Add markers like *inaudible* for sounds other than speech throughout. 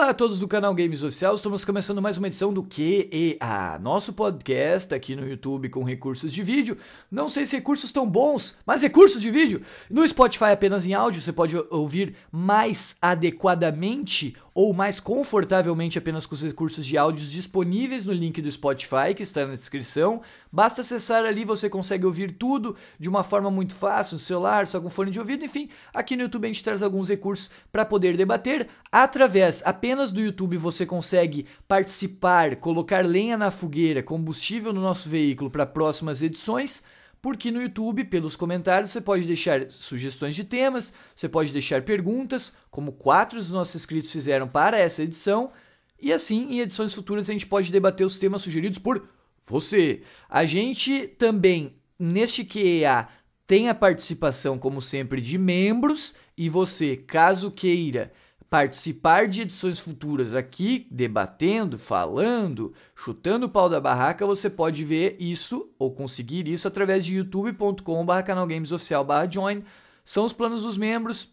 Olá a todos do canal Games Oficial, estamos começando mais uma edição do QEA, nosso podcast aqui no YouTube com recursos de vídeo. Não sei se recursos tão bons, mas recursos de vídeo. No Spotify apenas em áudio, você pode ouvir mais adequadamente ou mais confortavelmente apenas com os recursos de áudios disponíveis no link do Spotify que está na descrição. Basta acessar ali, você consegue ouvir tudo de uma forma muito fácil, no celular, só com fone de ouvido, enfim. Aqui no YouTube a gente traz alguns recursos para poder debater. Através apenas do YouTube você consegue participar, colocar lenha na fogueira, combustível no nosso veículo para próximas edições porque no YouTube, pelos comentários, você pode deixar sugestões de temas, você pode deixar perguntas, como quatro dos nossos inscritos fizeram para essa edição, e assim, em edições futuras, a gente pode debater os temas sugeridos por você. A gente também, neste QEA, tem a participação, como sempre, de membros, e você, caso queira participar de edições futuras aqui, debatendo, falando, chutando o pau da barraca, você pode ver isso ou conseguir isso através de youtube.com.br canalgamesoficial.join. São os planos dos membros.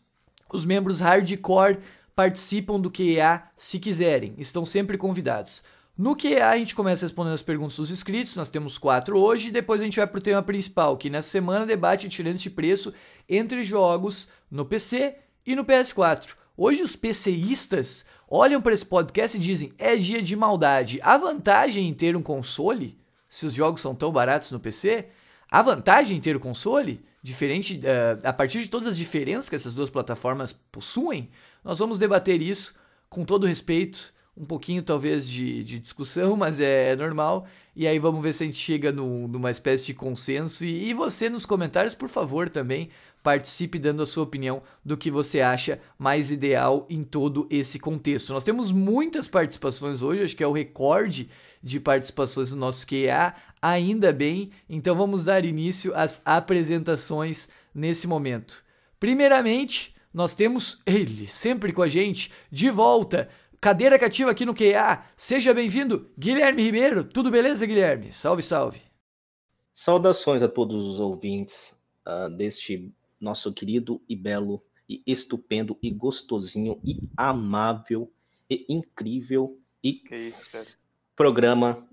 Os membros hardcore participam do QA se quiserem, estão sempre convidados. No QA a gente começa respondendo as perguntas dos inscritos, nós temos quatro hoje, e depois a gente vai para o tema principal, que nessa semana debate diferentes de preço entre jogos no PC e no PS4. Hoje os PCistas olham para esse podcast e dizem: é dia de maldade. A vantagem em ter um console, se os jogos são tão baratos no PC, a vantagem em ter o um console, diferente uh, a partir de todas as diferenças que essas duas plataformas possuem, nós vamos debater isso com todo respeito, um pouquinho talvez de, de discussão, *laughs* mas é, é, normal. E aí vamos ver se a gente chega no, numa espécie de consenso. E, e você nos comentários, por favor, também participe dando a sua opinião do que você acha mais ideal em todo esse contexto. Nós temos muitas participações hoje, acho que é o recorde de participações no nosso QA, ainda bem. Então vamos dar início às apresentações nesse momento. Primeiramente, nós temos ele, sempre com a gente, de volta, cadeira cativa aqui no QA. Seja bem-vindo, Guilherme Ribeiro. Tudo beleza, Guilherme? Salve, salve. Saudações a todos os ouvintes uh, deste nosso querido e belo e estupendo e gostosinho e amável e incrível e isso, programa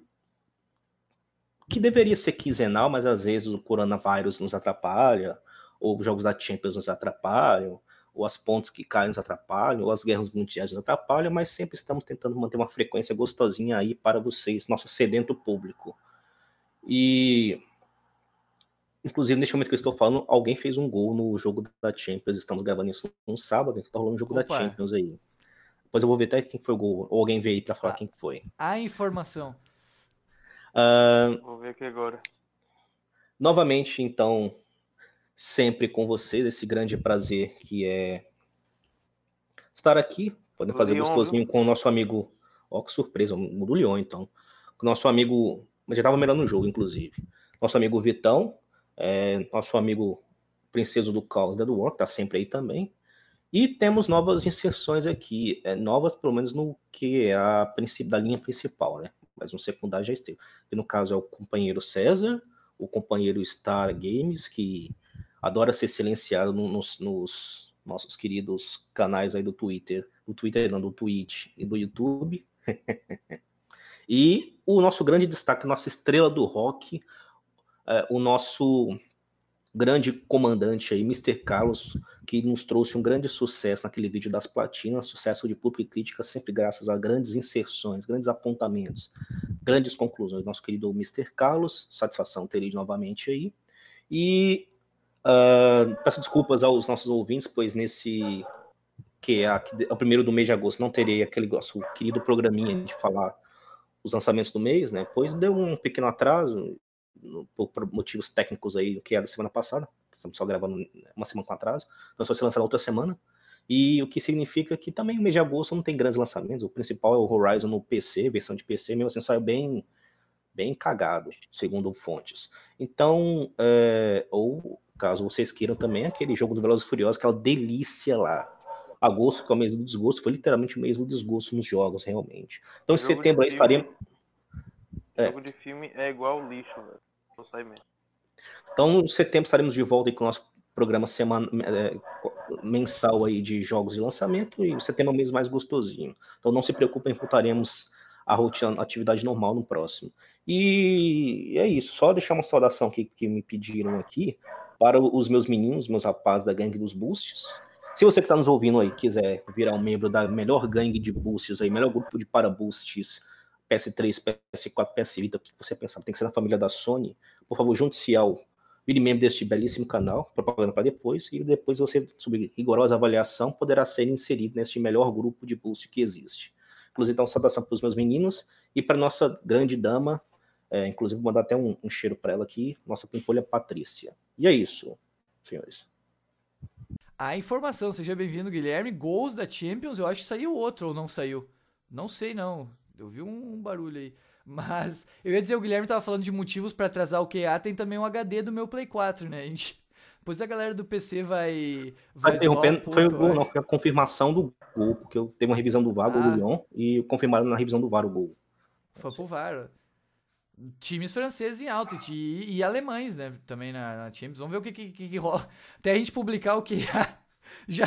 que deveria ser quinzenal, mas às vezes o coronavírus nos atrapalha, ou os jogos da Champions nos atrapalham, ou as pontes que caem nos atrapalham, ou as guerras mundiais nos atrapalham, mas sempre estamos tentando manter uma frequência gostosinha aí para vocês, nosso sedento público. E Inclusive, neste momento que eu estou falando, alguém fez um gol no jogo da Champions. Estamos gravando isso no sábado, então tá rolando um jogo Opa. da Champions aí. Depois eu vou ver até quem foi o gol. Ou alguém veio aí pra falar ah, quem foi. A informação. Uh, vou ver aqui agora. Novamente, então, sempre com vocês, esse grande prazer que é estar aqui. Podem fazer Leon, gostosinho com o nosso amigo. Ó, que surpresa, o do Leon, então. Com o nosso amigo. Mas já tava melhor no jogo, inclusive. Nosso amigo Vitão, é, nosso amigo Princesa do Caos Dead War, que está sempre aí também. E temos novas inserções aqui, é, novas pelo menos no que é a princípio da linha principal, né? Mas no secundário já esteve. Que no caso é o companheiro César, o companheiro Star Games, que adora ser silenciado no, nos, nos, nossos queridos canais aí do Twitter, do Twitter não, do Twitch e do YouTube. *laughs* e o nosso grande destaque, nossa estrela do rock, é, o nosso grande comandante aí, Mr. Carlos, que nos trouxe um grande sucesso naquele vídeo das platinas, sucesso de público e crítica, sempre graças a grandes inserções, grandes apontamentos, grandes conclusões. Nosso querido Mr. Carlos, satisfação ter ele novamente aí. E uh, peço desculpas aos nossos ouvintes, pois nesse que é, o primeiro do mês de agosto, não terei aquele nosso querido programinha de falar os lançamentos do mês, né? Pois deu um pequeno atraso, por motivos técnicos aí, que é da semana passada, estamos só gravando uma semana com atraso, então só vai ser lançado outra semana, e o que significa que também o mês de agosto não tem grandes lançamentos, o principal é o Horizon no PC, versão de PC, mesmo assim saiu bem, bem cagado, segundo fontes. Então, é, ou caso vocês queiram também, aquele jogo do Velozes e Furiosos, aquela delícia lá, agosto, que é o mês do desgosto, foi literalmente o mês do desgosto nos jogos, realmente. Então, em setembro aí estaria... É. Jogo de filme é igual lixo, velho. Mesmo. Então, em setembro estaremos de volta com o nosso programa semana, é, mensal aí de jogos de lançamento e setembro é um mês mais gostosinho. Então não se preocupem, voltaremos à rotina, atividade normal no próximo. E é isso, só deixar uma saudação que, que me pediram aqui para os meus meninos, meus rapazes da gangue dos Boosts. Se você que está nos ouvindo aí quiser virar um membro da melhor gangue de Boosts aí, melhor grupo de para Boosts PS3, PS4, PS Vita, o que você pensar, tem que ser na família da Sony, por favor, junte-se ao vire membro deste belíssimo canal, propaganda para depois, e depois você, sob rigorosa avaliação, poderá ser inserido neste melhor grupo de boost que existe. Inclusive, então, saudação para os meus meninos e para nossa grande dama, é, inclusive, vou mandar até um, um cheiro para ela aqui, nossa pimpolha Patrícia. E é isso, senhores. A informação, seja bem-vindo, Guilherme. Gols da Champions, eu acho que saiu outro ou não saiu. Não sei, não. Eu vi um, um barulho aí. *laughs* Mas eu ia dizer, o Guilherme tava falando de motivos para atrasar o QA, tem também um HD do meu Play 4, né? A *laughs* gente, depois a galera do PC vai. vai interrompendo, um foi o não, foi a confirmação do gol, porque eu tenho uma revisão do VAR, ah. do Lyon, e confirmaram na revisão do VAR o gol. Foi pro VAR. Times franceses em alto e, e alemães, né? Também na, na Champions. Vamos ver o que, que, que, que rola. Até a gente publicar o que *laughs* já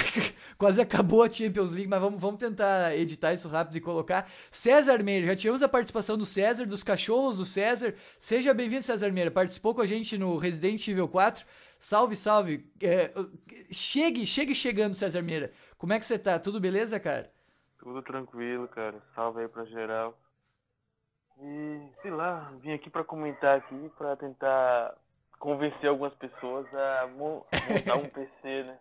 quase acabou a Champions League, mas vamos, vamos tentar editar isso rápido e colocar. César Meira, já tivemos a participação do César, dos cachorros do César. Seja bem-vindo, César Meira. Participou com a gente no Resident Evil 4. Salve, salve. É, chegue, chegue chegando, César Meira. Como é que você tá? Tudo beleza, cara? Tudo tranquilo, cara. Salve aí pra geral. E, sei lá, vim aqui para comentar aqui, para tentar convencer algumas pessoas a montar um *laughs* PC, né?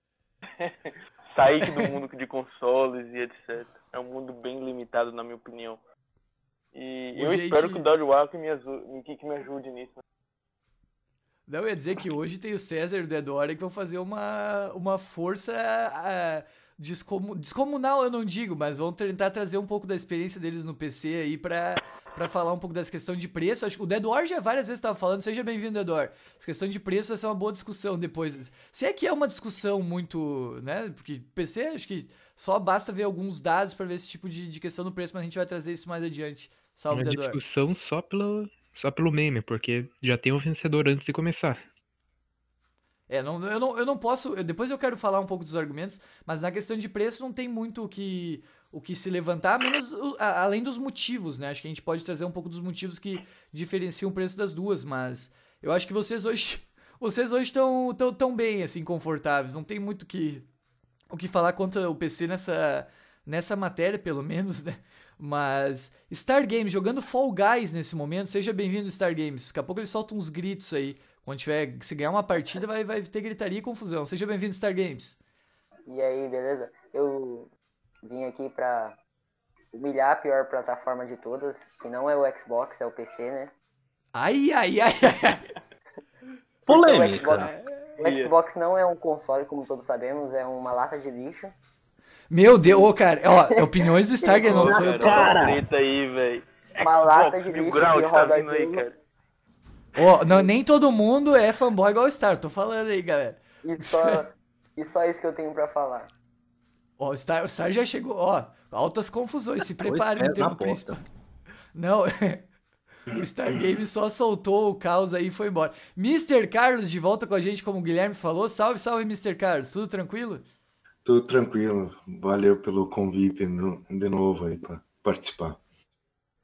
*laughs* Sair do mundo de consoles e etc. É um mundo bem limitado, na minha opinião. E eu gente... espero que o Dodge Walker me, ajude, que me ajude nisso. Não, eu ia dizer que hoje tem o César e o Dedora que vão fazer uma, uma força uh, descomun, descomunal, eu não digo, mas vão tentar trazer um pouco da experiência deles no PC aí pra para falar um pouco dessa questão de preço. Acho que o Dedor já várias vezes estava falando, seja bem-vindo, Dedor. Essa questão de preço vai ser uma boa discussão depois. Se é que é uma discussão muito, né? Porque PC, acho que só basta ver alguns dados para ver esse tipo de, de, questão do preço, mas a gente vai trazer isso mais adiante. Salve, uma Dedor. discussão só pelo, só pelo meme, porque já tem um vencedor antes de começar. É, não, eu, não, eu não posso. Depois eu quero falar um pouco dos argumentos, mas na questão de preço não tem muito o que o que se levantar, menos a, além dos motivos, né? Acho que a gente pode trazer um pouco dos motivos que diferenciam o preço das duas, mas eu acho que vocês hoje *laughs* vocês hoje estão tão, tão bem assim confortáveis, não tem muito que o que falar contra o PC nessa nessa matéria, pelo menos, *laughs* né? Mas Star Games jogando Fall Guys nesse momento, seja bem-vindo Star Games. Daqui a pouco ele solta uns gritos aí. Quando tiver, se ganhar uma partida, vai, vai ter gritaria e confusão. Seja bem-vindo Star Games. E aí, beleza? Eu vim aqui para humilhar a pior plataforma de todas, que não é o Xbox, é o PC, né? Ai, ai, ai, ai. *laughs* Polêmica. O Xbox, o Xbox não é um console, como todos sabemos, é uma lata de lixo. Meu Deus, ô, cara, ó, opiniões do *laughs* Stargate não sou eu. Cara, aí, velho. Uma lata de lixo que roda tá aí, cara. Ó, não, nem todo mundo é fanboy igual o Star, tô falando aí, galera. E só, e só isso que eu tenho pra falar. Ó, o Star, o Star já chegou, ó, altas confusões, se preparem no tempo principal. Não, *laughs* o Star Game só soltou o caos aí e foi embora. Mr. Carlos de volta com a gente, como o Guilherme falou. Salve, salve, Mr. Carlos, tudo tranquilo? Tudo tranquilo, valeu pelo convite de novo aí para participar.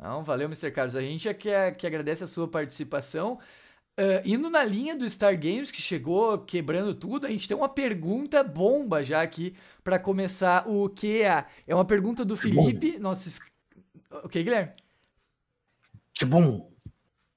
Não, valeu, Mr. Carlos. A gente é que, é, que agradece a sua participação. Uh, indo na linha do Star Games, que chegou quebrando tudo, a gente tem uma pergunta bomba já aqui para começar o QA. É uma pergunta do Felipe, nosso. O que, Guilherme?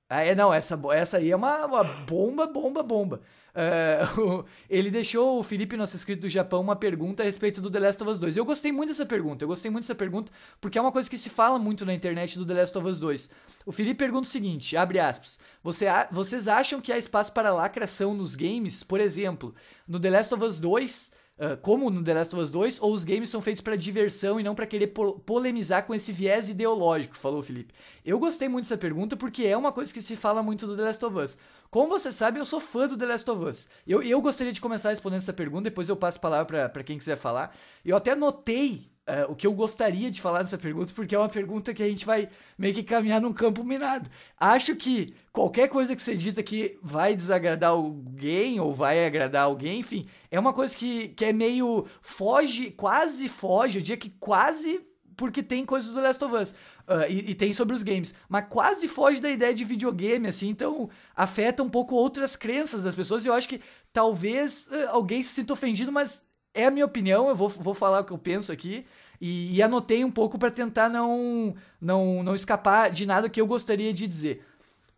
Ah, é, não, essa, essa aí é uma, uma bomba, bomba, bomba. *laughs* Uh, ele deixou o Felipe, nosso inscrito do Japão, uma pergunta a respeito do The Last of Us 2. Eu gostei muito dessa pergunta, eu gostei muito dessa pergunta, porque é uma coisa que se fala muito na internet do The Last of Us 2. O Felipe pergunta o seguinte, abre aspas, Você, vocês acham que há espaço para lacração nos games? Por exemplo, no The Last of Us 2... Uh, como no The Last of Us 2, ou os games são feitos para diversão e não para querer po polemizar com esse viés ideológico, falou o Felipe. Eu gostei muito dessa pergunta porque é uma coisa que se fala muito do The Last of Us. Como você sabe, eu sou fã do The Last of Us. Eu, eu gostaria de começar respondendo essa pergunta, depois eu passo a palavra para quem quiser falar. Eu até notei uh, o que eu gostaria de falar nessa pergunta, porque é uma pergunta que a gente vai meio que caminhar num campo minado. Acho que qualquer coisa que você dita que vai desagradar alguém ou vai agradar alguém, enfim, é uma coisa que, que é meio foge, quase foge, eu diria que quase porque tem coisas do Last of Us. Uh, e, e, tem sobre os games. Mas quase foge da ideia de videogame, assim, então afeta um pouco outras crenças das pessoas. E eu acho que talvez uh, alguém se sinta ofendido, mas é a minha opinião, eu vou, vou falar o que eu penso aqui. E, e anotei um pouco para tentar não, não, não escapar de nada que eu gostaria de dizer.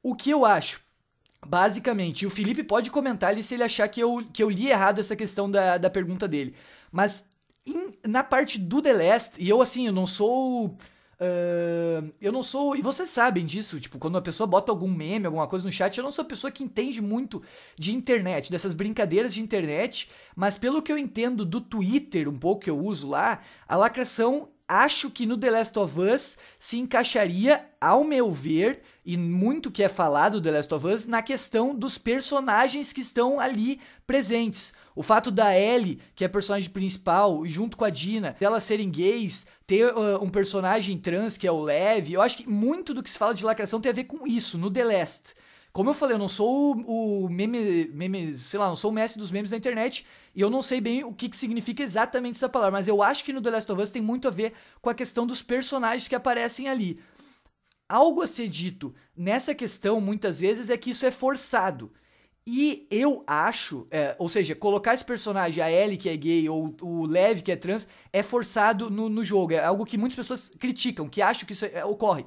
O que eu acho? Basicamente, e o Felipe pode comentar ali se ele achar que eu, que eu li errado essa questão da, da pergunta dele. Mas in, na parte do The Last, e eu assim, eu não sou Uh, eu não sou. E vocês sabem disso, tipo, quando uma pessoa bota algum meme, alguma coisa no chat, eu não sou a pessoa que entende muito de internet, dessas brincadeiras de internet, mas pelo que eu entendo do Twitter, um pouco que eu uso lá, a lacração acho que no The Last of Us se encaixaria, ao meu ver, e muito que é falado do The Last of Us, na questão dos personagens que estão ali presentes. O fato da Ellie, que é a personagem principal, junto com a Dina, delas serem gays, ter uh, um personagem trans que é o Lev, eu acho que muito do que se fala de lacração tem a ver com isso, no The Last. Como eu falei, eu não sou o, o meme, meme, sei lá, não sou o mestre dos memes da internet, e eu não sei bem o que, que significa exatamente essa palavra, mas eu acho que no The Last of Us tem muito a ver com a questão dos personagens que aparecem ali. Algo a ser dito nessa questão, muitas vezes, é que isso é forçado. E eu acho, é, ou seja, colocar esse personagem, a Ellie que é gay ou o Lev que é trans, é forçado no, no jogo. É algo que muitas pessoas criticam, que acham que isso é, ocorre.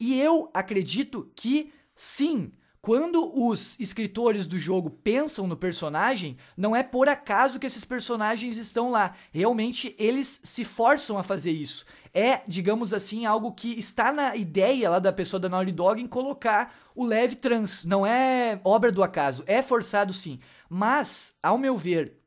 E eu acredito que sim, quando os escritores do jogo pensam no personagem, não é por acaso que esses personagens estão lá. Realmente eles se forçam a fazer isso. É, digamos assim, algo que está na ideia lá da pessoa da Naughty Dog em colocar o leve trans. Não é obra do acaso, é forçado sim. Mas, ao meu ver,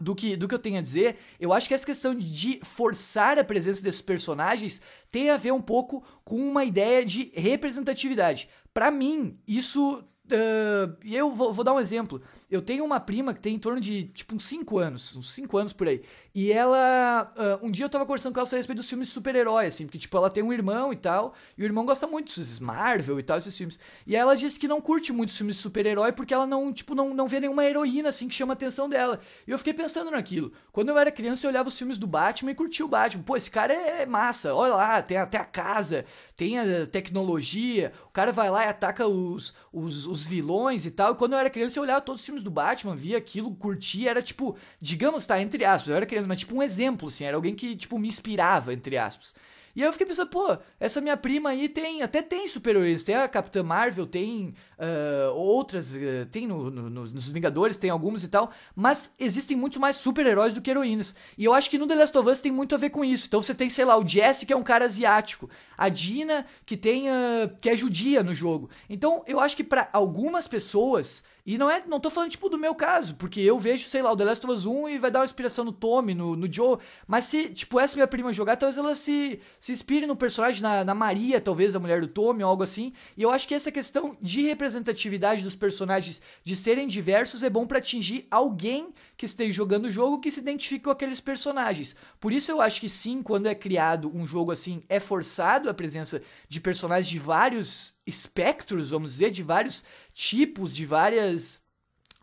do que, do que eu tenho a dizer, eu acho que essa questão de forçar a presença desses personagens tem a ver um pouco com uma ideia de representatividade. Para mim, isso Uh, eu vou, vou, dar um exemplo. Eu tenho uma prima que tem em torno de, tipo, uns 5 anos, uns 5 anos por aí. E ela. Uh, um dia eu tava conversando com ela a respeito dos filmes de super-herói, assim, porque, tipo, ela tem um irmão e tal, e o irmão gosta muito dos Marvel e tal, esses filmes. E ela disse que não curte muito os filmes de super-herói porque ela não, tipo, não, não vê nenhuma heroína, assim, que chama a atenção dela. E eu fiquei pensando naquilo. Quando eu era criança, eu olhava os filmes do Batman e curtia o Batman. Pô, esse cara é massa, olha lá, tem até a casa, tem a tecnologia, o cara vai lá e ataca os, os, os vilões e tal. E quando eu era criança, eu olhava todos os filmes do Batman, via aquilo, curtia, era tipo, digamos, tá, entre aspas, eu era criança, mas tipo um exemplo, assim, era alguém que, tipo, me inspirava, entre aspas. E aí eu fiquei pensando, pô, essa minha prima aí tem, até tem super-heróis, tem a Capitã Marvel, tem uh, outras, uh, tem no, no, nos Vingadores, tem algumas e tal, mas existem muito mais super-heróis do que heroínas. E eu acho que no The Last of Us tem muito a ver com isso. Então você tem, sei lá, o Jesse, que é um cara asiático, a Dina, que tem, uh, que é judia no jogo. Então eu acho que para algumas pessoas e não é, não tô falando tipo do meu caso, porque eu vejo, sei lá, o The Last of Us 1 e vai dar uma inspiração no Tommy, no, no Joe, mas se, tipo, essa minha prima jogar, talvez ela se, se inspire no personagem, na, na Maria, talvez, a mulher do Tommy ou algo assim. E eu acho que essa questão de representatividade dos personagens, de serem diversos, é bom para atingir alguém que esteja jogando o jogo que se identifique com aqueles personagens. Por isso eu acho que sim, quando é criado um jogo assim, é forçado a presença de personagens de vários espectros, vamos dizer, de vários tipos, de várias.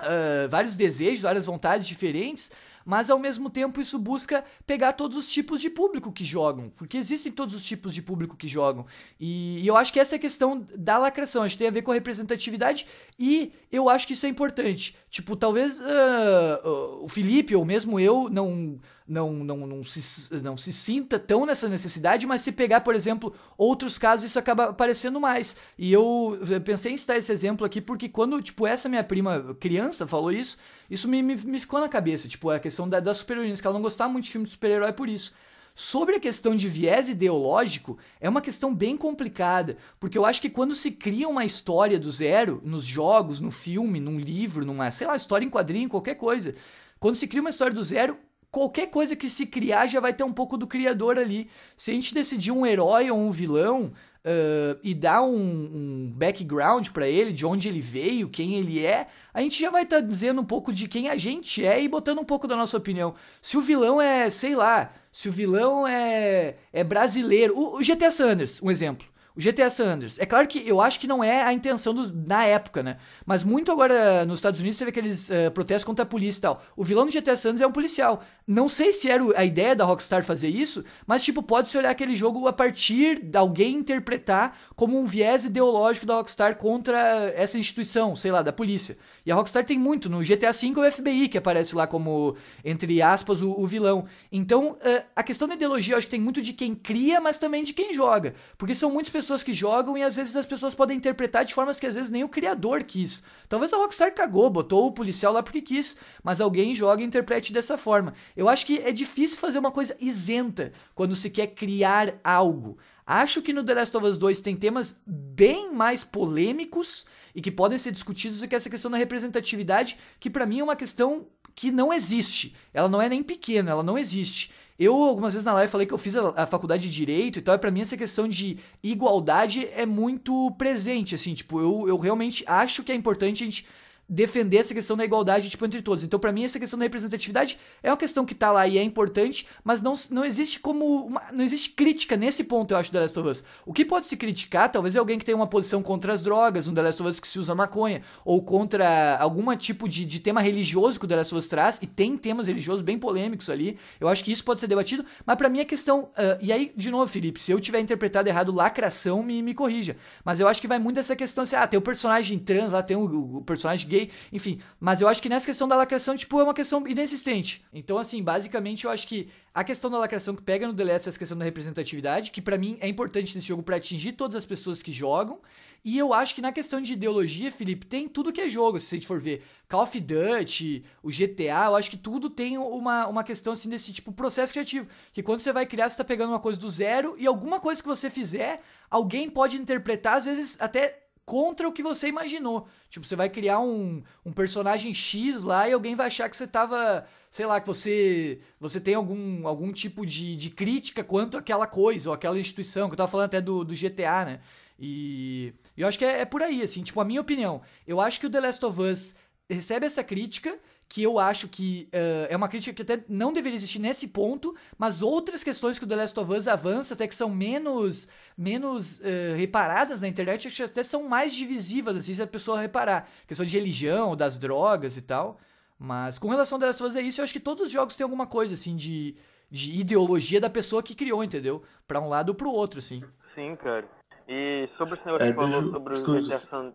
Uh, vários desejos, várias vontades diferentes, mas ao mesmo tempo isso busca pegar todos os tipos de público que jogam, porque existem todos os tipos de público que jogam. E, e eu acho que essa é a questão da lacração, acho que tem a ver com a representatividade e eu acho que isso é importante. Tipo, talvez uh, o Felipe ou mesmo eu não não, não, não, se, não se sinta tão nessa necessidade, mas se pegar, por exemplo, outros casos, isso acaba aparecendo mais. E eu, pensei em citar esse exemplo aqui porque quando, tipo, essa minha prima criança falou isso, isso me, me, me ficou na cabeça, tipo, a questão da, das super-heroínas, que ela não gostava muito de filme de super-herói por isso. Sobre a questão de viés ideológico, é uma questão bem complicada, porque eu acho que quando se cria uma história do zero, nos jogos, no filme, num livro, numa, sei lá, história em quadrinho, qualquer coisa, quando se cria uma história do zero, qualquer coisa que se criar já vai ter um pouco do criador ali. Se a gente decidir um herói ou um vilão, uh, e dar um, um background para ele, de onde ele veio, quem ele é, a gente já vai estar tá dizendo um pouco de quem a gente é e botando um pouco da nossa opinião. Se o vilão é, sei lá, se o vilão é, é brasileiro. O, o GTA Sanders, um exemplo. O GTA Sanders. É claro que eu acho que não é a intenção do, na época, né? Mas muito agora nos Estados Unidos você vê aqueles uh, protestos contra a polícia e tal. O vilão do GTA Sanders é um policial. Não sei se era a ideia da Rockstar fazer isso, mas tipo, pode-se olhar aquele jogo a partir de alguém interpretar como um viés ideológico da Rockstar contra essa instituição, sei lá, da polícia. E a Rockstar tem muito. No GTA V é o FBI que aparece lá como, entre aspas, o, o vilão. Então, uh, a questão da ideologia eu acho que tem muito de quem cria, mas também de quem joga. Porque são muitas pessoas que jogam e às vezes as pessoas podem interpretar de formas que às vezes nem o criador quis. Talvez a Rockstar cagou, botou o policial lá porque quis, mas alguém joga e interprete dessa forma. Eu acho que é difícil fazer uma coisa isenta quando se quer criar algo. Acho que no The Last of Us 2 tem temas bem mais polêmicos e que podem ser discutidos do que essa questão da representatividade, que para mim é uma questão que não existe. Ela não é nem pequena, ela não existe. Eu, algumas vezes na live, falei que eu fiz a, a faculdade de Direito e tal, e pra mim essa questão de igualdade é muito presente, assim, tipo, eu, eu realmente acho que é importante a gente defender essa questão da igualdade tipo, entre todos. Então, para mim, essa questão da representatividade é uma questão que tá lá e é importante, mas não, não existe como. Uma, não existe crítica nesse ponto, eu acho, do The Last of Us. O que pode se criticar, talvez, é alguém que tem uma posição contra as drogas, um The Last of Us que se usa maconha, ou contra algum tipo de, de tema religioso que o The Last of Us traz, e tem temas religiosos bem polêmicos ali. Eu acho que isso pode ser debatido, mas para mim a questão. Uh, e aí, de novo, Felipe, se eu tiver interpretado errado lacração, me, me corrija. Mas eu acho que vai muito dessa questão assim, ah, tem o personagem trans lá, tem o, o personagem gay, enfim. Mas eu acho que nessa questão da lacração, tipo, é uma questão inexistente. Então, assim, basicamente eu acho que a questão da lacração que pega no The Last é essa questão da representatividade, que para mim é importante nesse jogo para atingir todas as pessoas que jogam. E eu acho que na questão de ideologia, Felipe, tem tudo que é jogo, se a gente for ver. Call of Duty, o GTA, eu acho que tudo tem uma, uma questão assim desse tipo processo criativo. Que quando você vai criar, você tá pegando uma coisa do zero e alguma coisa que você fizer, alguém pode interpretar, às vezes até contra o que você imaginou. Tipo, você vai criar um, um personagem X lá e alguém vai achar que você tava, sei lá, que você você tem algum, algum tipo de, de crítica quanto àquela coisa ou aquela instituição, que eu tava falando até do, do GTA, né? E eu acho que é, é por aí, assim, tipo, a minha opinião. Eu acho que o The Last of Us recebe essa crítica que eu acho que uh, é uma crítica que até não deveria existir nesse ponto, mas outras questões que o The Last of Us avança até que são menos menos uh, reparadas na internet, que até são mais divisivas, assim, se a pessoa reparar. Questão de religião, das drogas e tal. Mas com relação ao The Last of Us é isso, eu acho que todos os jogos têm alguma coisa, assim, de, de ideologia da pessoa que criou, entendeu? Para um lado ou pro outro, assim. Sim, cara. E sobre esse negócio é, que falou sobre o GTA San...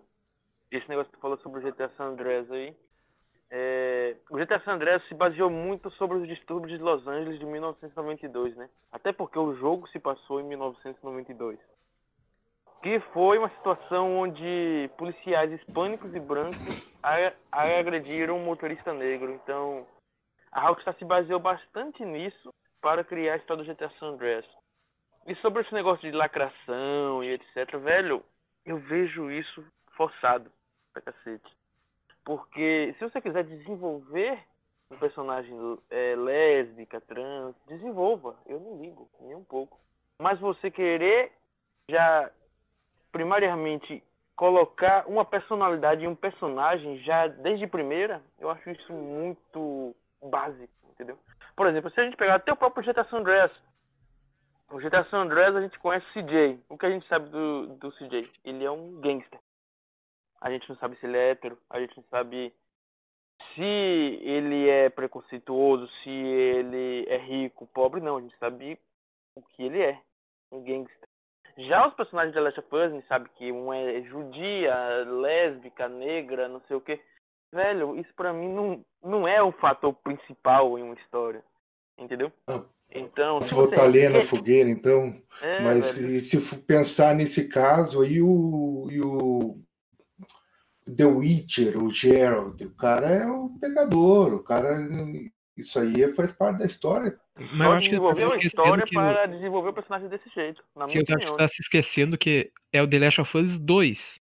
Esse negócio que tu falou sobre o GTA San Andreas aí, é, o GTA San Andreas se baseou muito sobre os distúrbios de Los Angeles de 1992, né? Até porque o jogo se passou em 1992. Que foi uma situação onde policiais hispânicos e brancos agrediram um motorista negro. Então, a Rockstar se baseou bastante nisso para criar a história do GTA San Andreas. E sobre esse negócio de lacração e etc, velho, eu vejo isso forçado pra cacete. Porque se você quiser desenvolver um personagem é, lésbica, trans, desenvolva. Eu não ligo, nem um pouco. Mas você querer já primariamente colocar uma personalidade em um personagem já desde primeira, eu acho isso muito básico, entendeu? Por exemplo, se a gente pegar até o próprio GTA San Andreas, o GTA San Andreas a gente conhece CJ. O que a gente sabe do, do CJ? Ele é um gangster. A gente não sabe se ele é hétero, a gente não sabe se ele é preconceituoso, se ele é rico, pobre, não. A gente sabe o que ele é, um gangster. Já os personagens de Last of Us, a gente sabe que um é judia, lésbica, negra, não sei o que. Velho, isso pra mim não, não é o fator principal em uma história. Entendeu? Ah, então, se botar lenha na fogueira, então. É, mas se, se pensar nesse caso aí, o, e o The Witcher, o Gerald, o cara é um pegador, o cara. Isso aí faz parte da história. Mas eu acho que desenvolver uma história que... para desenvolver o personagem desse jeito. Na Sim, eu acho que você tá se esquecendo que é o The Last of Us 2.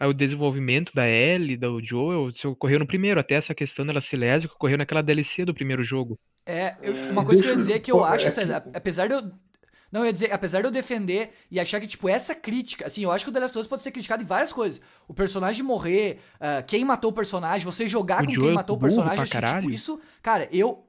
Aí o desenvolvimento da Ellie, do Joel, isso ocorreu no primeiro, até essa questão dela ser lésbica ocorreu naquela DLC do primeiro jogo. É, eu, uma coisa Deixa que eu ia dizer é que eu acho, é que... apesar de eu Não, eu ia dizer, apesar de eu defender e achar que, tipo, essa crítica, assim, eu acho que o The Last of Us pode ser criticado em várias coisas. O personagem morrer, uh, quem matou o personagem, você jogar O com Joel quem matou o personagem, acho que, caralho. tipo, isso, cara, eu.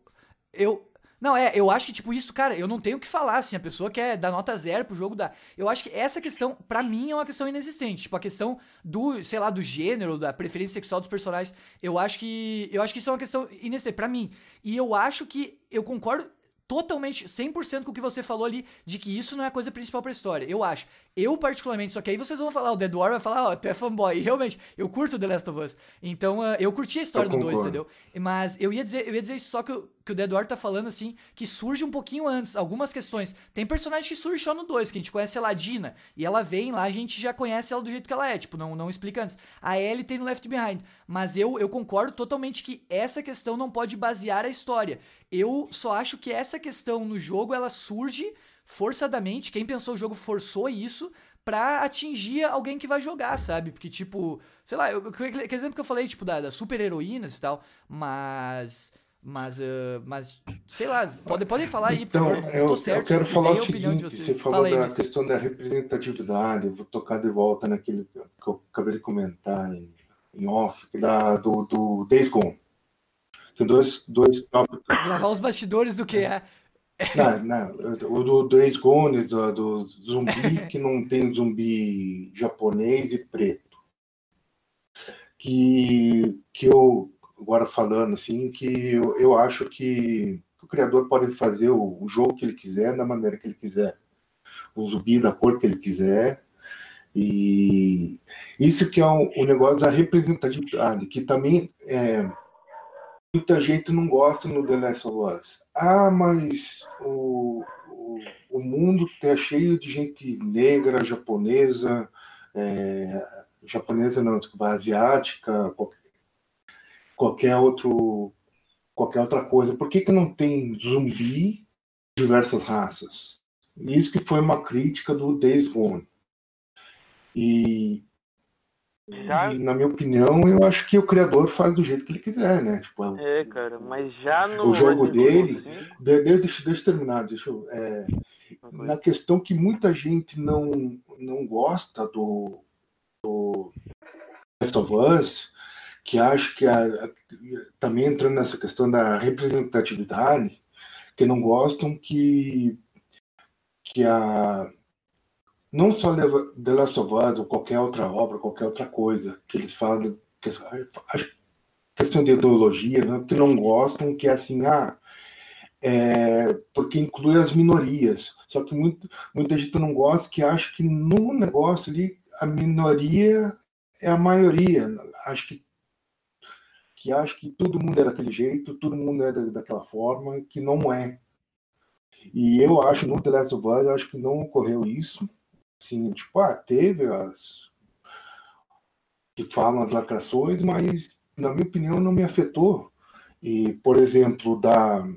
Eu. Não, é, eu acho que, tipo, isso, cara, eu não tenho o que falar, assim, a pessoa quer dar nota zero pro jogo, dá. Eu acho que essa questão, pra mim, é uma questão inexistente. Tipo, a questão do, sei lá, do gênero, da preferência sexual dos personagens, eu acho que. Eu acho que isso é uma questão inexistente, pra mim. E eu acho que eu concordo totalmente, 100% com o que você falou ali, de que isso não é a coisa principal pra história. Eu acho. Eu, particularmente, só que aí vocês vão falar, o Dead War vai falar, ó, tu é fanboy. E realmente, eu curto The Last of Us. Então, ah, eu curti a história Eu do 2, concordo. entendeu? Mas eu ia dizer, eu ia dizer isso só que, o- que o Dead War tá falando, assim, que surge um pouquinho antes, algumas questões. Tem personagem que surge só no 2, que a gente conhece a Ladina, e ela vem lá, a gente já conhece ela do jeito que ela é, tipo, não, não explica antes. A Ellie tem no Left Behind, mas eu, eu concordo totalmente que essa questão não pode basear a história. Eu só acho que essa questão no jogo, ela surge forçadamente, quem pensou o jogo forçou isso pra atingir alguém que vai jogar, sabe? Porque, tipo, sei lá, eu, que que exemplo que eu falei, tipo, da, das super heroínas e tal, mas. Mas, ah, mas, sei lá, pode, podem falar aí, Então, eu, tô eu certo, quero e falar o a opinião de seguinte: vocês. você falou Fala da questão da representatividade, eu vou tocar de volta naquele que eu acabei de comentar em, em off, da, do, do Days Gone. Tem dois, dois tópicos. Gravar os bastidores do que é. Não, não, o do Days Gone, do, do zumbi, *laughs* que não tem zumbi japonês e preto. Que, que eu, agora falando assim, que eu, eu acho que o criador pode fazer o, o jogo que ele quiser, da maneira que ele quiser. O zumbi da cor que ele quiser. E isso que é o, o negócio da representatividade, que também é, muita gente não gosta no The Last of Us. Ah, mas o, o, o mundo tá cheio de gente negra, japonesa, é, japonesa não, desculpa, asiática, qualquer, qualquer outro qualquer outra coisa. Por que, que não tem zumbi de diversas raças? Isso que foi uma crítica do Days Gone. E, Já- e, na minha opinião, eu acho que o criador faz do jeito que ele quiser, né? Tipo, É, cara, mas já no. O jogo dele- 5, De- de- deixa, deixa eu terminar, deixa eu, é, na questão que muita gente não, não gosta do, do Last of Us, que acha que a, a- também entrando nessa questão da representatividade, que não gostam que, que a não só The Last of Us ou qualquer outra obra, qualquer outra coisa que eles falam, que, acho questão de ideologia, né, que não gostam, que é assim, ah, é, porque inclui as minorias. Só que muito, muita gente não gosta, que acha que no negócio ali a minoria é a maioria. Acho que que acha que todo mundo é daquele jeito, todo mundo é da, daquela forma, que não é. E eu acho no The Last of Us, acho que não ocorreu isso. Assim, tipo, ah, teve as que falam as lacrações, mas na minha opinião não me afetou. E, por exemplo, da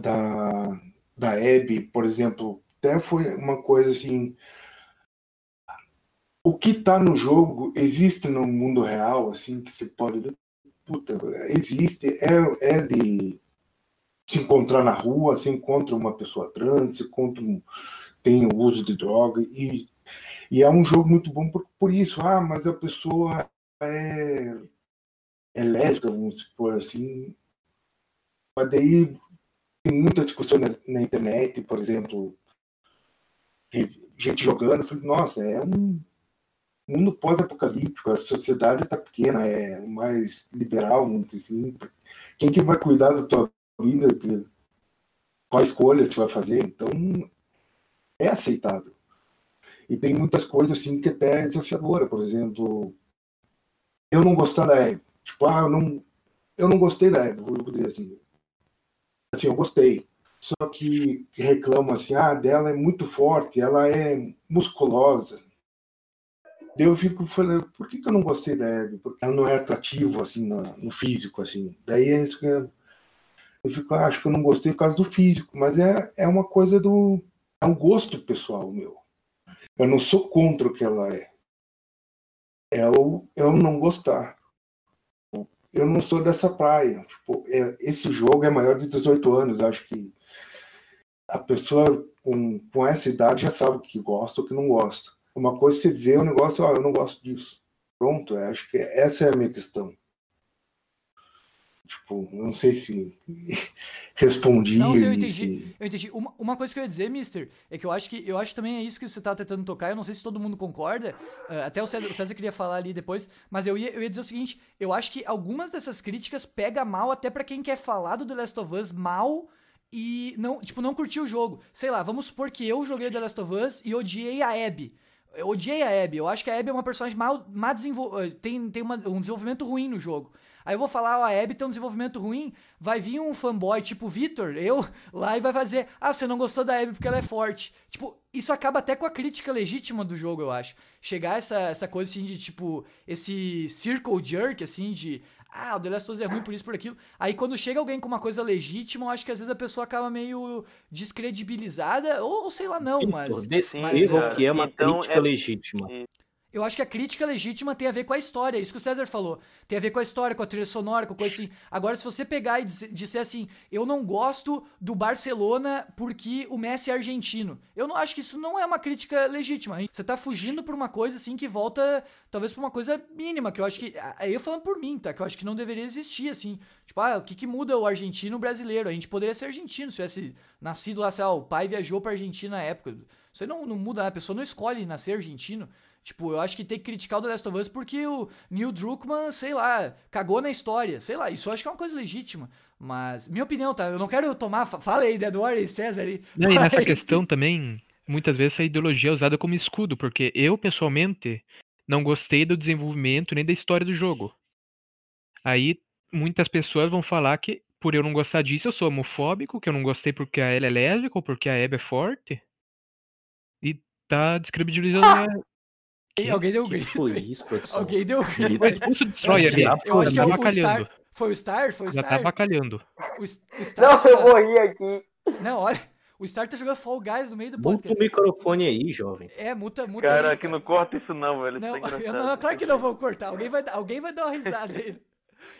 da da Abby, por exemplo, até foi uma coisa assim, o que está no jogo existe no mundo real, assim, que você pode ver, puta, existe, é, é de se encontrar na rua, se encontra uma pessoa trans, se encontra um, tem o uso de droga e, e é um jogo muito bom por, por isso, ah, mas a pessoa é, é lésbica, vamos supor assim, mas daí tem muita discussão na, na internet, por exemplo, gente jogando, eu falei, nossa, é um mundo pós-apocalíptico, a sociedade está pequena, é mais liberal, dizer assim. Quem que vai cuidar da tua vida? Qual escolha você vai fazer? Então, é aceitável. E tem muitas coisas assim que até é desafiadora, por exemplo, eu não gostar da Eve. Tipo, ah, eu não, eu não gostei da Eve, vou dizer assim. Assim, eu gostei. Só que reclamam assim, ah, dela é muito forte, ela é musculosa. Daí eu fico falando, por que, que eu não gostei da Abby? Porque ela não é atrativa, assim, no, no físico, assim. Daí é isso que eu, eu fico, ah, acho que eu não gostei por causa do físico, mas é, é uma coisa do. É um gosto pessoal meu. Eu não sou contra o que ela é. É o eu não gostar. Eu não sou dessa praia. Tipo, é, esse jogo é maior de 18 anos. Acho que a pessoa com, com essa idade já sabe o que gosta ou que não gosta. Uma coisa é você vê o negócio, ó, eu não gosto disso. Pronto, acho que essa é a minha questão. Tipo, não sei se *laughs* respondi. Não, eu entendi. Se... Eu entendi. Uma, uma, coisa que eu ia dizer, Mister, é que eu acho que eu acho também é isso que você tá tentando tocar. Eu não sei se todo mundo concorda. Uh, até o César, o César queria falar ali depois, mas eu ia, eu ia dizer o seguinte: eu acho que algumas dessas críticas pega mal até para quem quer falar do The Last of Us mal e não, tipo, não curtiu o jogo. Sei lá, vamos supor que eu joguei The Last of Us e odiei a Abby. Eu odiei a Abby. Eu acho que a Abby é uma personagem mal, mal desenvolvida. Tem, tem uma, um desenvolvimento ruim no jogo. Aí eu vou falar, ó, a Abby tem um desenvolvimento ruim, vai vir um fanboy tipo Vitor, eu, lá e vai fazer, ah, você não gostou da Abby porque ela é forte. Tipo, isso acaba até com a crítica legítima do jogo, eu acho. Chegar essa, essa coisa assim de, tipo, esse circle jerk, assim, de, ah, o The Last of Us é ruim por isso, por aquilo. Aí quando chega alguém com uma coisa legítima, eu acho que às vezes a pessoa acaba meio descredibilizada, ou, ou sei lá, não, mas... Desse mas, erro é, que é uma então, crítica é... legítima. Eu acho que a crítica legítima tem a ver com a história, isso que o César falou. Tem a ver com a história, com a trilha sonora, com coisa assim. Agora, se você pegar e disser assim, eu não gosto do Barcelona porque o Messi é argentino. Eu não acho que isso não é uma crítica legítima. Você tá fugindo por uma coisa assim que volta, talvez por uma coisa mínima, que eu acho que. Aí eu falando por mim, tá? Que eu acho que não deveria existir, assim. Tipo, ah, o que, que muda o argentino o brasileiro? A gente poderia ser argentino se tivesse nascido lá, sei lá, o pai viajou pra Argentina na época. Isso aí não, não muda, a pessoa não escolhe nascer argentino. Tipo, eu acho que tem que criticar o The Last of Us porque o Neil Druckmann, sei lá, cagou na história. Sei lá, isso eu acho que é uma coisa legítima. Mas, minha opinião, tá? Eu não quero tomar. Fala aí, Eduardo e César aí. Não, e nessa questão também, muitas vezes a ideologia é usada como escudo, porque eu, pessoalmente, não gostei do desenvolvimento nem da história do jogo. Aí, muitas pessoas vão falar que, por eu não gostar disso, eu sou homofóbico, que eu não gostei porque a Ellie é lésbica ou porque a Abby é forte. E tá descredibilizando ah! Que, alguém deu um grito. Foi isso, produção? Alguém deu um grito. Foi do ali. Eu acho que é o Star. Foi o Star? Foi o Já Star? tá bacalhando. O, o Star Não, eu morri aqui. Não, olha. O Star tá jogando Fall Guys no meio do podcast. Muta o microfone aí, jovem. É, muta, muta Cara, aqui não corta isso não, velho. Não, tá eu não, claro que não vou cortar. Alguém vai, alguém vai dar uma risada aí.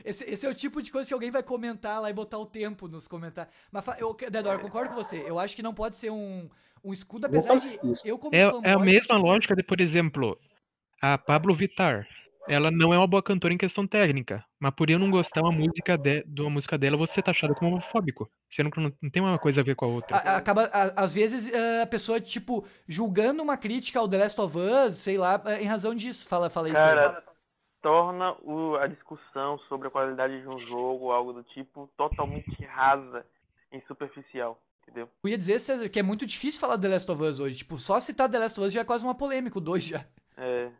Esse, esse, é o tipo de coisa que alguém vai comentar lá e botar o tempo nos comentários. Mas, eu, Dedor, eu concordo com você. Eu acho que não pode ser um, um escudo, apesar de. Eu, como é, é a mesma lógica de, por exemplo, a Pablo Vittar, ela não é uma boa cantora em questão técnica, mas por eu não gostar uma música de, de uma música dela, você tá achado como homofóbico. Você não, não tem uma coisa a ver com a outra. acaba, a, às vezes, a pessoa, tipo, julgando uma crítica ao The Last of Us, sei lá, em razão disso. Fala, fala isso Cara, aí. torna o, a discussão sobre a qualidade de um jogo, algo do tipo, totalmente rasa e superficial. Entendeu? Eu ia dizer, César, que é muito difícil falar The Last of Us hoje. Tipo, só citar The Last of Us já é quase uma polêmica, o 2 já. É.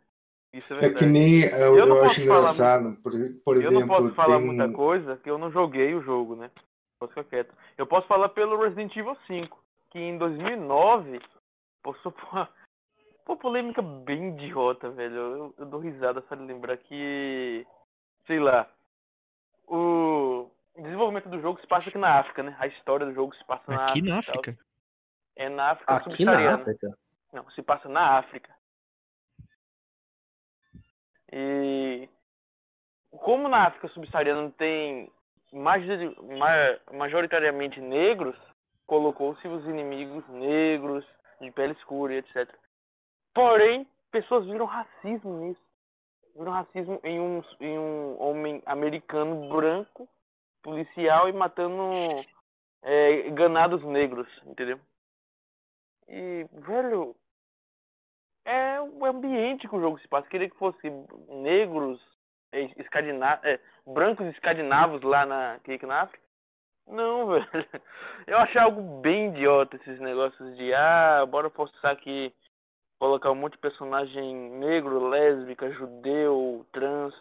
Isso é, é que nem eu, eu, eu acho engraçado, por, por exemplo. Eu não posso falar tem... muita coisa, que eu não joguei o jogo, né? Posso ficar quieto. Eu posso falar pelo Resident Evil 5, que em 2009 passou por uma, uma polêmica bem idiota, velho. Eu, eu dou risada só de lembrar que, sei lá, o desenvolvimento do jogo se passa aqui na África, né? A história do jogo se passa na aqui África. na África? É na África Aqui na África? Não, se passa na África. E como na África subsaariana tem majoritariamente negros, colocou-se os inimigos negros, de pele escura, etc. Porém, pessoas viram racismo nisso. Viram racismo em um, em um homem americano branco, policial e matando é, ganados negros, entendeu? E, velho, é o ambiente que o jogo se passa. Queria que fosse negros, escandinavos, é, brancos escandinavos lá na, aqui África. Não, *laughs* velho. Eu achei algo bem idiota esses negócios de ah, bora forçar aqui colocar um monte de personagem negro, lésbica, judeu, trans.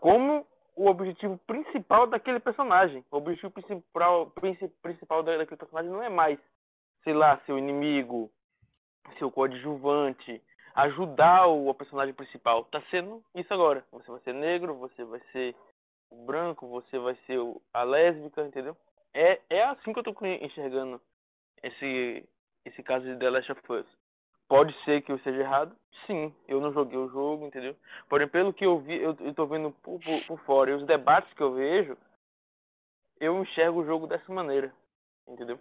Como o objetivo principal daquele personagem. O objetivo principal, principal daquele personagem não é mais, sei lá, seu inimigo, seu coadjuvante, ajudar o, personagem principal. Tá sendo isso agora. Você vai ser negro, você vai ser branco, você vai ser a lésbica, entendeu? É, é assim que eu tô enxergando esse, esse caso de The Last of Us. Pode ser que eu esteja errado? Sim, eu não joguei o jogo, entendeu? Porém, pelo que eu vi, eu, eu tô vendo por, por, por fora e os debates que eu vejo, eu enxergo o jogo dessa maneira, entendeu?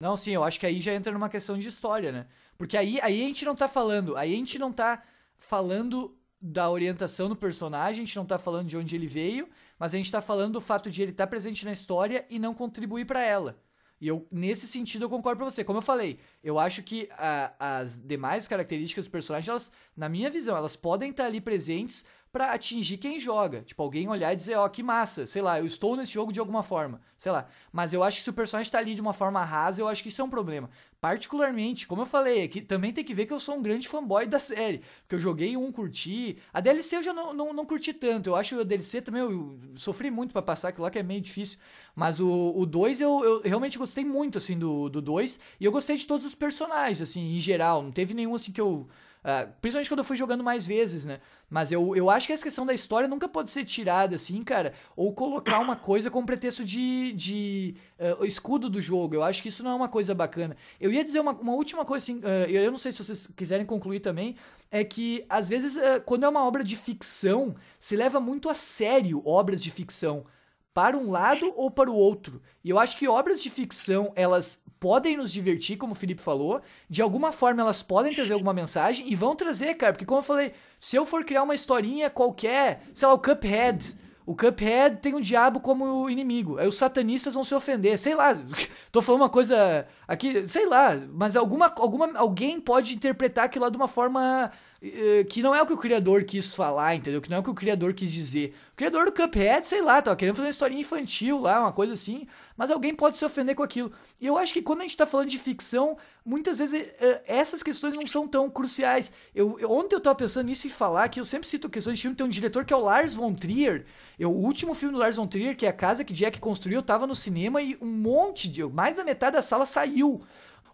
Não, sim, eu acho que aí já entra numa questão de história, né? Porque aí, aí a gente não tá falando, aí a gente não tá falando da orientação do personagem, a gente não tá falando de onde ele veio, mas a gente tá falando do fato de ele estar tá presente na história e não contribuir para ela. E eu, nesse sentido, eu concordo com você. Como eu falei, eu acho que a, as demais características do personagem, elas, na minha visão, elas podem estar tá ali presentes para atingir quem joga. Tipo, alguém olhar e dizer, ó, oh, que massa, sei lá, eu estou nesse jogo de alguma forma, sei lá. Mas eu acho que se o personagem tá ali de uma forma rasa, eu acho que isso é um problema. Particularmente, como eu falei, aqui também tem que ver que eu sou um grande fanboy da série. Porque eu joguei um, curti. A DLC eu já não, não, não curti tanto. Eu acho que a DLC também eu, sofri muito para passar, aquilo lá que é meio difícil. Mas o 2 eu, eu realmente gostei muito, assim, do 2. e eu gostei de todos os personagens, assim, em geral. Não teve nenhum, assim, que eu Uh, principalmente quando eu fui jogando mais vezes, né? Mas eu, eu acho que essa questão da história nunca pode ser tirada, assim, cara. Ou colocar uma coisa com pretexto de, de uh, escudo do jogo. Eu acho que isso não é uma coisa bacana. Eu ia dizer uma, uma última coisa, assim, uh, eu não sei se vocês quiserem concluir também. É que, às vezes, quando é uma obra de ficção, se leva muito a sério obras de ficção para um lado ou para o outro. E eu acho que obras de ficção, elas podem nos divertir, como o Felipe falou, de alguma forma elas podem trazer alguma mensagem e vão trazer, cara, porque como eu falei, se eu for criar uma historinha qualquer, sei lá, o Cuphead, o Cuphead tem o diabo como inimigo. Aí os satanistas vão se ofender. Sei lá, *laughs* tô falando uma coisa aqui, sei lá, mas alguma, alguma alguém pode interpretar aquilo lá de uma forma que não é o que o criador quis falar, entendeu? Que não é o que o criador quis dizer. O criador do Cuphead, sei lá, tava querendo fazer uma historinha infantil lá, uma coisa assim mas alguém pode se ofender com aquilo. E eu acho que quando a gente tá falando de ficção, muitas vezes uh, essas questões não são tão cruciais. Eu, ontem eu tava pensando nisso e falar que eu sempre cito questões de filme, tem um diretor que é o Lars von Trier. Eu, o último filme do Lars von Trier, que é a casa que Jack construiu, tava no cinema e um monte de. Mais da metade da sala saiu.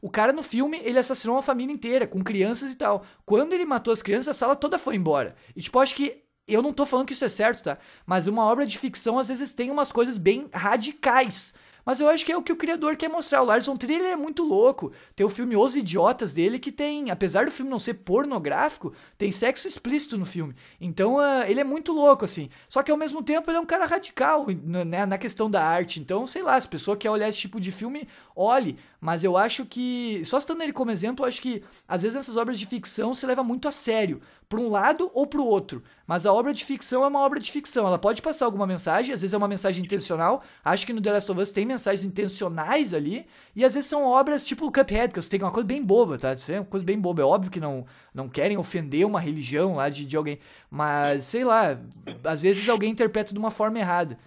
O cara no filme, ele assassinou uma família inteira, com crianças e tal. Quando ele matou as crianças, a sala toda foi embora. E tipo, acho que eu não tô falando que isso é certo, tá? Mas uma obra de ficção às vezes tem umas coisas bem radicais. Mas eu acho que é o que o criador quer mostrar. O Lars von é muito louco. Tem o filme Os Idiotas dele que tem, apesar do filme não ser pornográfico, tem sexo explícito no filme. Então uh, ele é muito louco, assim. Só que ao mesmo tempo ele é um cara radical né, na questão da arte. Então, sei lá, se a pessoa quer olhar esse tipo de filme, olhe. Mas eu acho que, só citando ele como exemplo, eu acho que às vezes essas obras de ficção se leva muito a sério, para um lado ou para o outro. Mas a obra de ficção é uma obra de ficção. Ela pode passar alguma mensagem, às vezes é uma mensagem intencional. Acho que no The Last of Us tem mensagens intencionais ali. E às vezes são obras tipo Cuphead, que você tem uma coisa bem boba, tá? Isso é uma coisa bem boba. É óbvio que não, não querem ofender uma religião lá de, de alguém. Mas, sei lá, às vezes alguém interpreta de uma forma errada.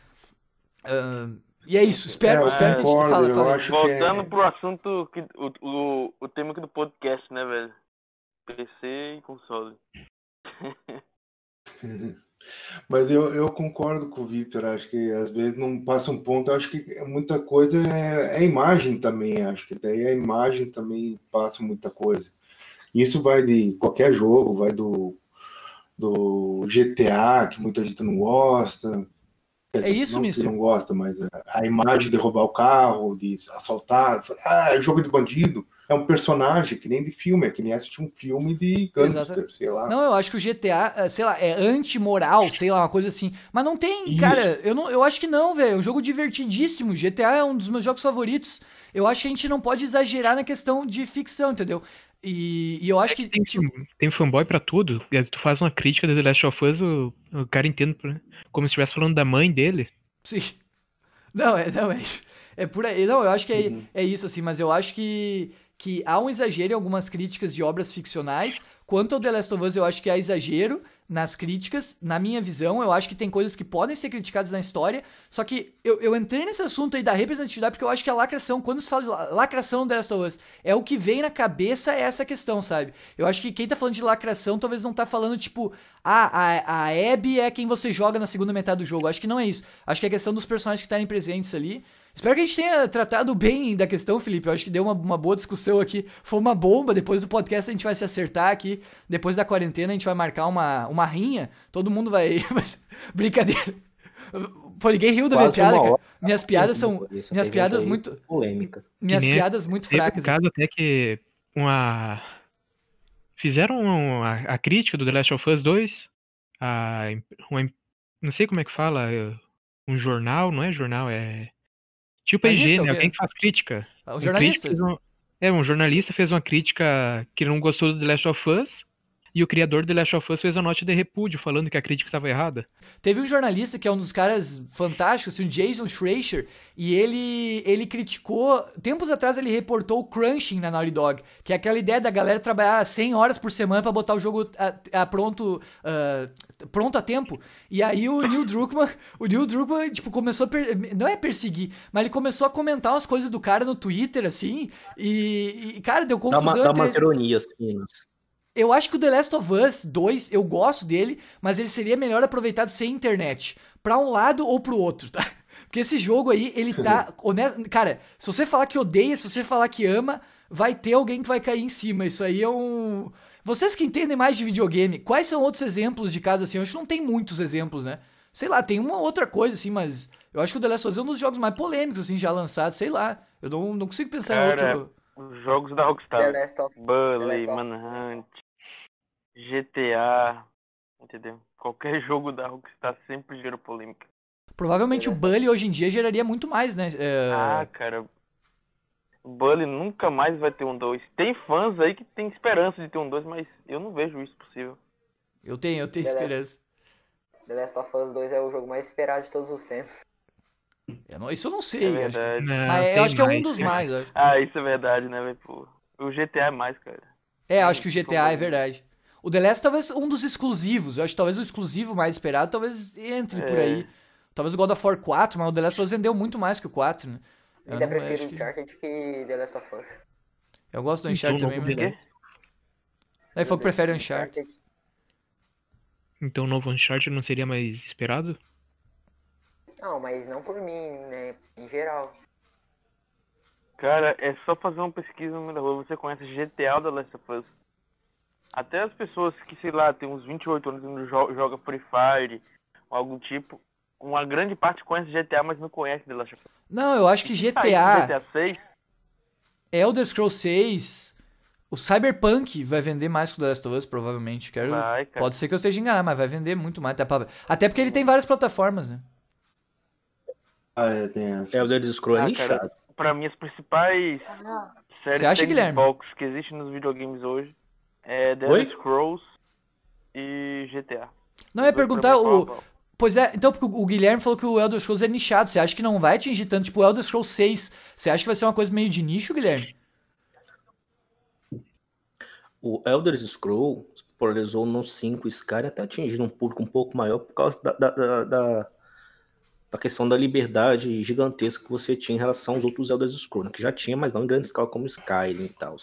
Uh, e é isso, espero, é, espero que a gente fala, fala. Voltando que... pro assunto, que, o, o, o tema aqui do podcast, né, velho? PC e console. *laughs* Mas eu, eu concordo com o Victor, acho que às vezes não passa um ponto, acho que muita coisa é, é imagem também, acho que daí a imagem também passa muita coisa. Isso vai de qualquer jogo, vai do, do GTA, que muita gente não gosta, é isso, não, não gosta, mas a, imagem de roubar o carro, de assaltar, ah, é jogo de bandido. É um personagem que nem de filme, é que nem assistir um filme de gangster, sei lá. Não, eu acho que o GTA, é, sei lá, é anti-moral, sei lá, uma coisa assim. Mas não tem, isso. cara, eu, não, eu acho que não, velho. É um jogo divertidíssimo. GTA é um dos meus jogos favoritos. Eu acho que a gente não pode exagerar na questão de ficção, entendeu? E, e eu acho é que. Tem, tipo... tem fanboy pra tudo. Tu faz uma crítica de The Last of Us, o, o cara entende como se estivesse falando da mãe dele. Sim. Não, é, não, é, é por aí. Não, eu acho que é, uhum. é isso, assim, mas eu acho que, que há um exagero em algumas críticas de obras ficcionais. Quanto ao The Last of Us, eu acho que há exagero nas críticas. Na minha visão, eu acho que tem coisas que podem ser criticadas na história. Só que eu, eu entrei nesse assunto aí da representatividade porque eu acho que a lacração, quando se fala de lacração do The Last of Us, é o que vem na cabeça é essa questão, sabe? Eu acho que quem tá falando de lacração talvez não tá falando, tipo, ah, a, a Abby é quem você joga na segunda metade do jogo. Eu acho que não é isso. Acho que é questão dos personagens que estarem presentes ali. Espero que a gente tenha tratado bem da questão, Felipe. Eu acho que deu uma, uma boa discussão aqui. Foi uma bomba. Depois do podcast a gente vai se acertar aqui. Depois da quarentena a gente vai marcar uma, uma rinha. Todo mundo vai. *laughs* Brincadeira. Pô, ninguém riu da minha piada, cara. Minhas piadas são. Minhas piadas muito. Polêmica. Minhas piadas muito fracas. No caso, até que uma. Fizeram a, a, crítica do The Last of Us 2. A, uma, não sei como é que fala. Um jornal, não é jornal, é Tipo o né? Alguém que faz crítica. É um Um jornalista. um- É, um jornalista fez uma crítica que não gostou do The Last of Us. E o criador do The Last of Us fez a nota de repúdio, falando que a crítica estava errada. Teve um jornalista que é um dos caras fantásticos, assim, o Jason Schreier, e ele ele criticou, tempos atrás ele reportou o crunching na Naughty Dog, que é aquela ideia da galera trabalhar 100 horas por semana pra botar o jogo a, a pronto ah, pronto a tempo. E aí o Neil Druckmann, o Neil Druckmann, tipo, começou a per- não é perseguir, mas ele começou a comentar umas coisas do cara no Twitter assim, e, e, cara, deu Dá confusão uma, dá entre umas eles. Eu acho que o The Last of Us 2, eu gosto dele, mas ele seria melhor aproveitado sem internet. Pra um lado ou pro outro, tá? *laughs* Porque esse jogo aí, ele tá. *laughs* honesto, cara, se você falar que odeia, se você falar que ama, vai ter alguém que vai cair em cima. Isso aí é um. Vocês que entendem mais de videogame, quais são outros exemplos de casos assim? Eu acho que não tem muitos exemplos, né? Sei lá, tem uma outra coisa assim, mas eu acho que o The Last of Us é um dos jogos mais polêmicos, assim, já lançados, sei lá. Eu não, não consigo pensar Cara, em outro. Os jogos da The Rockstar. Last of Bully, The Last of- Manhunt, GTA, entendeu? Qualquer *laughs* jogo da Rockstar sempre gera polêmica. Provavelmente o The Last Bully hoje em dia geraria muito mais, né? É, Ah, cara. Bully nunca mais vai ter um 2. Tem fãs aí que tem esperança de ter um 2, mas eu não vejo isso possível. Eu tenho, eu tenho The Last- esperança. The Last of Us 2 é o jogo mais esperado de todos os tempos. Eu não- isso eu não É sei. acho- verdade. Não, mas eu acho que é um mais, dos mais. eu acho. Ah, isso é verdade, né, velho? Pô, O GTA é mais, cara. É, acho que o GTA é verdade. O The Last talvez um dos exclusivos. Eu acho que talvez o exclusivo mais esperado talvez entre por É. aí. Talvez o God of War 4, mas o The Last of Us vendeu muito mais que o 4, né? Eu, Ainda prefiro que... Uncharted que The Last of Us. eu gosto do Uncharted Então, também, mas... vou Quê? Aí falou que prefere o Uncharted. Então o novo Uncharted não seria mais esperado? Não, mas não por mim, né? Em geral. Cara, é só fazer uma pesquisa no rua. Você conhece GTA da Last of Us? Até as pessoas que, sei lá, tem uns 28 anos e joga Free Fire ou algum tipo, uma grande parte conhece GTA, mas não conhece The Last of Us. Não, eu acho que GTA, GTA 6, Elder Scrolls 6, o Cyberpunk vai vender mais que o The Last of Us, provavelmente. Quero... vai. Pode ser que eu esteja enganado, mas vai vender muito mais. Até, pra- até porque ele tem várias plataformas, né? Ah, é, tem essa. Elder Scrolls é Ah, nichado. cara, pra mim, as principais séries Você acha, de Guilherme? Xbox que existem nos videogames hoje é The Oi? Elder Scrolls e GTA. Não, eu ia perguntar, pau o, pau. Pois é, então, porque o Guilherme falou que o Elder Scrolls é nichado. Você acha que não vai atingir tanto? Tipo, o Elder Scrolls 6. Você acha que vai ser uma coisa meio de nicho, Guilherme? O Elder Scrolls polarizou no 5 Skyrim até atingindo um público um pouco maior por causa da, da, da, da- da questão da liberdade gigantesca que você tinha em relação aos outros Elder Scrolls, né, que já tinha, mas não em grande escala como Skyrim e tal.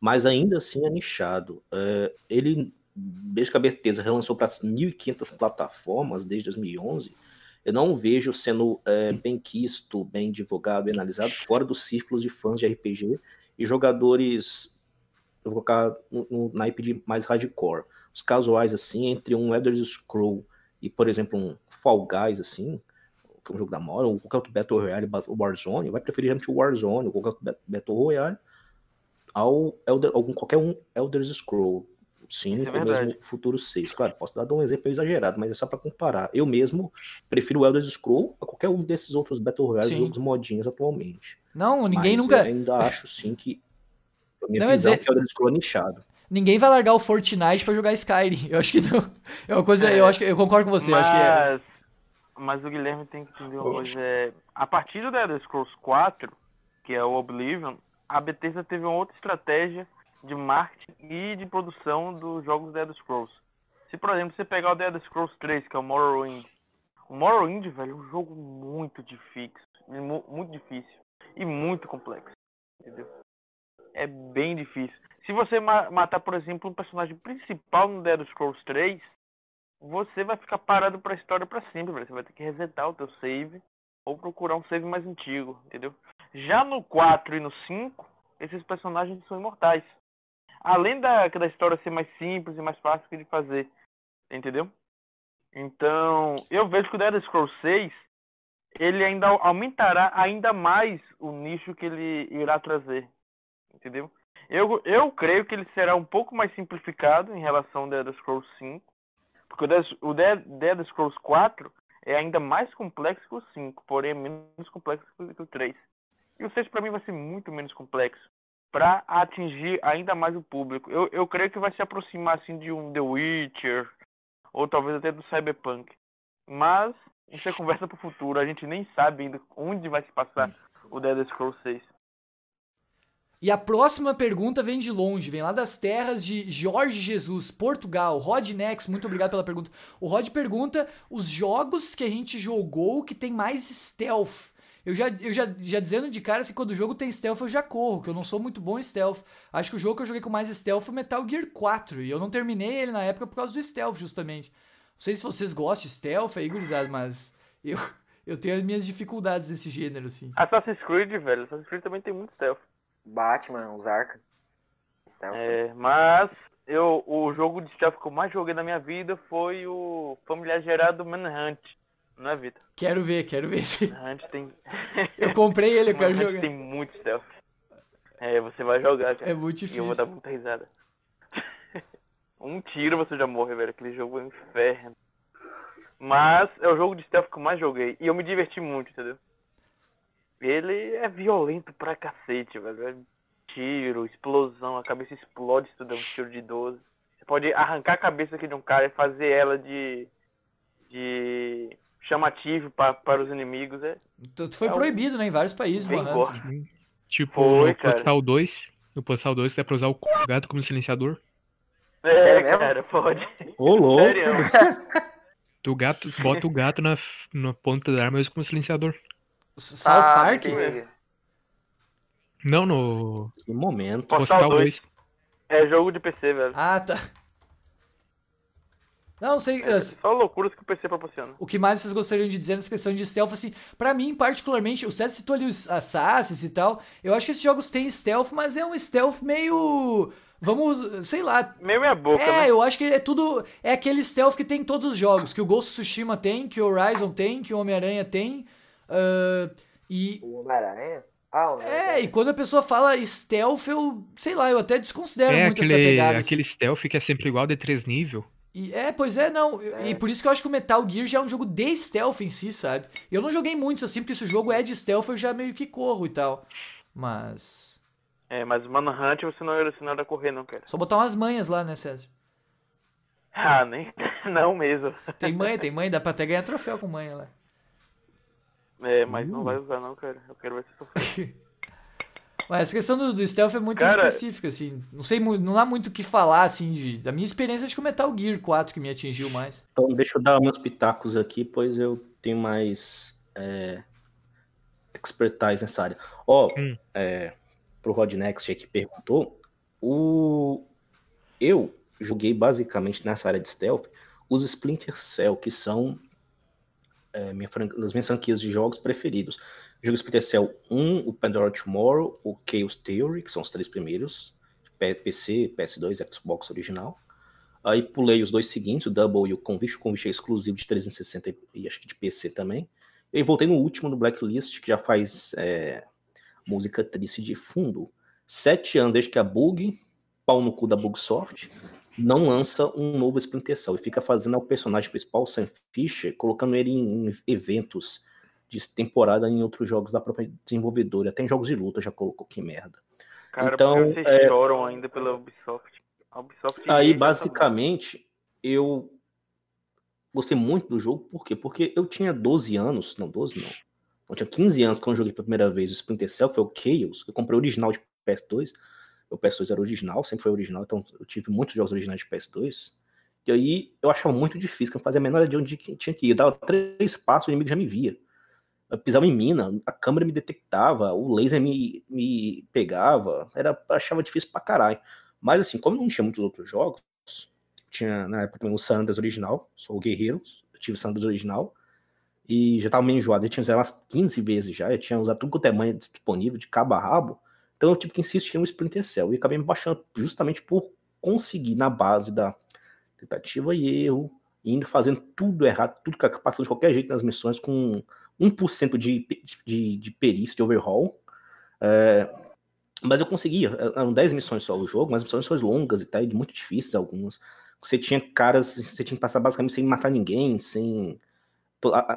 Mas ainda assim é nichado. É, ele, desde que a Bethesda relançou para 1.500 plataformas desde 2011, eu não vejo sendo é, bem quisto, bem divulgado, bem analisado fora dos círculos de fãs de RPG e jogadores eu vou colocar no, no naipe de mais hardcore. Os casuais, assim, entre um Elder Scroll e, por exemplo, um Fall Guys, assim, que é um jogo da moda, ou qualquer outro Battle Royale, o Warzone, vai preferir realmente o Warzone, ou qualquer outro Bat- Battle Royale, ao Elder, algum, qualquer um Elder Scroll 5 Isso é ou mesmo. Futuro 6. Claro, posso dar um exemplo exagerado, mas é só para comparar. Eu mesmo prefiro o Elder Scroll a qualquer um desses outros Battle Royale, jogos modinhos atualmente. Não, ninguém Mas nunca. Eu ainda acho, sim, que minha Não, visão é dizer- que o Elder Scroll é nichado. Ninguém vai largar o Fortnite pra jogar Skyrim. Eu acho que não. É uma coisa. Eu acho que eu concordo com você. Eu acho que é. Mas, mas o Guilherme tem que entender uma coisa. É, a partir do Elder Scrolls 4, que é o Oblivion, a Bethesda teve uma outra estratégia de marketing e de produção dos jogos Elder Scrolls. Se, por exemplo, você pegar o Elder Scrolls 3, que é o Morrowind. O Morrowind, velho, é um jogo muito difícil. mu- Muito difícil. E muito complexo. Entendeu? É bem difícil. Se você ma- matar, por exemplo, um personagem principal no Elder Scrolls 3, você vai ficar parado pra história pra sempre, velho. Você vai ter que resetar o teu save ou procurar um save mais antigo, entendeu? Já no 4 e no 5, esses personagens são imortais. Além da, da história ser mais simples e mais fácil de fazer, entendeu? Então, eu vejo que o The Elder Scrolls 6 ele ainda aumentará ainda mais o nicho que ele irá trazer, entendeu? Eu, eu creio que ele será um pouco mais simplificado em relação ao The Elder Scrolls 5, porque o The, o The, The Elder Scrolls 4 é ainda mais complexo que o 5, porém é menos complexo que o 3. E o 6 para mim vai ser muito menos complexo para atingir ainda mais o público. Eu, eu creio que vai se aproximar assim de um The Witcher ou talvez até do Cyberpunk. Mas isso é conversa para o futuro. A gente nem sabe ainda onde vai se passar o Dead Scrolls 6. E a próxima pergunta vem de longe, vem lá das terras de Jorge Jesus, Portugal. Rod Nex, muito obrigado pela pergunta. O Rod pergunta os jogos que a gente jogou que tem mais stealth. Eu já, eu já, já dizendo de cara, assim, quando o jogo tem stealth eu já corro, que eu não sou muito bom em stealth. Acho que o jogo que eu joguei com mais stealth foi Metal Gear 4, e eu não terminei ele na época por causa do stealth, justamente. Não sei se vocês gostam de stealth aí, gurizada, mas eu, eu tenho as minhas dificuldades nesse gênero, assim. Assassin's Creed, velho, Assassin's Creed também tem muito stealth. Batman, os Arkham. É, mas eu, o jogo de stealth que eu mais joguei na minha vida foi o familiar gerado Manhunt. Não é, Vitor? Quero ver, quero ver se. Tem. *laughs* eu comprei ele, eu quero Manhunt jogar. tem muito stealth. É, você vai jogar, cara. É muito E difícil. eu vou dar muita risada. *laughs* um tiro você já morre, velho. Aquele jogo é um inferno. Mas é o jogo de stealth que eu mais joguei. E eu me diverti muito, entendeu? Ele é violento pra cacete, velho. É tiro, explosão, a cabeça explode se tu der um tiro de 12. Você pode arrancar a cabeça aqui de um cara e fazer ela de. de. Chamativo pra, para os inimigos. É, Então, Foi É um- proibido, né, em vários países, gore. Tipo, Foi, no cara. Postal 2. No Postal 2 dá pra usar o gato como silenciador. É, mesmo? cara, pode. Ô, louco. Sério. *laughs* Tu gato, bota o gato na, na ponta da arma e usa como silenciador. South Ah, Park? entendi. Não no Que momento. Postal Postal 2. 2. É jogo de PC, velho. Ah, tá. Não, sei. eh, Só loucuras que o PC proporciona. O que mais vocês gostariam de dizer nessa questão de stealth, assim, pra mim, particularmente, o César citou ali os Assassins e tal, eu acho que esses jogos têm stealth, mas é um stealth meio... Vamos, sei lá... Meio minha boca, É, né? eu acho que é tudo... É aquele stealth que tem em todos os jogos, que o Ghost of Tsushima tem, que o Horizon tem, que o Homem-Aranha tem, ah, e... O Homem-Aranha? Ah, o É, e quando a pessoa fala stealth, eu, sei lá, eu até desconsidero É muito essa aquele, pegada. assim. aquele stealth que é sempre igual de 3 nível. E, é, pois é, não. E por isso que eu acho que o Metal Gear já é um jogo de stealth em si, sabe? Eu não joguei muito assim, porque se o jogo é de stealth, eu já meio que corro e tal. Mas. É, mas Manhunt você não era, não era correr, não, cara. Só botar umas manhas lá, né, César? Ah, nem. *laughs* Não mesmo. Tem manha, tem manha, dá pra até ganhar troféu com manha lá. É, mas não vai usar, não, cara. Eu quero ver se sofrer. *laughs* Mas essa questão do, do stealth é muito Cara- específica, assim. Não sei muito, não há muito o que falar, assim, de, da minha experiência de o Metal Gear 4 que me atingiu mais. Então, deixa eu dar meus pitacos aqui, pois eu tenho mais é, expertise nessa área. Ó, Hum. é, pro Rod Next que perguntou, o... eu joguei basicamente nessa área de stealth os Splinter Cell, que são é, minha das minhas franquias de jogos preferidos. Jogo Splinter Cell 1, o Pandora Tomorrow, o Chaos Theory, que são os três primeiros, PC, PS2, Xbox original. Aí pulei os dois seguintes, o Double e o Convict. O Convict é exclusivo de 360 e acho que de PC também. E voltei no último, no Blacklist, que já faz é, música triste de fundo. Sete anos desde que a Bug, pau no cu da Bugsoft, não lança um novo Splinter Cell e fica fazendo o personagem principal, Sam Fisher, colocando ele em eventos de temporada em outros jogos da própria desenvolvedora. Até em jogos de luta já colocou, que merda. Cara, Então, vocês é- choram ainda pela Ubisoft. Ubisoft Aí, basicamente, eu gostei muito do jogo, por quê? Porque eu tinha 12 anos, não, 12 não. Eu tinha 15 anos quando eu joguei pela primeira vez o Splinter Cell, foi o Chaos, eu comprei o original de PS2. O PS2 era original, sempre foi original, então eu tive muitos jogos originais de PS2. E aí eu achava muito difícil, que eu não fazia a menor ideia de onde tinha que ir. Eu dava três passos, o inimigo já me via. Pisava em mina, a câmera me detectava, o laser me, me pegava, era, achava difícil pra caralho. Mas assim, como não tinha muitos outros jogos, tinha na época também o San Andreas original, sou o Guerreiro, eu tive o San Andreas original, e já tava meio enjoado, eu tinha usado umas 15 vezes já, eu tinha usado tudo quanto é manha disponível, de cabo a rabo, então eu tive que insistir no Splinter Cell, e acabei me baixando justamente por conseguir, na base da tentativa e erro, indo fazendo tudo errado, tudo que passando de qualquer jeito nas missões, com 1% de, de, de perícia, de overhaul, é, mas eu conseguia, eram 10 missões só o jogo, mas missões longas e tal, e muito difíceis algumas. Você tinha caras, você tinha que passar basicamente sem matar ninguém, sem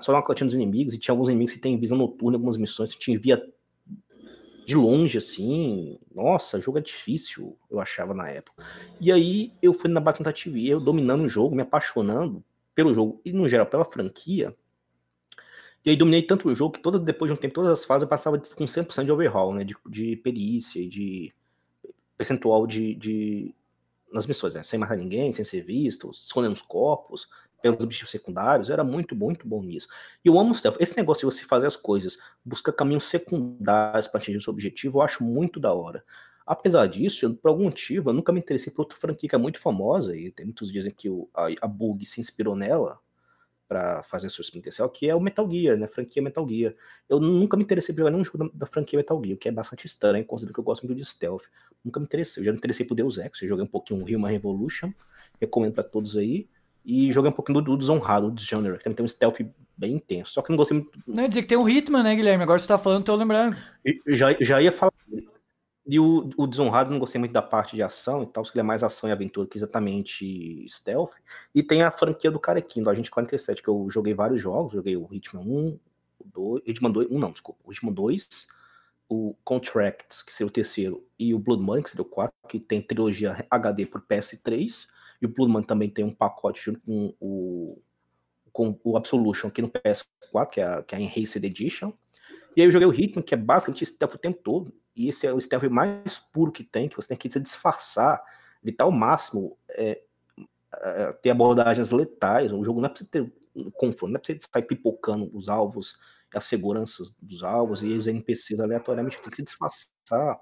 só uma cotinha dos inimigos, e tinha alguns inimigos que tem visão noturna, algumas missões que tinha via de longe, assim. Nossa, jogo é difícil, eu achava na época. E aí eu fui na base TV, eu dominando o jogo, me apaixonando pelo jogo e, no geral, pela franquia. E aí dominei tanto o jogo que todo, depois de um tempo, todas as fases eu passava com 100% de overhaul, né? De, de perícia e de percentual de, de, nas missões, né? Sem matar ninguém, sem ser visto, escondendo os corpos, pelos objetivos secundários, eu era muito, muito bom nisso. E eu amo o stealth. Esse negócio de você fazer as coisas, buscar caminhos secundários para atingir o seu objetivo, eu acho muito da hora. Apesar disso, eu, por algum motivo, eu nunca me interessei por outra franquia que é muito famosa, e tem muitos dizem que o, a, a Bug se inspirou nela para fazer seu Splinter Cell, que é o Metal Gear, né? Franquia Metal Gear. Eu nunca me interessei por jogar nenhum jogo da, da franquia Metal Gear, o que é bastante estranho, considerando que eu gosto muito de stealth. Nunca me interessei. Eu já me interessei por Deus Ex, eu joguei um pouquinho o Human Revolution, recomendo para todos aí. E joguei um pouquinho do, do Desonrado, o Dishonored, que também tem um stealth bem intenso. Só que não gostei muito. Não, ia dizer que tem um Hitman, né, Guilherme? Agora você tá falando, tô lembrando. Eu já, já ia falar. E o, o Desonrado não gostei muito da parte de ação e tal, que ele é mais ação e aventura que exatamente stealth. E tem a franquia do Carequim, do Agente 47, que eu joguei vários jogos. Joguei o Hitman 1, o 2, Hitman 2, 1 não, desculpa, o Hitman 2, o Contracts, que seria o terceiro, e o Blood Money, que seria o 4, que tem trilogia HD por PS3 e o Bloodman também tem um pacote junto com o, com o Absolution aqui no PS4, que é que é a Enhanced Edition. E aí eu joguei o Hitman, que é basicamente stealth o tempo todo. E esse é o stealth mais puro que tem, que você tem que se disfarçar, evitar ao máximo é, é, ter abordagens letais. O jogo não é pra você ter conforto, não é pra você sair pipocando os alvos, as seguranças dos alvos e os NPCs aleatoriamente. Tem que se disfarçar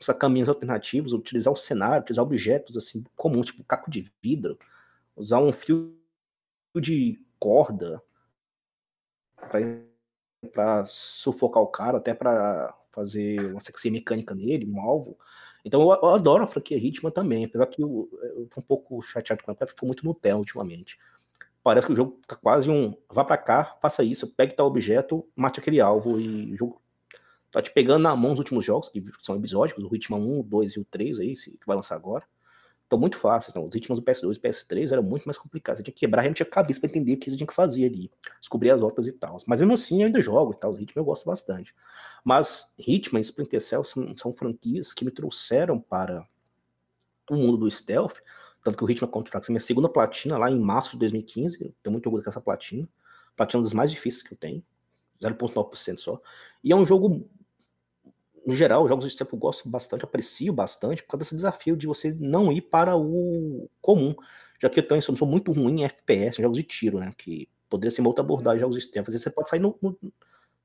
usar caminhos alternativos, utilizar o cenário, utilizar objetos assim comuns, tipo caco de vidro, usar um fio de corda para sufocar o cara, até para fazer uma sexy mecânica nele, um alvo. Então eu, eu, adoro a franquia Hitman também, apesar que eu, eu tô um pouco chateado com ela, porque ficou muito Nutella ultimamente. Parece que o jogo tá quase um vá para cá, faça isso, pegue tal objeto, mate aquele alvo e o jogo Tá te pegando na mão os últimos jogos, que são episódicos, o Hitman 1, o 2 e o 3 aí, que vai lançar agora. Estão muito fáceis, não. Os ritmos do PS2 e PS3 eram muito mais complicados. Você tinha que quebrar realmente a cabeça para entender o que você tinha que fazer ali. Descobrir as rotas e tal. Mas mesmo assim, eu ainda jogo e tal. Os ritmos eu gosto bastante. Mas Hitman e Splinter Cell são, são franquias que me trouxeram para o mundo do stealth. Tanto que o Hitman Contracts é minha segunda platina lá em março de 2015. Eu tenho muito orgulho com essa platina. Platina é uma das mais difíceis que eu tenho. 0,9% só. E é um jogo no geral, jogos de stealth eu gosto bastante, aprecio bastante, por causa desse desafio de você não ir para o comum. Já que eu também sou, sou muito ruim em FPS, em jogos de tiro, né? Que poderia ser uma outra abordagem jogos de stealth. Às vezes você pode sair no, no,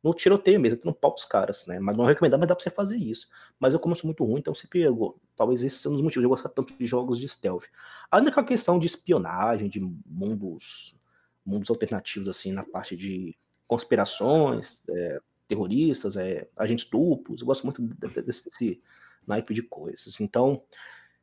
no tiroteio mesmo, no pau dos caras, né? Mas não recomendar, mas dá pra você fazer isso. Mas eu, como sou muito ruim, então sempre eu, talvez esse seja um dos motivos de eu gostar tanto de jogos de stealth. Ainda com a questão de espionagem, de mundos, mundos alternativos, assim, na parte de conspirações, é, terroristas, é, agentes duplos, eu gosto muito desse, desse naipe de coisas. Então,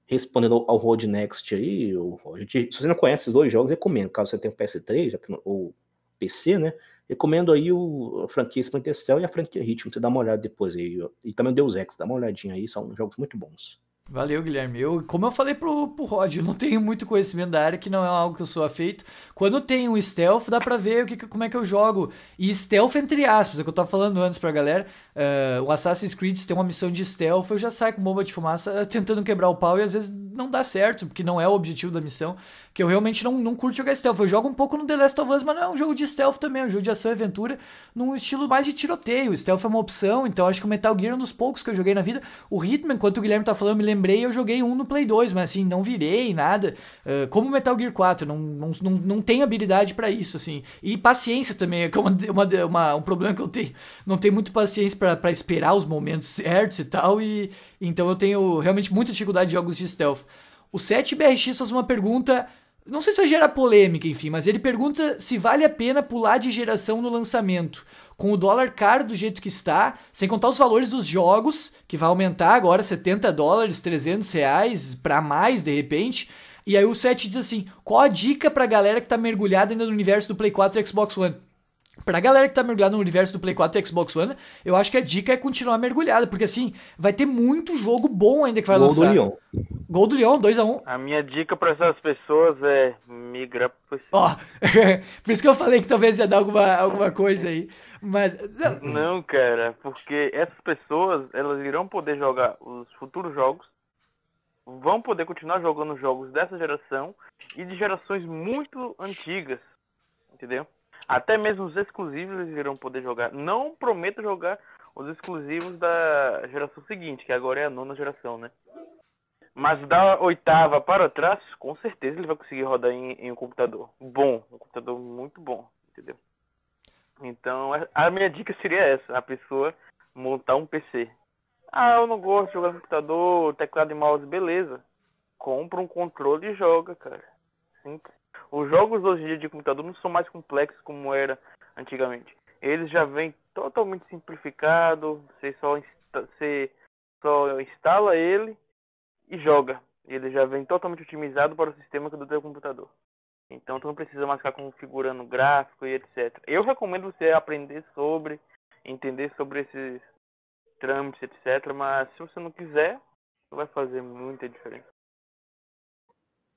respondendo ao Road Next aí, o, se você não conhece esses dois jogos, recomendo, caso você tenha o PS3 ou PC, né? Recomendo aí o, a franquia Splinter Cell e a franquia Ritmo, você dá uma olhada depois aí. E também o Deus Ex, dá uma olhadinha aí, são jogos muito bons. Valeu, Guilherme. Eu, como eu falei pro, pro Rod, eu não tenho muito conhecimento da área, que não é algo que eu sou afeito. Quando tem um stealth, dá pra ver o que, como é que eu jogo. E stealth, entre aspas, é o que eu tava falando antes pra galera. Uh, o Assassin's Creed tem uma missão de stealth, eu já saio com bomba de fumaça tentando quebrar o pau e às vezes não dá certo, porque não é o objetivo da missão. Que eu realmente não, não curto jogar stealth. Eu jogo um pouco no The Last of Us, mas não é um jogo de stealth também, é um jogo de ação e aventura, num estilo mais de tiroteio. Stealth é uma opção, então acho que o Metal Gear é um dos poucos que eu joguei na vida. O Hitman, enquanto o Guilherme tá falando, eu me lembrei, eu joguei um no Play 2, mas assim, não virei nada. Uh, como Metal Gear 4, não, não, não, não tenho habilidade para isso, assim. E paciência também, é uma, uma, uma, um problema que eu tenho. Não tenho muito paciência para esperar os momentos certos e tal, e então eu tenho realmente muita dificuldade de jogos de stealth. O 7BRX faz uma pergunta não sei se vai gerar polêmica, enfim, mas ele pergunta se vale a pena pular de geração no lançamento. Com o dólar caro do jeito que está, sem contar os valores dos jogos, que vai aumentar agora 70 dólares, 300 reais, para mais de repente. E aí o 7 diz assim: qual a dica pra galera que tá mergulhada ainda no universo do Play 4 e Xbox One? Pra galera que tá mergulhada no universo do Play 4 e Xbox One, eu acho que a dica é continuar mergulhada, porque assim, vai ter muito jogo bom ainda que vai Gol lançar. do Lyon. Gol do Leão, 2x1. A minha dica pra essas pessoas é migrar pro. Ó, *laughs* por isso que eu falei que talvez ia dar alguma, alguma coisa aí. Mas. não, Não, cara, porque essas pessoas, elas irão poder jogar os futuros jogos, vão poder continuar jogando jogos dessa geração e de gerações muito antigas, entendeu? Até mesmo os exclusivos eles irão poder jogar. Não prometo jogar os exclusivos da geração seguinte, que agora é a nona geração, né? Mas da oitava para trás, com certeza ele vai conseguir rodar em, em um computador bom, um computador muito bom, entendeu? Então, a- a minha dica seria essa, a pessoa montar um PC. Ah, eu não gosto de jogar no computador, teclado e mouse, beleza. Compra um controle e joga, cara. Simples. Os jogos hoje em dia de computador não são mais complexos como era antigamente. Eles já vêm totalmente simplificado, você só, insta- você só instala ele e joga. Ele já vem totalmente otimizado para o sistema do teu computador. Então tu não precisa mais ficar configurando gráfico e etc. Eu recomendo você aprender sobre, entender sobre esses trâmites, etc. Mas se você não quiser, não vai fazer muita diferença.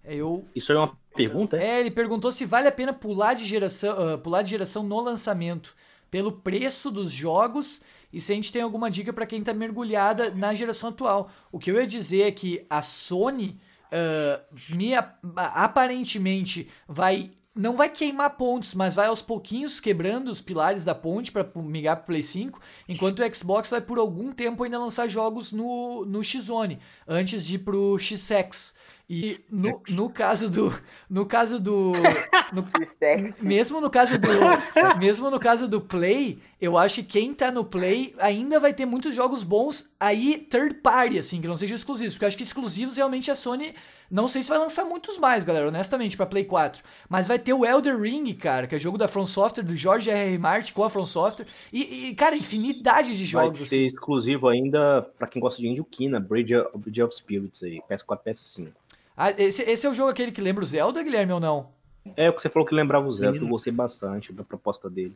Eu. Isso é uma pergunta, é? É, ele perguntou se vale a pena pular de geração, ah, pular de geração no lançamento, pelo preço dos jogos e se a gente tem alguma dica pra quem tá mergulhada na geração atual. O que eu ia dizer é que a Sony ah, me ap- aparentemente vai não vai queimar pontos, mas vai aos pouquinhos quebrando os pilares da ponte para migrar pro Play 5, enquanto o Xbox vai por algum tempo ainda lançar jogos no, no X-Zone, antes de ir pro X-Sex. E no, no caso do. No caso do. no- *laughs* mesmo no caso do. mesmo no caso do Play, eu acho que quem tá no Play ainda vai ter muitos jogos bons aí, third party, assim, que não sejam exclusivos. Porque eu acho que exclusivos realmente a Sony. Não sei se vai lançar muitos mais, galera, honestamente, pra Play 4. Mas vai ter o Elder Ring, cara, que é jogo da From Software, do George R. R. Martin com a From Software. E, e, cara, infinidade de Vai jogos, ter assim. exclusivo ainda pra quem gosta de Indio Kina, Bridge of, Bridge of Spirits aí, PS4, PS5. Ah, esse, esse é o jogo aquele que lembra o Zelda, Guilherme, ou não? É o que você falou que lembrava o Zelda, eu gostei bastante da proposta dele.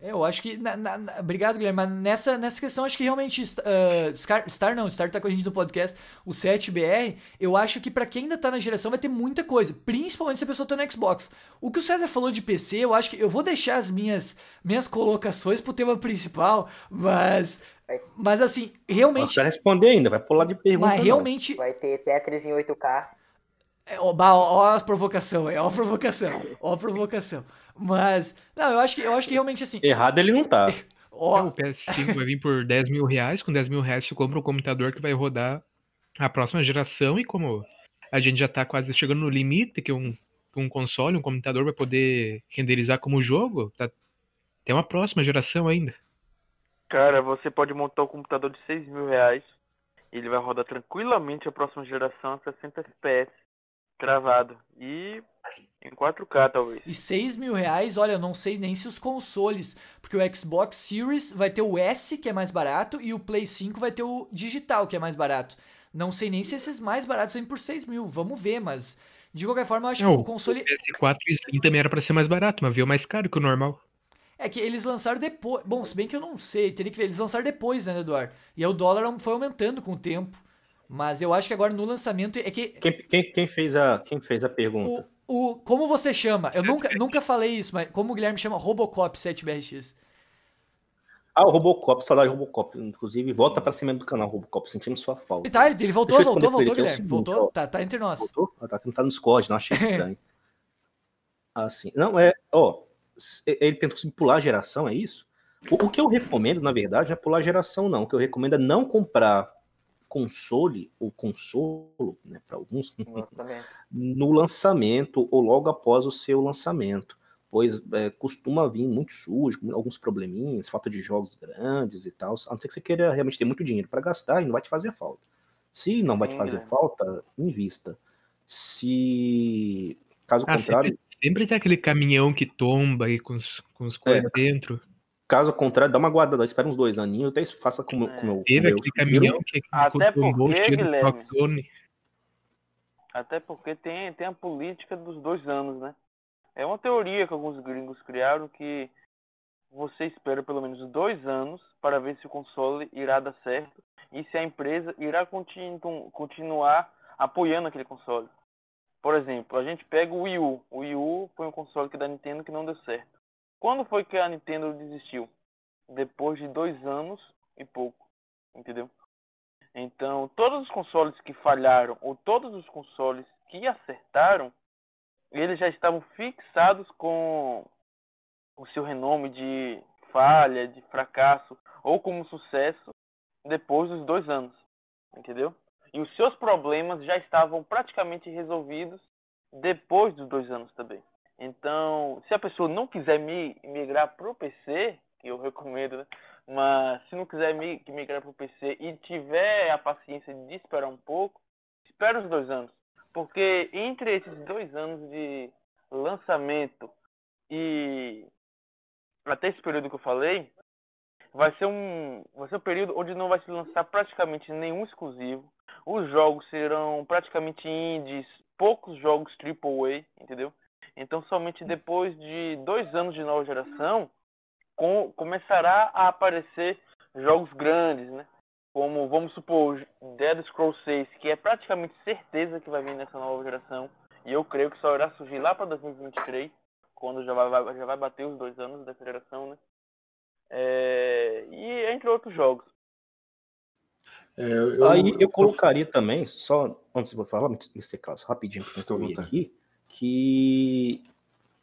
É, eu acho que. na- na- na- obrigado, Guilherme. Mas nessa, nessa questão, acho que realmente. ah, Star, Star não, Star tá com a gente no podcast, o 7BR. Eu acho que pra quem ainda tá na geração vai ter muita coisa. Principalmente se a pessoa tá no Xbox. O que o César falou de PC, eu acho que. Eu vou deixar as minhas, minhas colocações pro tema principal, mas. Mas assim, realmente. Você vai responder ainda, vai pular de pergunta. Mas não. realmente. Vai ter Tetris em 8K. É, ó, ó a provocação, é, ó a provocação, ó a provocação. Mas, não, eu acho que, eu acho que realmente assim, Errado ele não tá. ó, O PS5 vai vir por 10 mil reais. Com 10 mil reais você compra um computador que vai rodar a próxima geração. E como a gente já tá quase chegando no limite, que um, um console, um computador vai poder renderizar como jogo, tá, tem uma próxima geração ainda. Cara, você pode montar um computador de 6 mil reais. Ele vai rodar tranquilamente a próxima geração a 60 FPS travado. E em 4K talvez. e 6 mil reais, olha, eu não sei nem se os consoles, porque o Xbox Series vai ter o S, que é mais barato, e o Play 5 vai ter o digital, que é mais barato. Não sei nem se esses mais baratos vêm por 6 mil, vamos ver, mas de qualquer forma, eu acho Não, que o console. O PS4 Slim também era pra ser mais barato, mas veio mais caro que o normal. É que eles lançaram depois. Bom, se bem que eu não sei, teria que ver. Eles lançaram depois, né, Eduardo? E aí o dólar foi aumentando com o tempo. Mas eu acho que agora no lançamento é que. Quem, quem, quem fez, a, quem fez a pergunta? O, o, como você chama? Eu nunca, nunca falei isso, mas como o Guilherme chama Robocop 7BRX. Ah, o Robocop, saudade do Robocop. Inclusive, volta pra cima do canal Robocop, sentindo sua falta. Tá, ele, ele voltou, voltou, voltou, ele, é Guilherme. seguinte, voltou, ó. tá, tá entre nós. Voltou? Ah, tá, que não tá no Discord, não achei *laughs* estranho. assim, não, é, ó, ele tentou se pular a geração, é isso? O, o que eu recomendo, na verdade, não é pular a geração, não. O que eu recomendo é não comprar console ou consolo, né, para alguns, no lançamento. no lançamento ou logo após o seu lançamento, pois é, costuma vir muito sujo, alguns probleminhas, falta de jogos grandes e tal, a não ser que você queira realmente ter muito dinheiro para gastar e não vai te fazer falta. Se não vai te Sim, fazer né? falta, invista. Se caso Ah, contrário, sempre, tem aquele caminhão que tomba aí com os, com os coisas dentro. caso contrário, dá uma guardada, espera uns dois aninhos, até isso faça como, É. como eu, Teve aquele caminhão que, que Até tombou porque, Guilherme. Até porque tem, tem a política dos dois anos, né? É uma teoria que alguns gringos criaram que você espera pelo menos dois anos para ver se o console irá dar certo e se a empresa irá continu continuar apoiando aquele console. Por exemplo, a gente pega o Wii U. O Wii U foi um console que da Nintendo que não deu certo. Quando foi que a Nintendo desistiu? Depois de dois anos e pouco, entendeu? Então, todos os consoles que falharam ou todos os consoles que acertaram, eles já estavam fixados com o seu renome de falha, de fracasso ou como sucesso depois dos dois anos, entendeu? E os seus problemas já estavam praticamente resolvidos depois dos dois anos também. Então, se a pessoa não quiser migrar para o PC, que eu recomendo, né? mas se não quiser migrar para o PC e tiver a paciência de esperar um pouco, espera os dois anos. Porque entre esses dois anos de lançamento e até esse período que eu falei, vai ser um vai ser um período onde não vai se lançar praticamente nenhum exclusivo. Os jogos serão praticamente indies, poucos jogos AAA, entendeu? Então somente depois de dois anos de nova geração com, começará a aparecer jogos grandes, né? Como vamos supor Dead Scrolls 6, que é praticamente certeza que vai vir nessa nova geração. E eu creio que só irá surgir lá para 2023 quando já vai, já vai bater os dois anos da federação, né? É, e entre outros jogos. É, eu, Aí eu colocaria também, só antes de eu falar, Mr. Klaus, rapidinho, que eu aqui, que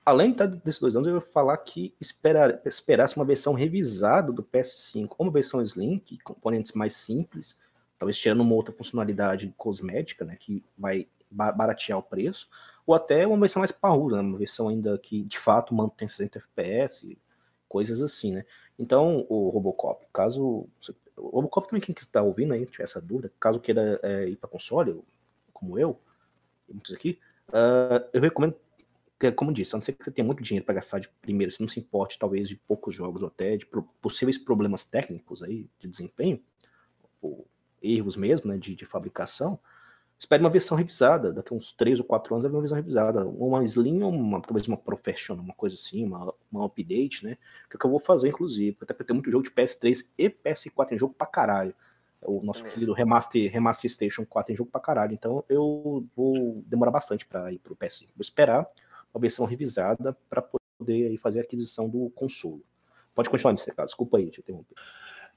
além desses dois anos, eu ia falar que esperar, esperasse uma versão revisada do PS5, uma versão Slim, que componentes mais simples, talvez tirando uma outra funcionalidade cosmética, né, que vai baratear o preço, ou até uma versão mais parruda, né? uma versão ainda que de fato mantém 60 FPS, coisas assim, né? Então, o Robocop, caso. O Robocop também, quem está ouvindo aí, tiver essa dúvida, caso queira é, ir para console, como eu, muitos aqui, uh, eu recomendo, que, como disse, a não ser que você tenha muito dinheiro para gastar de primeiro, se não se importe talvez de poucos jogos ou até de possíveis problemas técnicos aí de desempenho, ou erros mesmo, né, de, de fabricação, espere uma versão revisada. Daqui a uns 3 ou 4 anos vai uma versão revisada. Uma Slim ou uma, talvez uma Professional, uma coisa assim, uma, uma update, né? Que é o que eu vou fazer, inclusive. Até porque tem muito jogo de PS3 e PS4 em jogo pra caralho. O nosso é. querido Remaster, Remaster Station 4 em jogo pra caralho. Então eu vou demorar bastante para ir pro PS5. Vou esperar uma versão revisada para poder aí, fazer a aquisição do console. Pode continuar nesse caso. Desculpa aí, te interromper.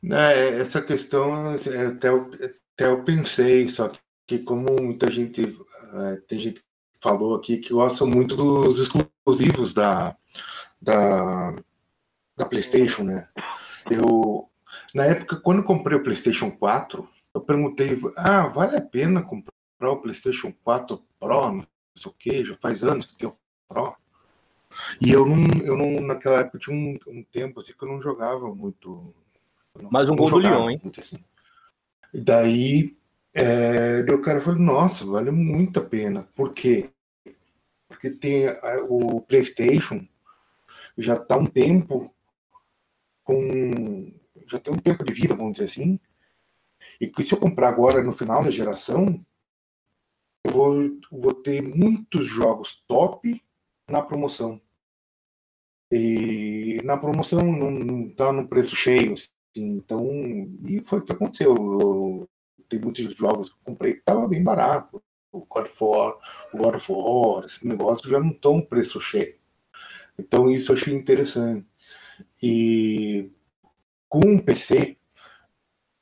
Né, essa questão até eu, até eu pensei, só que que como muita gente é, tem gente que falou aqui que gosta muito dos exclusivos da, da, da PlayStation, né? Eu na época quando comprei o PlayStation 4, eu perguntei, ah, vale a pena comprar o PlayStation 4 Pro, não sei o que, já faz anos que tem o Pro. E eu não, eu não naquela época tinha um, um tempo assim que eu não jogava muito. Mais um gol do Leão, hein? Assim. E daí é, o cara falou, nossa, vale muito a pena. Por quê? Porque tem a, o PlayStation já está um tempo com. Já tem um tempo de vida, vamos dizer assim. E que se eu comprar agora no final da geração, eu vou, vou ter muitos jogos top na promoção. E na promoção não está no preço cheio. Assim, então, e foi o que aconteceu. Eu, tem muitos jogos que eu comprei que estava bem barato. O God of War, o God of War, esse negócio já não estão preço cheio. Então isso eu achei interessante. E com um PC,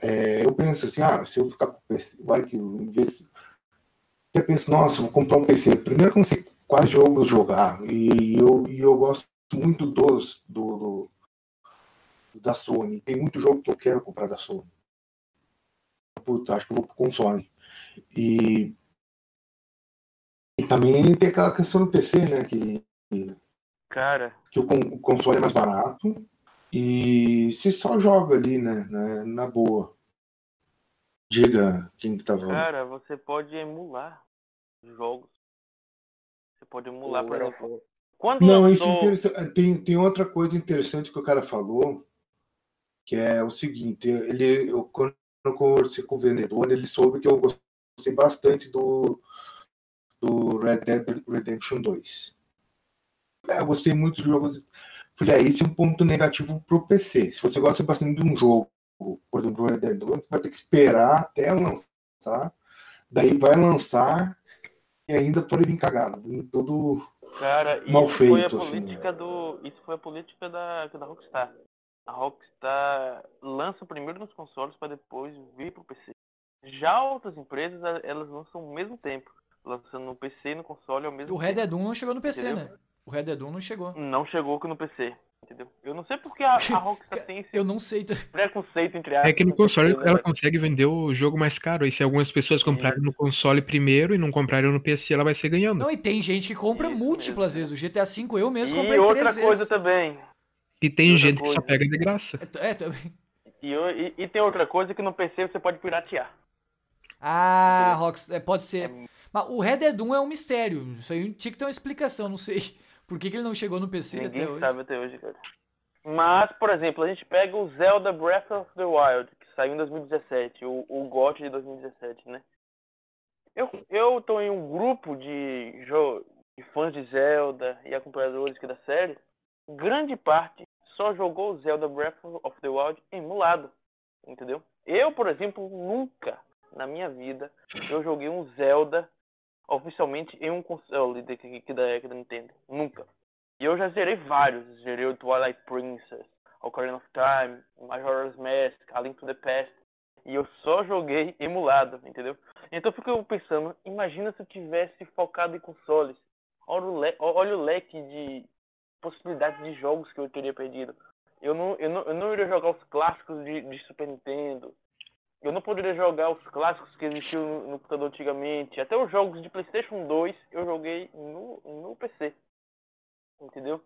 é, eu penso assim, ah, se eu ficar com o PC, vai que eu investo. Eu penso, nossa, vou comprar um PC. Primeiro que eu não sei quais jogos jogar. E eu, e eu gosto muito dos do, do, da Sony. Tem muito jogo que eu quero comprar da Sony putz, acho que eu vou pro console. E, e também tem aquela questão do PC, né? Que, Cara. que o, o console é mais barato e você só joga ali, né? Na, na boa. Diga quem que tá falando. Cara, você pode emular jogos. Você pode emular, por exemplo. Quando Não, lançou... isso é tem, tem outra coisa interessante que o cara falou, que é o seguinte, ele, eu, quando eu conversei com o vendedor, ele soube que eu gostei bastante do, do Red Dead Redemption 2. É, eu gostei muito do jogo. Falei, é, esse é um ponto negativo pro PC. Se você gosta bastante de um jogo, por exemplo, o Red Dead 2, você vai ter que esperar até lançar, daí vai lançar e ainda pode vir cagado, todo Cara, mal feito. foi a assim, política do. Isso foi a política da, da Rockstar. A Rockstar lança primeiro nos consoles para depois vir pro PC. Já outras empresas, elas lançam ao mesmo tempo. Lançando no PC e no console ao mesmo O tempo. Red Dead 1 não chegou no PC, Entendeu? né? O Red Dead 1 não chegou. Não chegou no PC. Entendeu? Eu não sei porque a, a *laughs* Rockstar tem esse Eu não sei. preconceito entre aspas. É que no console né, ela consegue vender o jogo mais caro. E se algumas pessoas comprarem no console primeiro e não comprarem no PC, ela vai ser ganhando. Não, e tem gente que compra Isso múltiplas mesmo. vezes. O GTA V eu mesmo E comprei outra três coisa vezes. também. E tem outra gente que só coisa. pega de graça. É, É, também. E, e- e tem outra coisa que no PC você pode piratear. Ah? Rox, é, pode ser. Mas o Red Dead 1 é um mistério. Isso aí tinha que ter uma explicação, não sei. *laughs* Por que, que ele não chegou no PC Ninguém até hoje? sabe até hoje, cara. Mas, por exemplo, a gente pega o Zelda Breath of the Wild, que saiu em 2017, o, o GOT de 2017, né? Eu, eu tô em um grupo de, de fãs de Zelda e acompanhadores aqui da série. Grande parte só jogou Zelda Breath of the Wild emulado, entendeu? Eu, por exemplo, nunca na minha vida eu joguei um Zelda oficialmente em um console da, da Nintendo. Nunca. E eu já zerei vários. Zerei o Twilight Princess, Ocarina of Time, Majora's Mask, A Link to the Past. E eu só joguei emulado, entendeu? Então eu fico pensando, imagina se eu tivesse focado em consoles. Olha o, le olha o leque de possibilidades de jogos que eu teria perdido. Eu não, eu não, eu não iria jogar os clássicos de, de Super Nintendo. Eu não poderia jogar os clássicos que existiam no, no computador antigamente. Até os jogos de PlayStation 2 eu joguei no, no PC. Entendeu?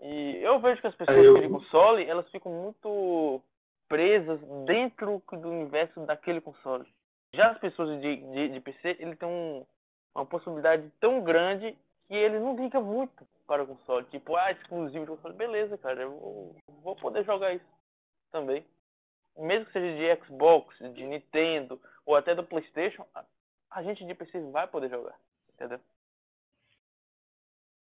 E eu vejo que as pessoas eu- que têm console, elas ficam muito presas dentro do universo daquele console. Já as pessoas de, de, de PC, ele tem um, uma possibilidade tão grande que ele não liga muito para o console. Tipo, ah, exclusivo de console. Beleza, cara, eu vou, vou poder jogar isso também. Mesmo que seja de Xbox, de Nintendo ou até do PlayStation, a, a gente de PC vai poder jogar. Entendeu?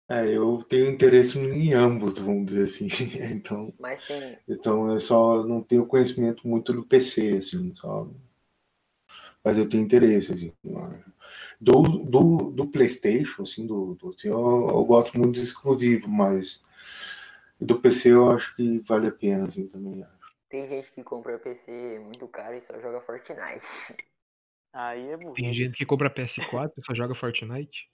É, eu tenho interesse em ambos, vamos dizer assim. *laughs* Então, Mas tem. então eu só não tenho conhecimento muito do PC, assim, só. Mas eu tenho interesse, assim. Do, do, do PlayStation, assim, do, do assim, eu, eu gosto muito de exclusivo, mas do PC eu acho que vale a pena, assim, também. Tem gente que compra PC muito caro e só joga Fortnite. Aí é Tem burrice. gente que compra PS4 e só joga Fortnite.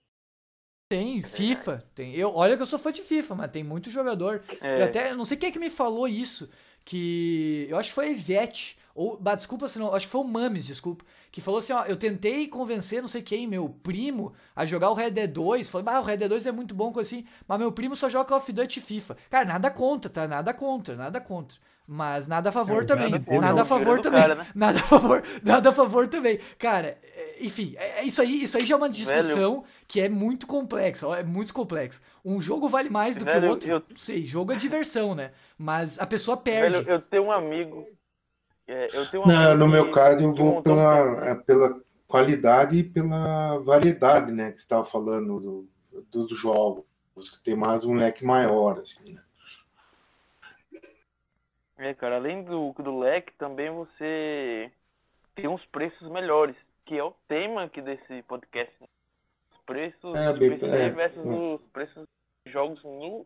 Tem, FIFA. Tem. Eu, olha que eu sou fã de FIFA, mas tem muito jogador. É. Eu até eu não sei quem é que me falou isso. Que. Eu acho que foi a Ivete. Ou. Bah, desculpa se não. Acho que foi o Mames, desculpa. Que falou assim: ó, eu tentei convencer não sei quem, meu primo, a jogar o Red Dead 2. Falou, ah, o Red Dead 2 é muito bom, coisa assim. Mas meu primo só joga Call of Duty e FIFA. Cara, nada contra, tá? Nada contra, nada contra. Mas nada a favor É, também. nada Nada a favor também. cara, né? *laughs* Nada a favor, nada a favor também. Cara, é, enfim, é- é isso aí, isso aí já é uma discussão que é muito complexa, é muito complexa. Um jogo vale mais do que Velho, o outro. eu- Não sei, jogo é diversão, né? Mas a pessoa perde. Velho, eu tenho um amigo. É, Não, no meu caso, eu vou pela, é, pela qualidade e pela variedade, né? Que você estava falando do- dos jogos, que tem mais um leque maior, assim, né? É, cara, além do, do leque, também você tem uns preços melhores, que é o tema aqui desse podcast. né? Os preços É, bem- PC é, versus é. os preços de jogos no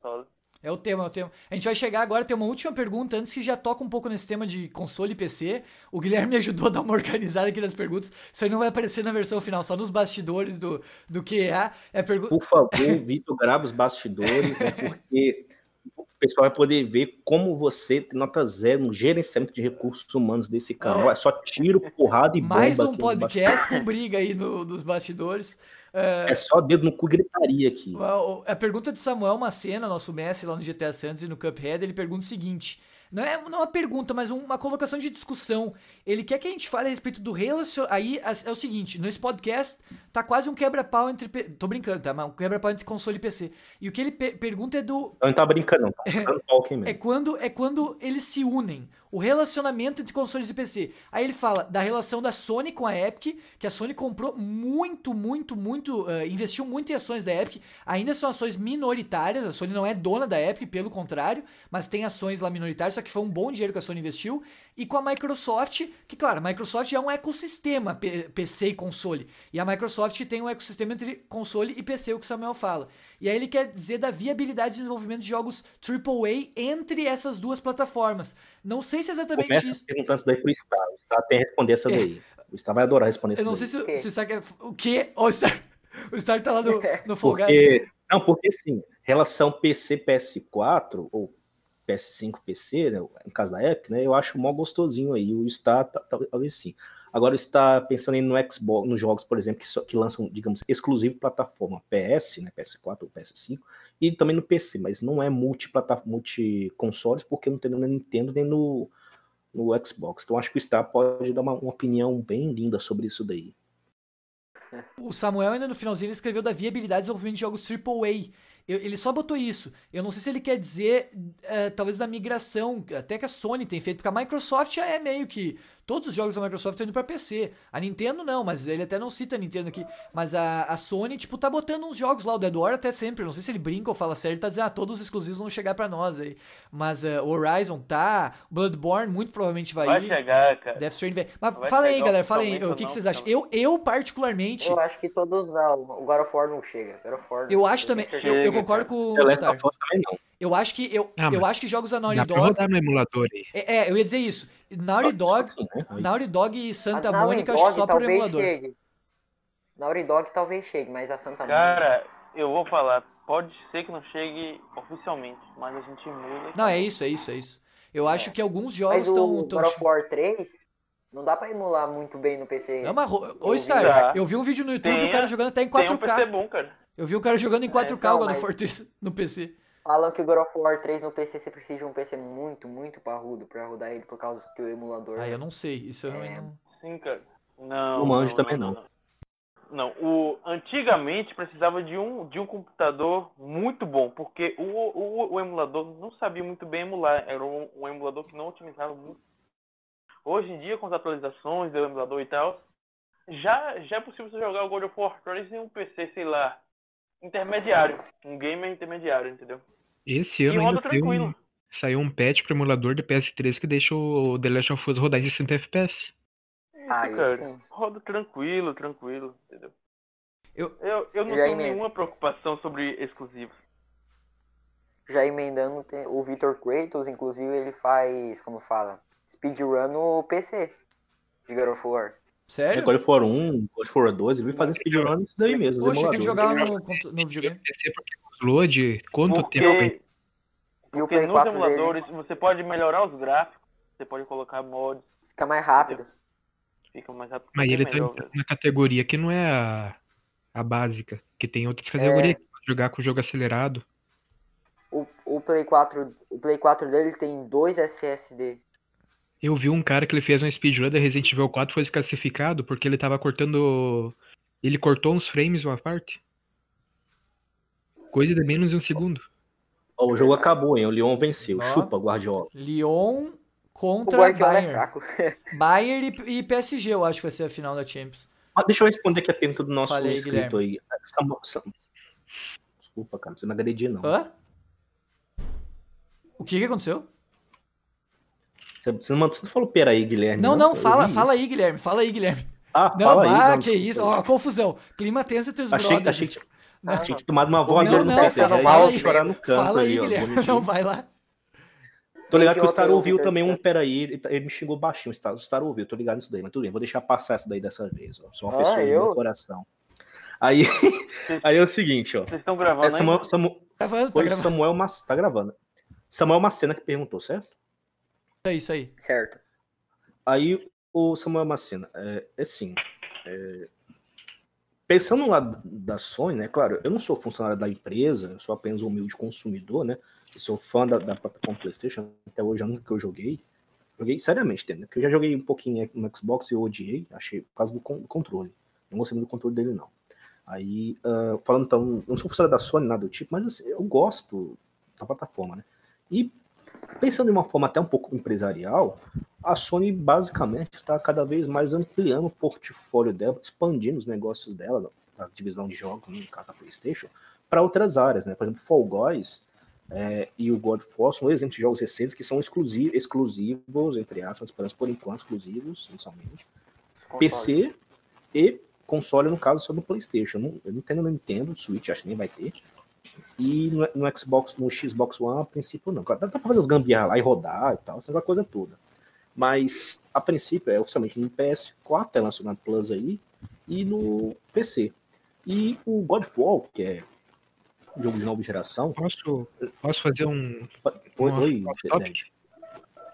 console. É o tema, é o tema. A gente vai chegar agora, tem uma última pergunta, antes que já toca um pouco nesse tema de console e PC. O Guilherme *laughs* me ajudou a dar uma organizada aqui nas perguntas. Isso aí não vai aparecer na versão final, só nos bastidores do, do QA. É a pergunta. Por favor, *laughs* Vitor, grava os bastidores, né, porque o pessoal vai poder ver como você tem nota zero no gerenciamento de recursos humanos desse canal. É só tiro, porrada e bomba. Mais um podcast com briga aí no, nos bastidores. Bastidores. É só dedo no cu gritaria aqui. A a pergunta de Samuel Macena, nosso mestre lá no GTA Santos e no Cuphead, ele pergunta o seguinte: não é, não é uma pergunta, mas um- uma colocação de discussão. Ele quer que a gente fale a respeito do relacionamento. Aí as- é o seguinte: nesse podcast tá quase um quebra-pau entre. Tô brincando, tá? Mas um quebra-pau entre console e PC. E o que ele per pergunta é do. Não tá brincando, não. Tá *laughs* é, quando, é quando eles se unem. O relacionamento entre consoles e PC. Aí ele fala da relação da Sony com a Epic, que a Sony comprou muito, muito, muito. Uh, investiu muito em ações da Epic. Ainda são ações minoritárias. A Sony não é dona da Epic, pelo contrário, mas tem ações lá minoritárias, só que foi um bom dinheiro que a Sony investiu. E com a Microsoft, que claro, a Microsoft é um ecossistema PC e console. E a Microsoft tem um ecossistema entre console e PC, o que o Samuel fala. E aí ele quer dizer da viabilidade de desenvolvimento de jogos AAA entre essas duas plataformas. Não sei se é exatamente Começa isso. perguntando isso daí pro Star. O Star tem que responder essa é. daí. O Star vai adorar responder isso Eu não daí. sei se, se o Star quer... O quê? Oh, o, Star... *laughs* o Star tá lá no, no Fall porque... Não, porque sim, relação PC-PS4, ou PS5, PC, né, no caso da Epic, né, eu acho mó gostosinho aí. O Star, talvez sim. Agora está pensando no Xbox, nos jogos, por exemplo, que, que lançam, digamos, exclusivo plataforma PS, né, PS4 ou PS5, e também no PC, mas não é multi-consoles, porque não tem no Nintendo nem no, no Xbox. Então acho que o Star pode dar uma, uma opinião bem linda sobre isso daí. O Samuel ainda no finalzinho escreveu da viabilidade de desenvolvimento de jogos AAA. Eu, ele só botou isso. Eu não sei se ele quer dizer, uh, talvez, da migração, até que a Sony tem feito, porque a Microsoft é meio que Todos os jogos da Microsoft estão indo pra PC. A Nintendo não, mas ele até não cita a Nintendo aqui. Mas a, a Sony, tipo, tá botando uns jogos lá. O Dead War até sempre. Não sei se ele brinca ou fala sério. Ele tá dizendo, ah, todos os exclusivos vão chegar pra nós aí. Mas uh, o Horizon tá. O Bloodborne muito provavelmente vai, vai ir. Vai chegar, cara. Death Stranding vai. Mas vai fala aí, galera. Fala aí. O que, que vocês acham? Eu, eu, particularmente. Eu acho que todos não. O God of War não chega. God of War eu acho também. Eu, eu, concordo com o Star. também não. Eu acho que eu, ah, eu acho que jogos da Naughty Dog. Dá no emulador aí. É, é, eu ia dizer isso. Naughty Dog, né? Naughty Dog e Santa Mônica, acho que só por emulador. Chegue. Naughty Dog talvez chegue, mas a Santa Mônica. Cara, eu vou falar, pode ser que não chegue oficialmente, mas a gente emula. Não, é isso, é isso, é isso. Eu acho é. que alguns jogos estão. Mas o God of War 3 não dá pra emular muito bem no PC. É uma. Oi, Star, eu vi um vídeo no YouTube do cara jogando até em 4K. Tem um PC bom, cara. Eu vi o cara jogando em 4K é, então, o God of War 3 no PC. Falam que o God of War 3 no PC você precisa de um PC muito, muito parrudo pra rodar ele por causa que o emulador. Ah, eu não sei. Isso eu é... não. Sim, cara. Não. O manjo também não. não. Não, o, antigamente precisava de um, de um computador muito bom, porque o, o, o emulador não sabia muito bem emular, era um, um, emulador que não otimizava muito. Hoje em dia, com as atualizações do emulador e tal, já, já é possível você jogar o God of War 3 em um PC, sei lá, intermediário, um gamer intermediário, entendeu? Esse ano ainda saiu um, saiu um patch pro emulador de PS3 que deixa o The Last of Us rodar em 60 FPS. Ah, cara. Roda tranquilo, tranquilo, entendeu? Eu, eu, eu não tenho emenda. nenhuma preocupação sobre exclusivos. Já emendando, tem, o Victor Kratos, inclusive, ele faz, como fala, speedrun no PC de God of War. Sério? É, God of War 1, God of War 2, ele vai fazer speedrun isso daí mesmo. Poxa, que jogava no, no videogame. PC porque load, quanto porque, tempo? Porque nos emuladores dele. você pode melhorar os gráficos, você pode colocar mods. Fica mais rápido. Fica mais rápido. Mas ele tá na categoria que não é a, a básica, que tem outras categorias é... que pode jogar com o jogo acelerado. O, o, Play 4, o Play 4 dele tem dois SSD. Eu vi um cara que ele fez um speedrun da Resident Evil 4 foi desclassificado porque ele tava cortando. Ele cortou uns frames uma parte. Coisa de menos de um segundo. Oh, o jogo acabou, hein? O Lyon venceu. Oh. Chupa, Guardiola. Lyon contra o Bayern. É fraco. *laughs* Bayern e, e, PSG, eu acho que vai ser a final da Champions. Ah, deixa eu responder aqui a pergunta do nosso Falei, inscrito Guilherme. aí. Desculpa, cara, não precisa me agredir, não. Hã? O que, que aconteceu? Você não, você não falou peraí, Guilherme. Não, não, não fala, fala aí, Guilherme. Fala aí, Guilherme. Ah, não, fala ah, aí. que isso. Ó, confusão. Clima tenso entre os achei, brothers. Achei que, não. tinha tomado uma voz não, no não, fala, fala aí, chorar no canto. Fala aí, aí Guilherme. Ó, não, vai lá. Tô ligado que o Star ouviu também um peraí, ele me xingou baixinho, o Star, o Star ouviu, tô ligado nisso daí, mas tudo bem, vou deixar passar essa daí dessa vez, ó. Sou uma ah, pessoa eu? do meu coração. Aí, aí é o seguinte, ó. Vocês estão gravando, é Samuel, Samuel, gravando, tá gravando. Samuel Mas, tá gravando. Samuel Macena que perguntou, certo? É isso aí. Certo. Aí o Samuel Macena, é, é assim, é, pensando lá da Sony, né, claro, eu não sou funcionário da empresa, eu sou apenas um humilde consumidor, né, eu sou fã da, da plataforma PlayStation, até hoje nunca que eu joguei, joguei seriamente, entendeu? Porque eu já joguei um pouquinho no Xbox e eu odiei, achei por causa do controle, não gostei muito do controle dele não. Aí, uh, falando então, não sou funcionário da Sony, nada do tipo, mas assim, eu gosto da plataforma, né? E pensando em uma forma até um pouco empresarial, a Sony basicamente está cada vez mais ampliando o portfólio dela, expandindo os negócios dela, a divisão de jogos, no caso da PlayStation, para outras áreas, né? Por exemplo, Fall Guys é, e o God Force são exemplos de jogos recentes que são exclusivos, exclusivos entre aspas, por enquanto exclusivos, inicialmente, PC e console, no caso, só no PlayStation. Não, eu não entendo no Nintendo, Switch acho que nem vai ter. E no, no, Xbox, no Xbox One, a princípio não. Dá, dá pra fazer os gambiarra lá e rodar e tal, essa coisa toda. Mas, a princípio, é oficialmente no PS4, é lançado na Plus aí, e no PC. E o Godfall, que é um jogo de nova geração. Posso, posso fazer um. Oi, oi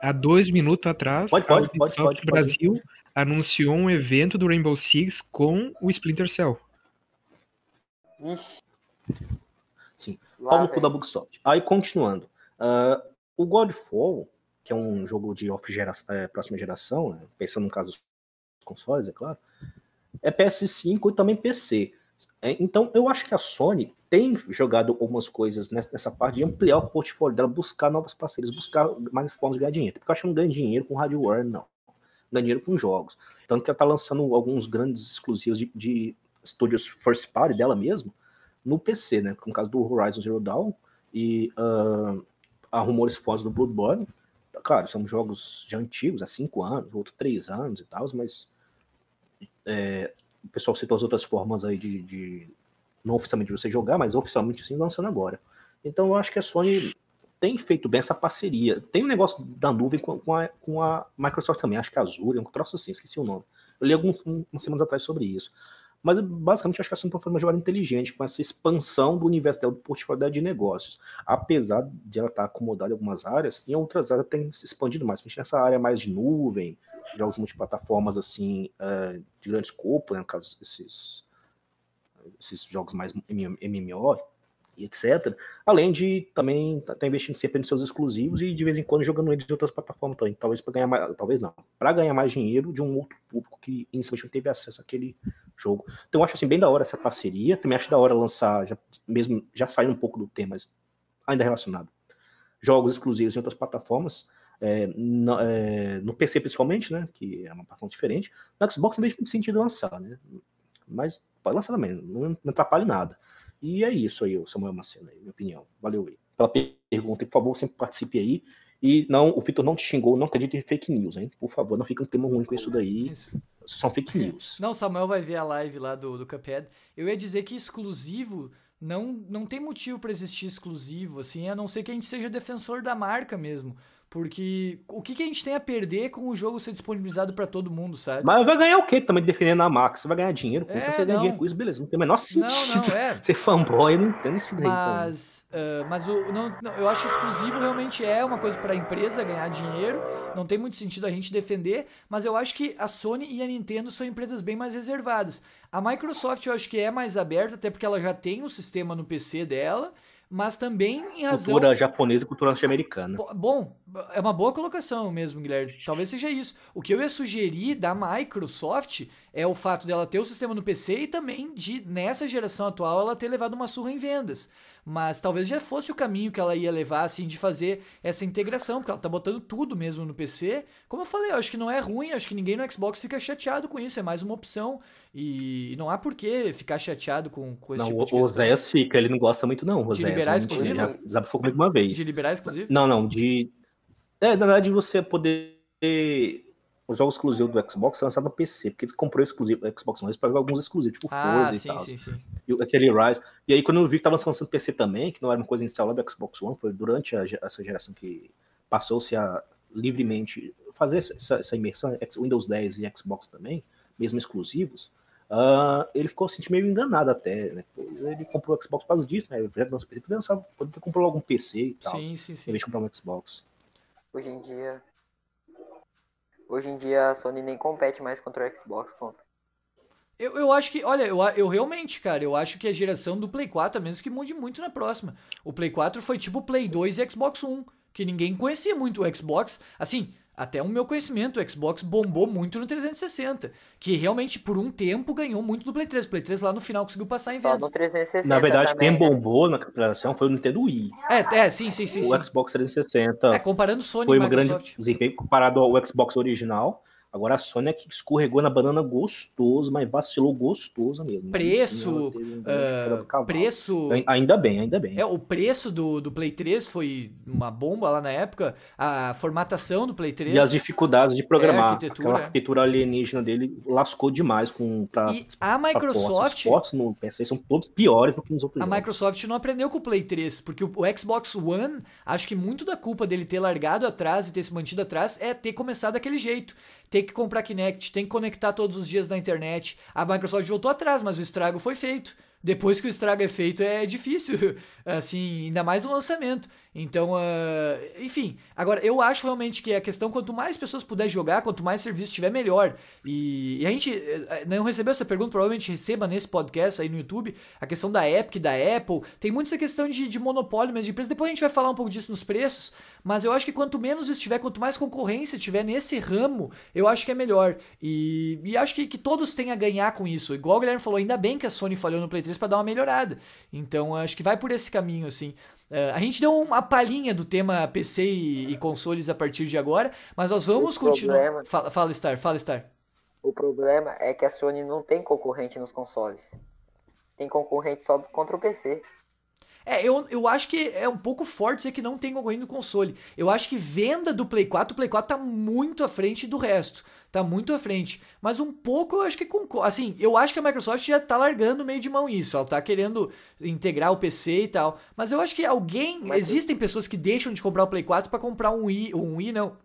Há dois minutos atrás, pode, pode, pode, pode, Brasil pode. anunciou um evento do Rainbow Six com o Splinter Cell. Sim, pau no cu da Bugsoft. Aí, continuando. Uh, o Godfall, que é um jogo de off geração, é, próxima geração, né, pensando no caso dos consoles, é claro, é PS5 e também PC. É, então, eu acho que a Sony tem jogado algumas coisas nessa parte de ampliar o portfólio dela, buscar novas parcerias, buscar mais formas de ganhar dinheiro. Porque eu acho que não ganha dinheiro com hardware, não. Ganha dinheiro com jogos. Tanto que ela está lançando alguns grandes exclusivos de, de estúdios first party dela mesmo no PC, né? Como o caso do Horizon Zero Dawn e uh, há rumores fortes do Bloodborne. Claro, são jogos já antigos, há cinco anos, outro três anos e tal, mas é, o pessoal citou as outras formas aí de, de não oficialmente você jogar, mas oficialmente sim lançando agora. Então eu acho que a Sony tem feito bem essa parceria. Tem um negócio da nuvem com, a, com a Microsoft também, acho que a Azure, é um troço assim, esqueci o nome. Eu li algumas um, semanas atrás sobre isso. Mas basicamente acho que a Sony fazendo uma jogada inteligente com essa expansão do universo dela, do portfólio de negócios. Apesar de ela estar acomodada em algumas áreas, em outras áreas tem se expandido mais, principalmente nessa área mais de nuvem, jogos multiplataformas assim, uh, de grande escopo, né, no caso esses, esses jogos mais MMO e etc. Além de também estar tá, tá investindo sempre nos seus exclusivos e de vez em quando jogando eles em outras plataformas também. Talvez para ganhar mais, talvez não, para ganhar mais dinheiro de um outro público que inicialmente não teve acesso àquele jogo. Então eu acho assim bem da hora essa parceria. Também acho da hora lançar, já, mesmo já saindo um pouco do tema, mas ainda relacionado, jogos exclusivos em outras plataformas é, no, é, no, PC principalmente, né, que é uma plataforma diferente. No Xbox não vejo muito sentido lançar, né, mas pode lançar também, não, não atrapalha nada. E é isso aí, Samuel Macena, minha opinião. Valeu aí. Pela pergunta, por favor, sempre participe aí. E não, o Vitor não te xingou, não acredite em fake news, hein? Por favor, não fique um tema ruim com isso daí. Isso. São fake news. *laughs* Não, Samuel vai ver a live lá do, do Cuphead. Eu ia dizer que exclusivo não, não tem motivo para existir exclusivo, assim, a não ser que a gente seja defensor da marca mesmo. Porque o que, que a gente tem a perder com o jogo ser disponibilizado para todo mundo, sabe? Mas vai ganhar o quê também defendendo a marca? Você vai ganhar dinheiro com é, isso, você ganha dinheiro com isso, beleza. Não tem o menor sentido. Não, não, é. *laughs* Ser fanboy, eu não entendo isso daí. Mas, uh, mas o, não, não, eu acho exclusivo realmente é uma coisa para a empresa ganhar dinheiro. Não tem muito sentido a gente defender. Mas eu acho que a Sony e a Nintendo são empresas bem mais reservadas. A Microsoft eu acho que é mais aberta, até porque ela já tem um sistema no PC dela mas também em razão. Cultura japonesa e cultura norte-americana. Bom, é uma boa colocação mesmo, Guilherme. Talvez seja isso. O que eu ia sugerir da Microsoft é o fato dela ter o sistema no PC e também de, nessa geração atual, ela ter levado uma surra em vendas. Mas talvez já fosse o caminho que ela ia levar, assim, de fazer essa integração, porque ela tá botando tudo mesmo no PC. Como eu falei, eu acho que não é ruim, acho que ninguém no Xbox fica chateado com isso, é mais uma opção. E não há por que ficar chateado com, com esse não, tipo de o Zéias fica, ele não gosta muito, não. O de liberar exclusivo? Já desabafou comigo uma vez. De liberar exclusivo? Não, não, de. É, na verdade, você poder os jogos exclusivos do Xbox são lançados no PC, porque eles comprou exclusivo Xbox One para jogar alguns exclusivos, tipo ah, Forza sim, e tal. Sim, sim. E aquele Rise. E aí, quando eu vi que tava lançando PC também, que não era uma coisa instalada do Xbox One, foi durante a, essa geração que passou-se a livremente fazer essa, essa, imersão, Windows 10 e Xbox também, mesmo exclusivos. Uh, ele ficou assim, meio enganado até, né? Ele comprou o Xbox por causa disso, né? Ele já lançou PC, lançar, poderia ter comprado algum PC e tal. Sim, sim, sim. Em vez de comprar um Xbox. Hoje em dia, Hoje em dia a Sony nem compete mais contra o Xbox, contra. Eu, eu acho que, olha, eu, eu realmente, cara, eu acho que a geração do Play 4, a menos que mude muito na próxima. O Play 4 foi tipo Play 2 e Xbox One, que ninguém conhecia muito o Xbox. Assim, até o meu conhecimento, o Xbox bombou muito no 360. Que realmente, por um tempo, ganhou muito do Play 3. O Play 3 lá no final conseguiu passar em vendas. Só no 360 Na verdade, também, quem né? bombou na comparação foi o Nintendo Wii. É, é, sim, sim, sim. O sim. Xbox 360 É, comparando Sony foi e um grande Microsoft. desempenho comparado ao Xbox original. Agora a Sony é que escorregou na banana gostoso, mas vacilou gostoso mesmo. Preço, queda do cavalo. preço. Ainda bem, ainda bem. É, o preço do, do Play 3 foi uma bomba lá na época. A formatação do Play 3. E as dificuldades de programar. É, arquitetura, Aquela é. arquitetura alienígena dele lascou demais com pra, E a. Microsoft. Os ports no PC são todos piores do que nos outros A jogos. Microsoft não aprendeu com o Play 3, porque o, o Xbox One, acho que muito da culpa dele ter largado atrás e ter se mantido atrás é ter começado daquele jeito. Ter que comprar Kinect, tem que conectar todos os dias na internet. A Microsoft voltou atrás, mas o estrago foi feito. Depois que o estrago é feito, é difícil, *laughs* assim, ainda mais no lançamento. Então, ah, enfim. Agora, eu acho realmente que a questão, quanto mais pessoas puder jogar, quanto mais serviço tiver, melhor. E, e a gente eh, não recebeu essa pergunta, provavelmente receba nesse podcast aí no YouTube, a questão da Epic, da Apple. Tem muito essa questão de, de monopólio mesmo de empresa. Depois a gente vai falar um pouco disso nos preços, mas eu acho que quanto menos isso tiver, quanto mais concorrência tiver nesse ramo, eu acho que é melhor. E, e acho que, que todos têm a ganhar com isso. Igual o Guilherme falou, ainda bem que a Sony falhou no Play 3 pra dar uma melhorada. Então acho que vai por esse caminho, assim. Eh, a gente deu uma palhinha do tema PC e, e consoles a partir de agora, mas nós vamos continuar. Fala, fala, Star, fala, Star. O problema é que a Sony não tem concorrente nos consoles. Tem concorrente só contra o PC. É, eu, eu acho que é um pouco forte dizer que não tem concorrente no console. Eu acho que venda do Play 4, o Play 4 tá muito à frente do resto. Tá muito à frente. Mas um pouco eu acho que concordo. Assim, eu acho que a Microsoft já tá largando meio de mão isso. Ela tá querendo integrar o PC e tal. Mas eu acho que alguém. Mas- Existem pessoas que deixam de comprar o Play 4 pra comprar um Wii. Um Wii, não.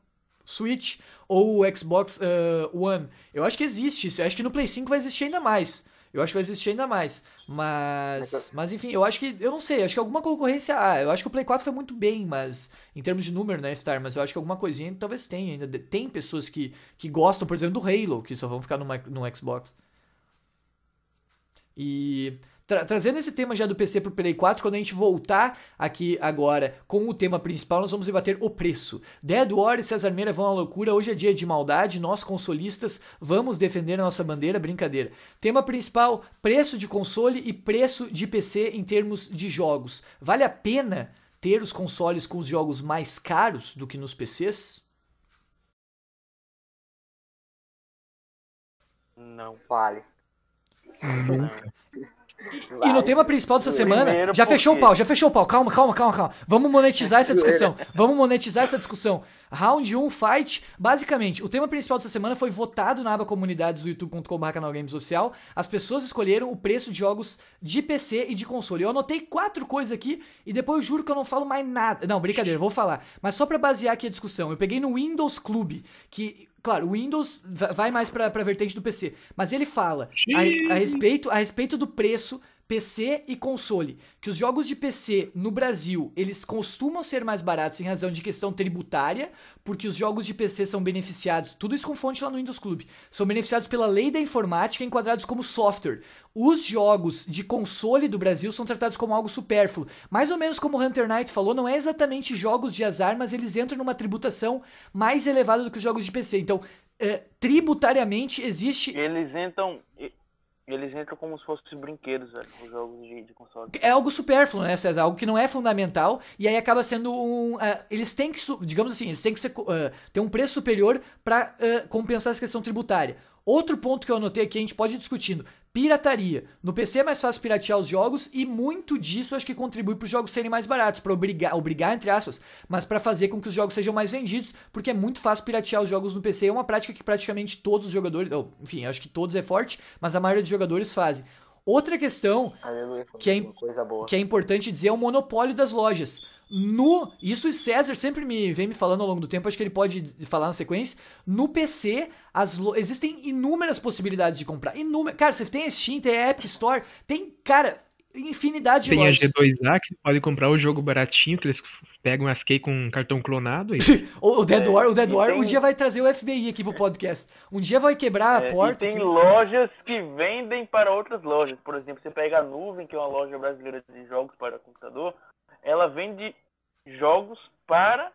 Switch ou o Xbox ah, One. Eu acho que existe isso. Eu acho que no Play 5 vai existir ainda mais. Eu acho que vai existir ainda mais. Mas, Mas mas enfim, eu acho que, eu não sei, acho que alguma concorrência, ah, eu acho que o Play 4 foi muito bem, mas, em termos de número, né, Star, mas eu acho que alguma coisinha talvez tenha ainda. Tem pessoas que, que gostam, por exemplo, do Halo, que só vão ficar no, no Xbox. E tra- trazendo esse tema já do PC pro Play 4, quando a gente voltar aqui agora com o tema principal, nós vamos debater o preço. Dead War e Cesar Meira vão à loucura, hoje é dia de maldade, nós consolistas vamos defender a nossa bandeira, brincadeira. Tema principal, preço de console e preço de PC em termos de jogos. Vale a pena ter os consoles com os jogos mais caros do que nos PCs? Não. Vale. não. *laughs* E no tema principal dessa semana, Primeiro já fechou o pau, já fechou o pau. Calma, calma, calma, calma. Vamos monetizar essa discussão. Vamos monetizar essa discussão. Round 1 Fight. Basicamente, o tema principal dessa semana foi votado na aba comunidades do youtube.com.br canal Games Social. As pessoas escolheram o preço de jogos de PC e de console. Eu anotei quatro coisas aqui e depois eu juro que eu não falo mais nada. Não, brincadeira, vou falar. Mas só pra basear aqui a discussão, eu peguei no Windows Club, que Claro, o Windows va- vai mais pra, pra vertente do PC. Mas ele fala a, a respeito, a respeito do preço PC e console. Que os jogos de PC no Brasil, eles costumam ser mais baratos em razão de questão tributária, porque os jogos de PC são beneficiados, tudo isso com fonte lá no Windows Club, são beneficiados pela lei da informática enquadrados como software. Os jogos de console do Brasil são tratados como algo supérfluo. Mais ou menos como o Hunter Knight falou, não é exatamente jogos de azar, mas eles entram numa tributação mais elevada do que os jogos de PC. Então, eh, tributariamente existe Eles entram. Eles entram como se fossem brinquedos, velho, os jogos de, de console. é algo supérfluo, né, César? Algo que não é fundamental e aí acaba sendo um. ah, eles têm que, digamos assim, eles têm que ser, ah, ter um preço superior para compensar essa questão tributária. Outro ponto que eu anotei aqui, a gente pode ir discutindo. Pirataria. No PC é mais fácil piratear os jogos e muito disso acho que contribui para os jogos serem mais baratos, para obrigar, obrigar entre aspas, mas para fazer com que os jogos sejam mais vendidos, porque é muito fácil piratear os jogos no PC. É uma prática que praticamente todos os jogadores, enfim, acho que todos é forte, mas a maioria dos jogadores fazem. Outra questão Aleluia. Que é que é importante dizer é o monopólio das lojas. No, isso o César sempre me vem me falando ao longo do tempo, acho que ele pode falar na sequência. No PC, as existem inúmeras possibilidades de comprar. Inúmeras. Cara, você tem a Steam, tem a Epic Store, tem, cara, infinidade de Tem a lojas. G2A que pode comprar o jogo baratinho, que eles pegam as key com um cartão clonado e *laughs* O, Dead É, War, o Dead e War tem- um dia vai trazer o FBI aqui pro podcast. Um dia vai quebrar a É, porta. e tem aqui. lojas que vendem para outras lojas. Por exemplo, você pega a Nuvem, que é uma loja brasileira de jogos para computador, ela vende jogos para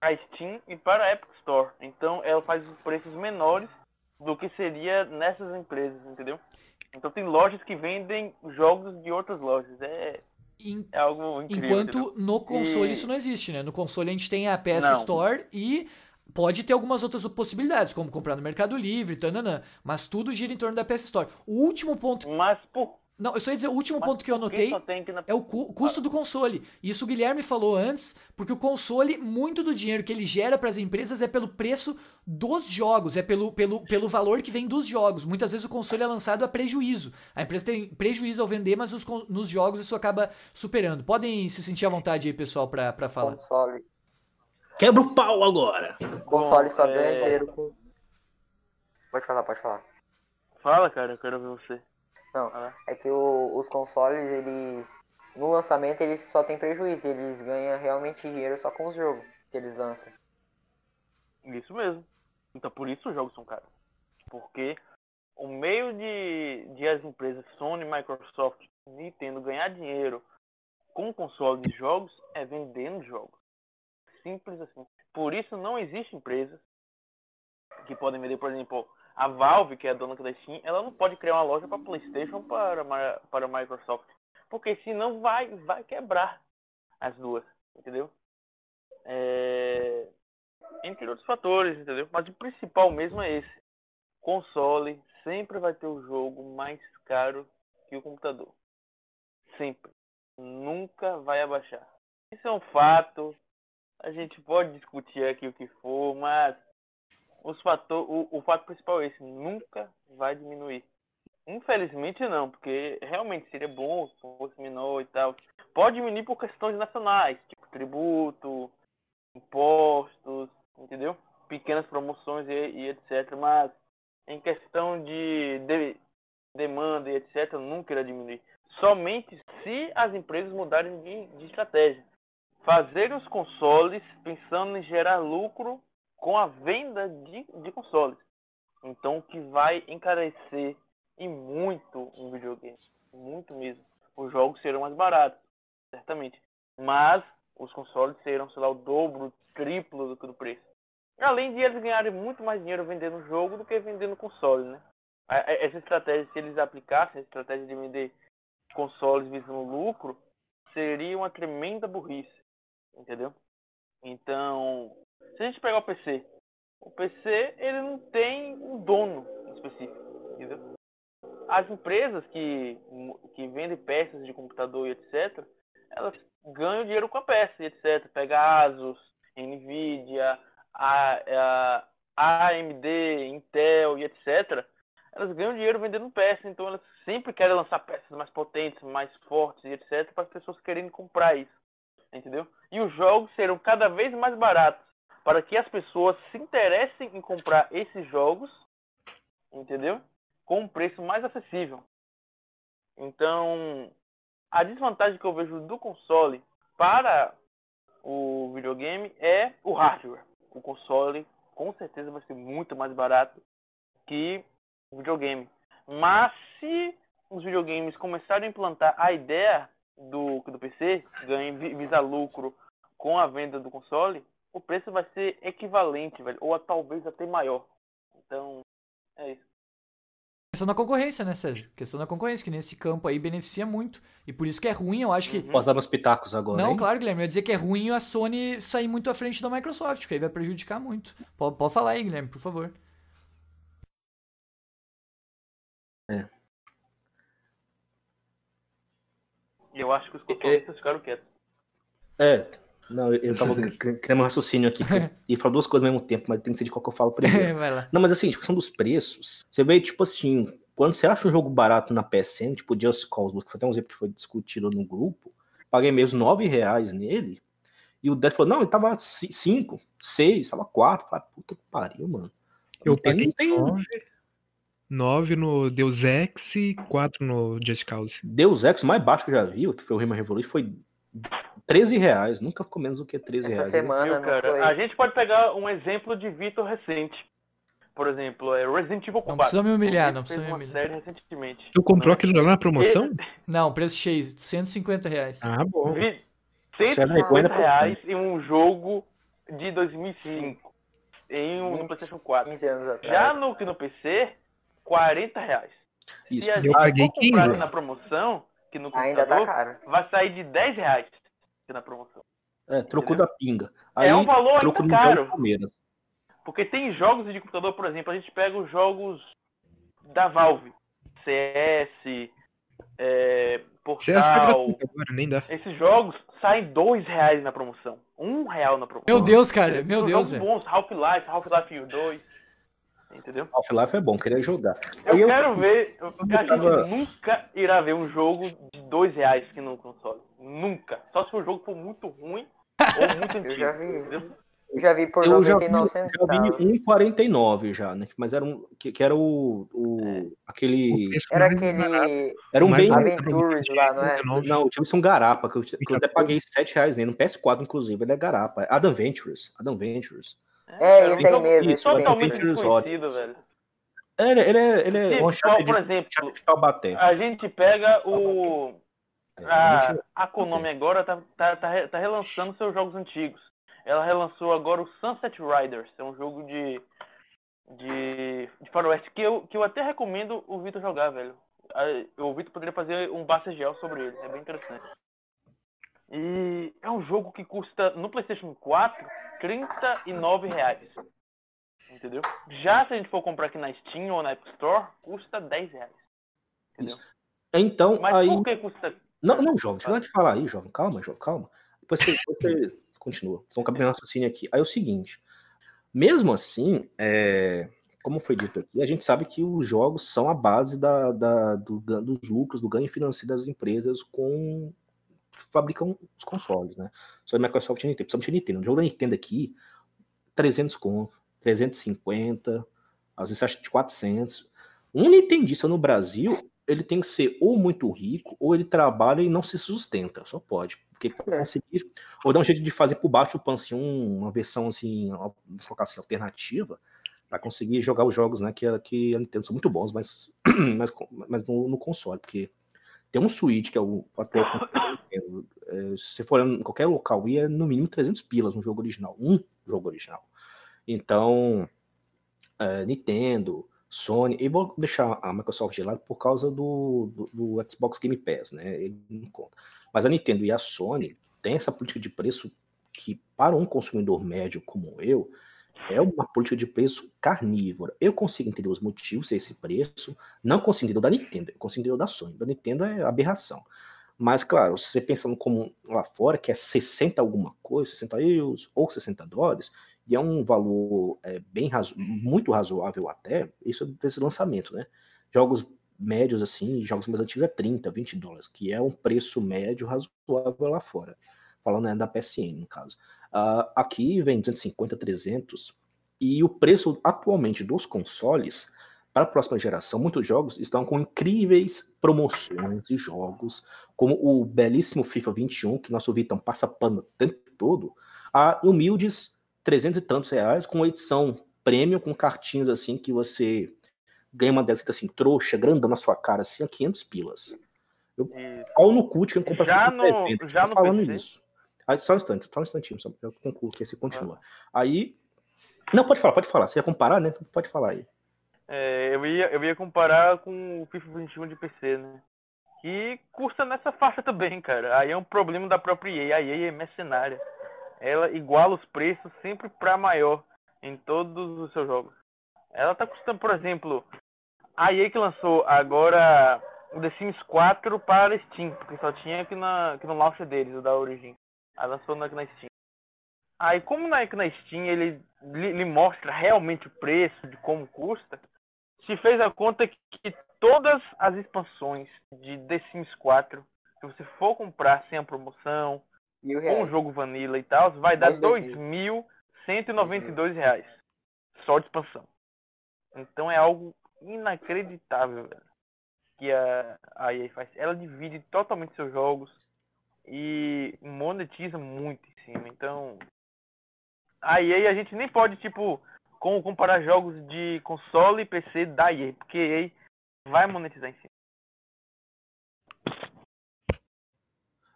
a Steam e para a Epic Store. Então ela faz os preços menores do que seria nessas empresas, entendeu? Então tem lojas que vendem jogos de outras lojas. É, é algo incrível. Enquanto entendeu? no console e... isso não existe, né? No console a gente tem a PS não. Store e Pode ter algumas outras possibilidades, como comprar no Mercado Livre, tananã, mas tudo gira em torno da PS Store. O último ponto. Mas por não, eu só ia dizer, o último Mas ponto que eu anotei na... é o cu custo do console. Isso o Guilherme falou antes, porque o console, muito do dinheiro que ele gera para as empresas é pelo preço dos jogos, é pelo, pelo, pelo valor que vem dos jogos. Muitas vezes o console é lançado a prejuízo. A empresa tem prejuízo ao vender, mas os, nos jogos isso acaba superando. Podem se sentir à vontade aí, pessoal, para falar. Console. Quebra o pau agora. Console só ganha é... dinheiro com. Pode falar, pode falar. Fala, cara, eu quero ver você. Não, ah. é que o, os consoles, eles. No lançamento eles só tem prejuízo, eles ganham realmente dinheiro só com os jogos que eles lançam. Isso mesmo. Então por isso os jogos são caros. Porque o meio de, de as empresas Sony, Microsoft, Nintendo ganhar dinheiro com console de jogos é vendendo jogos. Simples assim. Por isso não existe empresas que podem vender, por exemplo, a Valve, que é a dona da Steam, ela não pode criar uma loja para PlayStation para para Microsoft, porque senão vai vai quebrar as duas, entendeu? É... Entre outros fatores, entendeu? Mas o principal mesmo é esse. Console sempre vai ter o jogo mais caro que o computador. Sempre. Nunca vai abaixar. Isso é um fato. A gente pode discutir aqui o que for, mas os fator, o, o fato principal é esse, nunca vai diminuir. Infelizmente não, porque realmente seria bom se fosse menor e tal. Pode diminuir por questões nacionais, tipo tributo, impostos, entendeu? Pequenas promoções e, e etc. Mas em questão de, de, demanda e etc, nunca irá diminuir. Somente se as empresas mudarem de, de estratégia. Fazer os consoles pensando em gerar lucro com a venda de, de consoles. Então, que vai encarecer e muito um videogame. Muito mesmo. Os jogos serão mais baratos, certamente. Mas os consoles serão, sei lá, o dobro, o triplo do que do preço. Além de eles ganharem muito mais dinheiro vendendo jogo do que vendendo console, né? Essa estratégia, se eles aplicassem, a estratégia de vender consoles visando lucro, seria uma tremenda burrice, entendeu? Então, se a gente pegar o PC, o PC ele não tem um dono específico, entendeu? As empresas que, que vendem peças de computador e etc, elas ganham dinheiro com a peça e etc. Pega Asus, Nvidia, a, a AMD, Intel e etc. Elas ganham dinheiro vendendo peças, então elas sempre querem lançar peças mais potentes, mais fortes e etc. para as pessoas quererem comprar isso, entendeu? E os jogos serão cada vez mais baratos para que as pessoas se interessem em comprar esses jogos, entendeu? Com um preço mais acessível. Então, a desvantagem que eu vejo do console para o videogame é o hardware. O console com certeza vai ser muito mais barato que o videogame. Mas se os videogames começarem a implantar a ideia do, do PC, ganhe, visa lucro com a venda do console, o preço vai ser equivalente, velho, ou talvez até maior. Então, é isso. Questão da concorrência, né, Sérgio? Questão da concorrência, que nesse campo aí beneficia muito. E por isso que é ruim, eu acho que. Uhum. Posso dar meus pitacos agora? Não, hein? claro, Guilherme. Eu ia dizer que é ruim a Sony sair muito à frente da Microsoft, que aí vai prejudicar muito. Pode, pode falar aí, Guilherme, por favor. É. Eu acho que os concorrentes é, ficaram quietos. É, não, eu tava *laughs* criando um raciocínio aqui. *laughs* e falar duas coisas ao mesmo tempo, mas tem que ser de qual que eu falo primeiro. *laughs* Não, mas assim, questão dos preços. Você vê, tipo assim, quando você acha um jogo barato na PSN, tipo Just Cause, que foi até um exemplo que foi discutido no grupo, paguei mesmo 9 reais nele. E o Death falou, não, ele tava 5, 6, tava 4. Falei, puta que pariu, mano. Eu paguei 9, 9 no Deus Ex e 4 no Just Cause. Deus Ex, o mais baixo que eu já vi, que foi o Rima Revolution, foi 13 reais, nunca ficou menos do que 13 Essa reais. Essa semana, né? cara, A gente pode pegar um exemplo de Vitor recente. Por exemplo, é Resident Evil 4. Não precisa me humilhar, não precisa me humilhar. Recentemente, tu comprou né? aquilo lá na promoção? *laughs* Não, preço cheio, 150 reais. Ah, bom. 150 reais em um jogo de 2005 em um no PlayStation 4. 15 anos atrás. Já no, no PC, 40 reais. Isso. A Eu paguei for comprar 15. na promoção, que no Ainda tá computador, caro. vai sair de 10 reais na promoção. É, trocou Entendeu? da pinga. Aí, é um valor troco ainda caro. Palmeiras. Porque tem jogos de computador, por exemplo, a gente pega os jogos da Valve. CS, é, acha Portal. agora. Esses jogos saem dois reais na promoção. Um real na promoção. Meu Deus, cara, meu Deus, jogos velho. bons, Half-Life, Half-Life 2. Entendeu? Half-Life é bom, queria jogar. Eu eu- quero ver. eu- Porque a gente tava- nunca irá ver um jogo de dois reais aqui no console. Nunca. Só se o jogo for muito ruim ou muito antigo. *laughs* Eu já vi. entendeu? Eu já vi por Eu já vi, 99 já vi centavos. 1,49 já, né? Mas era um. Que, que era o. o aquele. O preço Era aquele Era um bem. Aventures lá, não é? 99. Não, tinha um garapa, que eu, que eu até paguei 7 reais nele, no PS4, inclusive. Ele é garapa. Adam Ventures. Adam Ventures. É, cara, esse aí um jogo mesmo, esse Totalmente desconhecido, velho. Ele, ele é. Ele é Tipo, um Uncharted por exemplo, de Taubaté. a gente pega o. É, A, a Konami agora tá, tá, tá, tá relançando seus jogos antigos. Ela relançou agora o Sunset Riders. É um jogo de. de, de faroeste que eu, que eu até recomendo o Vitor jogar, velho. Ah, O Vitor poderia fazer um Bacegel sobre ele. É bem interessante. E é um jogo que custa no PlayStation 4 R$ reais. Entendeu? Já se a gente for comprar aqui na Steam ou na App Store, custa 10 reais. Entendeu? Então, Mas aí. por que custa Não, não, João, deixa eu te falar aí, João. Calma, João, calma. Depois você, você *laughs* continua. São cabendo raciocínio aqui. Aí é o seguinte: mesmo assim, é, como foi dito aqui, a gente sabe que os jogos são a base da, da- do dos lucros, do ganho financeiro das empresas com fabricam os consoles, né? Só a Microsoft e a Nintendo. Principalmente a Nintendo. O jogo da Nintendo aqui, 300 conto, 350, às vezes acho de 400. Um Nintendista no Brasil, ele tem que ser ou muito rico, ou ele trabalha e não se sustenta. Só pode. Porque É. conseguir. Ou dar um jeito de fazer por baixo assim, um- uma versão assim, vamos colocar assim, alternativa, para conseguir jogar os jogos, né? Que, a- que a Nintendo são muito bons, mas, *clears throat* mas, mas no, no console, porque tem um Switch, que é o atual Nintendo. *coughs* É, se você for em qualquer local, ia no mínimo 300 pilas no jogo original. Um jogo original. Então, é, Nintendo, Sony, e vou deixar a Microsoft de lado por causa do, do, do Xbox Game Pass, né? Ele não conta. Mas a Nintendo e a Sony têm essa política de preço que, para um consumidor médio como eu, é uma política de preço carnívora. Eu consigo entender os motivos desse preço, não consigo entender o da Nintendo, eu consigo entender o da Sony. O da Nintendo é aberração. Mas, claro, você pensando como lá fora, que é 60 alguma coisa, 60 euros ou 60 dólares, e é um valor é, bem razo muito razoável até, isso é desse lançamento, né? Jogos médios assim, jogos mais antigos é 30, 20 dólares, que é um preço médio razoável lá fora. Falando né, da PSN, no caso. Uh, aqui vem 250, 300, e o preço atualmente dos consoles para a próxima geração, muitos jogos estão com incríveis promoções de jogos, como o belíssimo FIFA 21, que nosso Vitão passa pano o tempo todo, a humildes 300 e tantos reais, com edição premium, com cartinhas assim, que você ganha uma dessas assim, trouxa, grandão na sua cara, assim, a 500 pilas. Eu, pau no cu de quem compra Já FIFA no- já no falando PC? isso. Aí, só um instante, só um instantinho, só eu concluo que você continua. Aí. Não, pode falar, pode falar. Você ia comparar, né? Pode falar aí. É, eu, ia, eu ia comparar com o FIFA 21 de PC, né? Que custa nessa faixa também, cara. Aí é um problema da própria EA. A EA é mercenária. Ela iguala os preços sempre pra maior em todos os seus jogos. Ela tá custando, por exemplo, a EA que lançou agora o The Sims 4 para Steam, porque só tinha aqui, na, aqui no launcher deles, o da Origin. Aí lançou na, Steam. Aí como na, na Steam ele lhe, mostra realmente o preço de como custa, se fez a conta que, todas as expansões de The Sims 4, se você for comprar sem a promoção, com o jogo Vanilla e tal, vai dar mil. 2.192 reais. Só de expansão. Então é algo inacreditável, velho. Que a, a EA faz. Ela divide totalmente seus jogos e monetiza muito em cima. Então. A EA a gente nem pode, tipo, com, comparar jogos de console e PC da EA, porque EA vai monetizar em cima.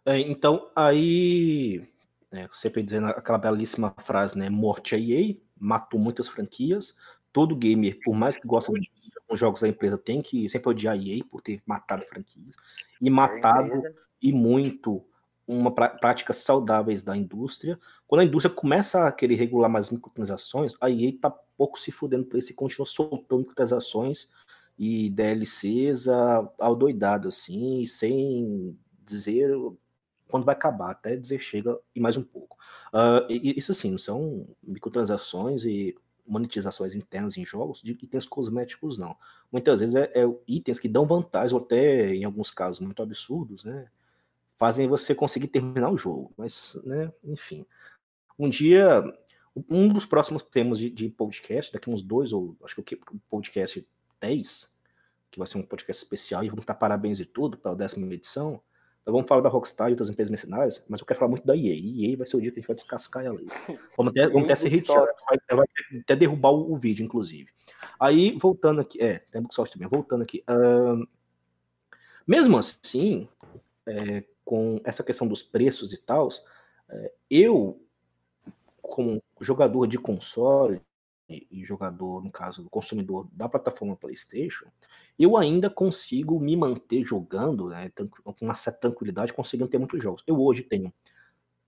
É, então, aí. né, sempre dizendo aquela belíssima frase, né? Morte a EA, matou muitas franquias. Todo gamer, por mais que goste de jogos da empresa, tem que sempre odiar a EA por ter matado franquias. E matado e muito uma práticas saudáveis da indústria. Quando a indústria começa a querer regular mais microtransações, a EA tá pouco se fudendo por isso e continua soltando microtransações e DLCs ao doidado, assim, sem dizer quando vai acabar, até dizer chega e mais um pouco. Uh, isso sim, são microtransações e monetizações internas em jogos de itens cosméticos, não. Muitas vezes é, é itens que dão vantagem, ou até, em alguns casos, muito absurdos, né? Fazem você conseguir terminar o jogo. Mas, né, enfim. Um dia, um dos próximos temas de, de podcast, daqui uns dois, ou acho que o podcast 10, que vai ser um podcast especial, e vamos dar parabéns e tudo para a décima edição, nós vamos falar da Rockstar e outras empresas mercenárias, mas eu quero falar muito da EA. EA vai ser o dia que a gente vai descascar ela aí. Vamos até, vamos até se retirar, vai, vai, até derrubar o, o, vídeo, inclusive. Aí, voltando aqui, é, tem Ubisoft também, voltando aqui. Uh, mesmo assim, é, com essa questão dos preços e tal, é, eu, como jogador de console, e jogador, no caso, consumidor da plataforma PlayStation, eu ainda consigo me manter jogando, né, com uma certa tranquilidade, conseguindo ter muitos jogos. Eu hoje tenho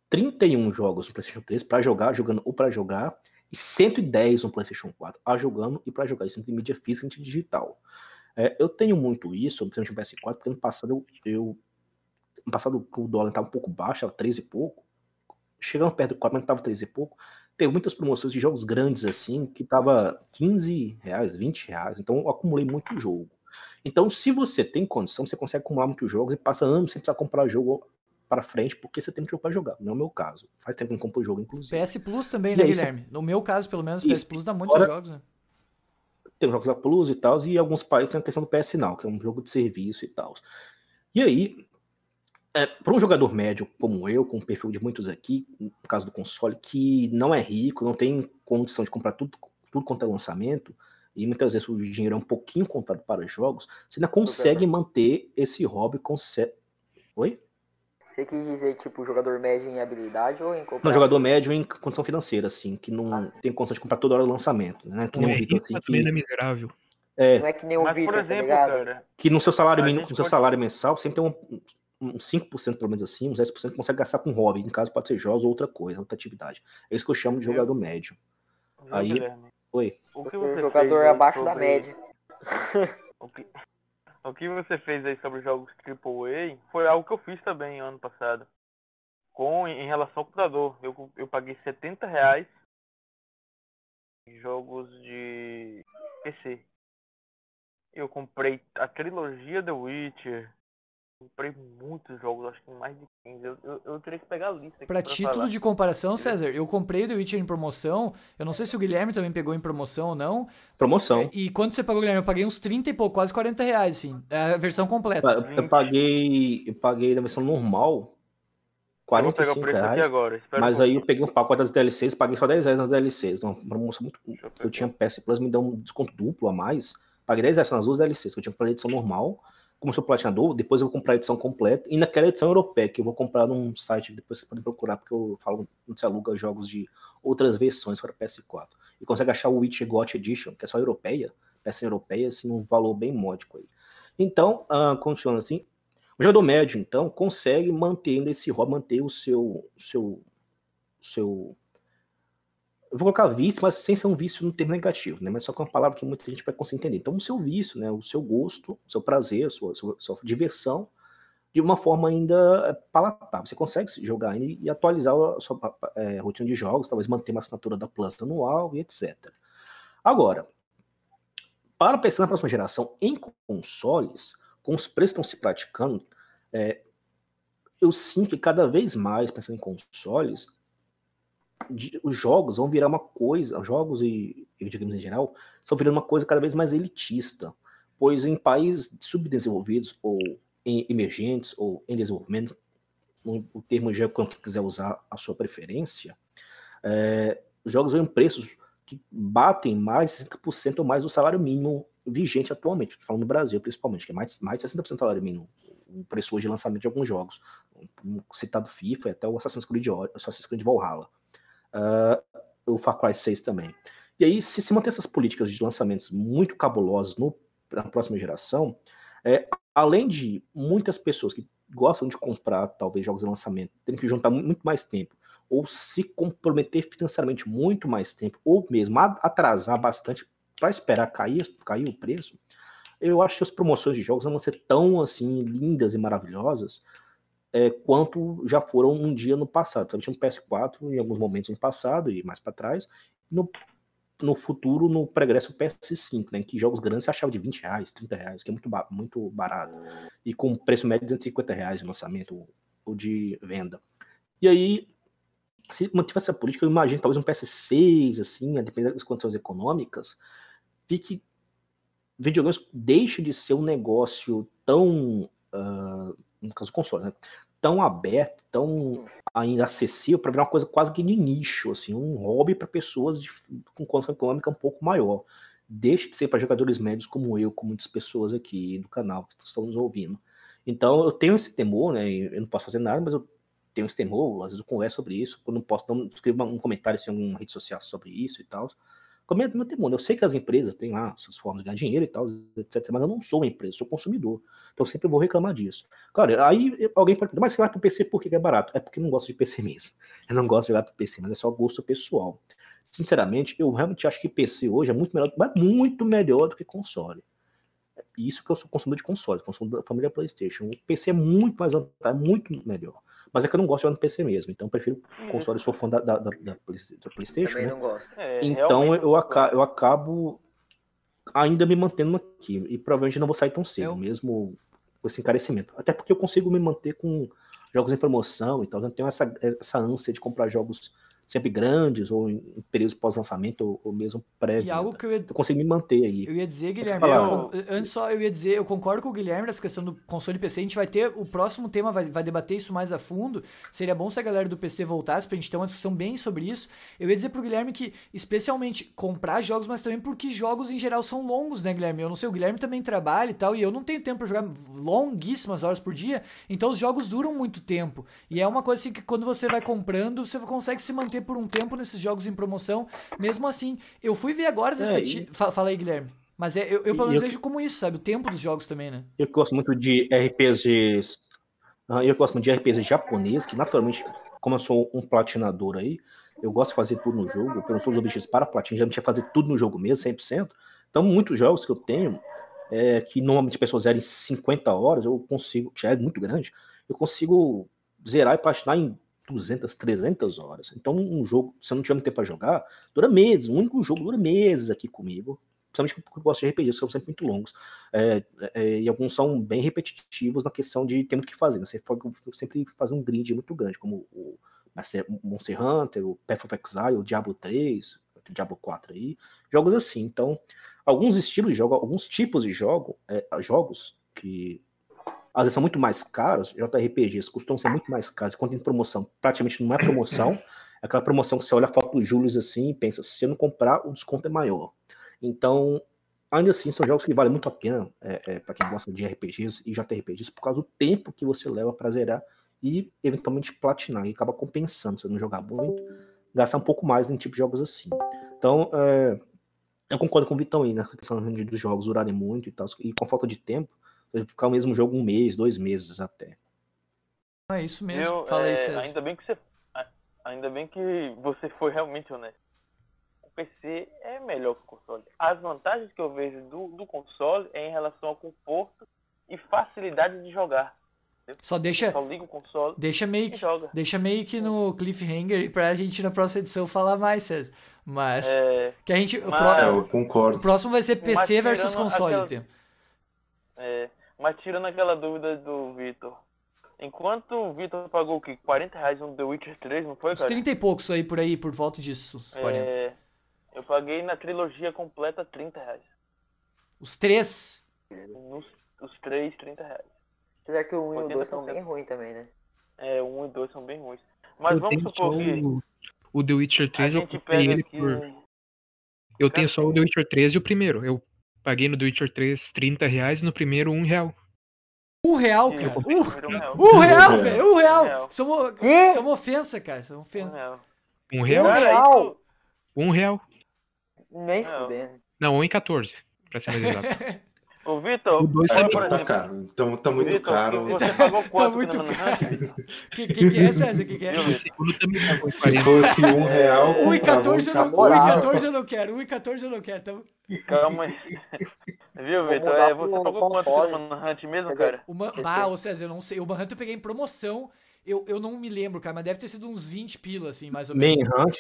31 jogos no PlayStation 3 para jogar, jogando ou para jogar, e 110 no PlayStation 4 a jogando e para jogar, isso em mídia física e digital. É, eu tenho muito isso, principalmente no PS4, porque no passado eu, eu no passado o dólar estava um pouco baixo, estava 13 e pouco, chegando perto do 4, mas estava 13 e pouco, teve muitas promoções de jogos grandes assim, que tava 15 reais, 20 reais. Então eu acumulei muito jogo. Então, se você tem condição, você consegue acumular muitos jogos e passa anos sem precisar comprar jogo para frente, porque você tem que jogo para jogar. Não é o meu caso. Faz tempo que não compro o jogo, inclusive. PS Plus também, né, Guilherme? No meu caso, pelo menos, PS Plus dá muitos jogos, né? Tem jogos da Plus e tal, e alguns países tem a questão do PS Now, que é um jogo de serviço e tal. E aí, é, para um jogador médio como eu, com o perfil de muitos aqui, no caso do console, que não é rico, não tem condição de comprar tudo, tudo quanto é lançamento, e muitas vezes o dinheiro é um pouquinho contado para jogos, você ainda consegue manter esse hobby. Consegue... Oi? Você quis dizer, tipo, jogador médio em habilidade ou em comprar? Não, jogador médio em condição financeira, assim, que não ah, tem condição de comprar toda hora o lançamento, né? Que nem o Vitor, assim, que... é miserável. É, não é que nem o Vitor, tá ligado? Cara, que no seu salário mínimo, no seu pode... salário mensal, sempre tem um, uns 5% pelo menos assim, uns 10% consegue gastar com hobby. Em caso pode ser jogos ou outra coisa, outra atividade. É isso que eu chamo de jogador médio. Aí. Oi. O que você jogador abaixo sobre... da média. *laughs* o, que... o que você fez aí sobre jogos AAA foi algo que eu fiz também ano passado. Com, em relação ao computador. Eu, eu paguei 70 reais em jogos de PC. Eu comprei a trilogia The Witcher, comprei muitos jogos, acho que mais de 15. Eu, eu, eu teria que pegar a lista. Pra, pra título falar. de comparação, César, eu comprei The Witcher em promoção. Eu não sei se o Guilherme também pegou em promoção ou não. Promoção. E quanto você pagou, Guilherme? Eu paguei uns 30 e pouco, quase 40 reais, sim. É a versão completa. Eu, paguei. Eu paguei na versão normal. 45 reais. Agora, mas um aí eu peguei um pacote das DLCs, paguei só 10 reais nas DLCs. Uma promoção muito. Eu, eu tinha PS Plus, me deu um desconto duplo a mais. Paguei 10 reais nas duas DLCs, que eu tinha comprado a edição normal como sou platinador, depois eu vou comprar a edição completa, e naquela edição europeia, que eu vou comprar num site, depois vocês podem procurar, porque eu falo, não se aluga jogos de outras versões para PS4. E consegue achar o Witcher GOT Edition, que é só europeia, peça europeia, assim, um valor bem módico aí. Então, uh, continuando assim, o jogador médio, então, consegue manter esse hobby, manter o seu, seu, seu eu vou colocar vício, mas sem ser um vício no termo negativo, né? Mas só com uma palavra que muita gente vai conseguir entender. Então, o seu vício, né? O seu gosto, o seu prazer, a sua, sua, sua diversão, de uma forma ainda é, palatável. Você consegue jogar e, e atualizar a sua é, rotina de jogos, talvez manter uma assinatura da Plus anual e etc. Agora, para pensar na próxima geração em consoles, com os preços que estão se praticando, é, eu sinto que cada vez mais, pensando em consoles, os jogos vão virar uma coisa, jogos e, e videogames em geral, estão virando uma coisa cada vez mais elitista, pois em países subdesenvolvidos ou em emergentes ou em desenvolvimento, o termo já quando quiser usar a sua preferência, é, os jogos vêm preços que batem mais de 60% ou mais do salário mínimo vigente atualmente, falando no Brasil principalmente, que é mais, mais de 60% do salário mínimo o preço hoje de lançamento de alguns jogos. Citado FIFA e até o Assassin's Creed, Assassin's Creed Valhalla. Uh, o Far Cry 6 também. E aí, se se manter essas políticas de lançamentos muito cabulosas no, na próxima geração, é, além de muitas pessoas que gostam de comprar, talvez, jogos de lançamento, terem que juntar muito mais tempo, ou se comprometer financeiramente muito mais tempo, ou mesmo atrasar bastante para esperar cair, cair o preço, eu acho que as promoções de jogos não vão ser tão assim lindas e maravilhosas é, quanto já foram um dia no passado. Principalmente no PS4, em alguns momentos no passado e mais para trás, no, no futuro, no progresso PS5, né, em que jogos grandes você achava de 20 reais, 30 reais, que é muito, muito barato, e com preço médio de 250 reais de lançamento ou de venda. E aí, se mantiver essa política, eu imagino talvez um PS6, assim, a depender das condições econômicas, fique videogames deixe de ser um negócio tão, uh, no caso console, né, tão aberto, tão ainda acessível para virar uma coisa quase que de nicho, assim, um hobby para pessoas de, com condição econômica um pouco maior. Deixe de ser para jogadores médios como eu, como muitas pessoas aqui do canal que estão nos ouvindo. Então eu tenho esse temor, né? Eu não posso fazer nada, mas eu tenho esse temor, às vezes eu converso sobre isso, quando não posso, não escrevo um comentário assim, em alguma rede social sobre isso e tal. Comenta meu temor. Eu sei que as empresas têm lá suas formas de ganhar dinheiro e tal, etc. Mas eu não sou uma empresa, sou consumidor. Então sempre vou reclamar disso. Claro, aí alguém pode perguntar, mas você vai para o PC por que é barato? É porque não gosto de PC *laughs* mesmo. Eu não gosto de jogar para PC, mas é só gosto pessoal. Sinceramente, eu realmente acho que PC hoje é muito melhor, mas muito melhor do que console. Isso que eu sou consumidor de console, consumidor da família PlayStation. O PC é muito mais é muito melhor. Mas é que eu não gosto de jogar no PC mesmo, então eu prefiro console, sou fã da, da, da, da PlayStation. Também né? não gosto. É, então eu, acabo, eu acabo ainda me mantendo aqui, e provavelmente não vou sair tão cedo, eu... mesmo com esse encarecimento. Até porque eu consigo me manter com jogos em promoção e tal, eu não tenho essa, essa ânsia de comprar jogos sempre grandes, ou em períodos pós-lançamento, ou, ou, mesmo pré E algo que eu, ia... eu consigo me manter aí. Eu ia dizer, Guilherme, eu, antes só eu ia dizer, eu concordo com o Guilherme nessa questão do console PC, a gente vai ter, o próximo tema vai, vai debater isso mais a fundo, seria bom se a galera do PC voltasse pra gente ter uma discussão bem sobre isso. Eu ia dizer pro Guilherme que, especialmente, comprar jogos, mas também porque jogos em geral são longos, né, Guilherme? Eu não sei, o Guilherme também trabalha e tal, e eu não tenho tempo pra jogar longuíssimas horas por dia, então os jogos duram muito tempo. E é uma coisa assim que quando você vai comprando, você consegue se manter por um tempo nesses jogos em promoção. Mesmo assim, eu fui ver agora as é, estatísticas. E... Fala aí, Guilherme. Mas é, eu, eu pelo menos vejo como isso, sabe? O tempo dos jogos também, né? Eu gosto muito de RPGs. Ah, eu gosto muito de RPGs japonês, que naturalmente, como eu sou um platinador aí, eu gosto de fazer tudo no jogo. Pelo todos os objetivos para platina, já não tinha fazer tudo no jogo mesmo, 100%. Então, muitos jogos que eu tenho, é, que normalmente pessoas zerem 50 horas, eu consigo, que já é muito grande, eu consigo zerar e platinar em 200, 300 horas. Então, um jogo, se eu não tiver muito tempo para jogar, dura meses. O único jogo dura meses aqui comigo. Principalmente porque eu gosto de que são sempre muito longos. É, é, e alguns são bem repetitivos na questão de ter muito que fazer. Né? Você sempre faz um grid muito grande, como o Monster Hunter, o Path of Exile, o Diablo 3, o Diablo 4 aí. Jogos assim. Então, alguns estilos de jogo, alguns tipos de jogo, é, jogos que às vezes são muito mais caros, JRPGs costumam ser muito mais caros, quando em promoção, praticamente não é promoção, é aquela promoção que você olha a foto do Julius assim e pensa, se eu não comprar, o desconto é maior. Então, ainda assim, são jogos que valem muito a pena é, é, para quem gosta de RPGs e JRPGs, por causa do tempo que você leva para zerar e eventualmente platinar, e acaba compensando, você não jogar muito, gastar um pouco mais em tipo de jogos assim. Então, é, eu concordo com o Vitão aí, nessa questão dos jogos durarem muito e tal, e com falta de tempo, ficar o mesmo jogo um mês, dois meses até. É isso mesmo. Eu, Fala aí, é, ainda bem que você, ainda bem que você foi realmente honesto. O PC é melhor que o console. As vantagens que eu vejo do, do console é em relação ao conforto e facilidade de jogar. Só deixa, só liga o console deixa meio que, joga. deixa meio que no cliffhanger pra gente na próxima edição falar mais, César. Mas é, que a gente mas, o, pro, é, eu concordo. O próximo vai ser PC versus console, aquela, é, mas tirando aquela dúvida do Vitor, enquanto o Vitor pagou o quê? 40 reais no The Witcher 3, não foi, cara? Uns 30 e poucos aí por aí, por volta disso, uns 40. É, eu paguei na trilogia completa 30 reais. Os três? Nos, os três, 30 reais. Apesar que o 1 e o 2 são bem ruins também, né? É, o 1 e o 2 são bem ruins. Mas eu vamos supor que... O The Witcher 3 eu comprei ele aqui... por... Eu tenho só o The Witcher 3 e o primeiro. Eu Paguei no The Witcher 3 30 reais e no primeiro 1 real. Um real, cara. Um, um real, velho. Um real. Isso é uma, isso é uma ofensa, cara. Isso é uma ofensa. Um real? Um real? Um real. Nem fudendo. Não, 1,14, pra ser mais exato. *laughs* Ô, Vitor, é, então tá caro. Então tá muito Vitor, caro. Você pagou quanto *laughs* tá muito caro. Que, que, que é, César? Que que é? Se fosse um real. 1,14 eu, não, 1,14 eu não quero. 1,14 eu não quero. Então... Calma aí. *laughs* Viu, Vitor? É, você pagou quanto no Manhunt mesmo, cara? Uma... Ah, ô César, eu não sei. O Manhunt eu peguei em promoção. Eu, eu não me lembro, cara, mas deve ter sido uns 20 pila, assim, mais ou menos. Manhunt,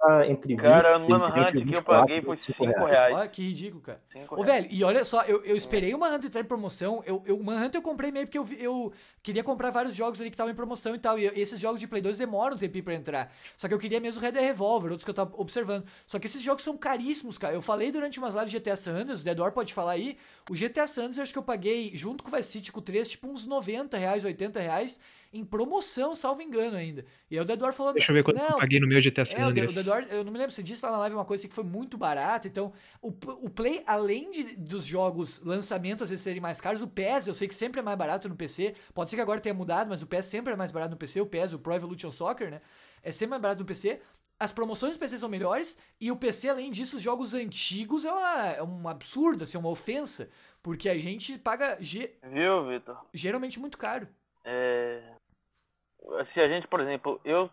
tá entre 20 Cara, no Manhunt que eu paguei foi 5 reais. reais. Olha que ridículo, cara. Ô, velho, e olha só, eu, eu esperei o Manhunt entrar em promoção. Eu, eu, o Manhunt eu comprei meio porque eu, eu queria comprar vários jogos ali que estavam em promoção e tal. E esses jogos de Play 2 demoram um tempinho pra entrar. Só que eu queria mesmo Red Dead Revolver, outros que eu tava observando. Só que esses jogos são caríssimos, cara. Eu falei durante umas lives de GTA San Andreas, o Deador pode falar aí. O GTA San Andreas eu acho que eu paguei, junto com o Vice City, com o 3, tipo uns 90 reais, 80 reais em promoção, salvo engano ainda. E aí o Dedor falou... Deixa eu ver quanto não, eu paguei no meu GTA San Andreas. É, o Dedor, eu não me lembro, você disse lá na live uma coisa que foi muito barato, então o, o Play, além de, dos jogos lançamentos às vezes serem mais caros, o PES eu sei que sempre é mais barato no PC, pode ser que agora tenha mudado, mas o PES sempre é mais barato no PC, o PES, o Pro Evolution Soccer, né, é sempre mais barato no PC, as promoções do PC são melhores, e o PC, além disso, os jogos antigos é, uma, é um absurdo, assim, é uma ofensa, porque a gente paga... Ge Viu, Vitor? Geralmente muito caro. É se a gente, por exemplo, eu,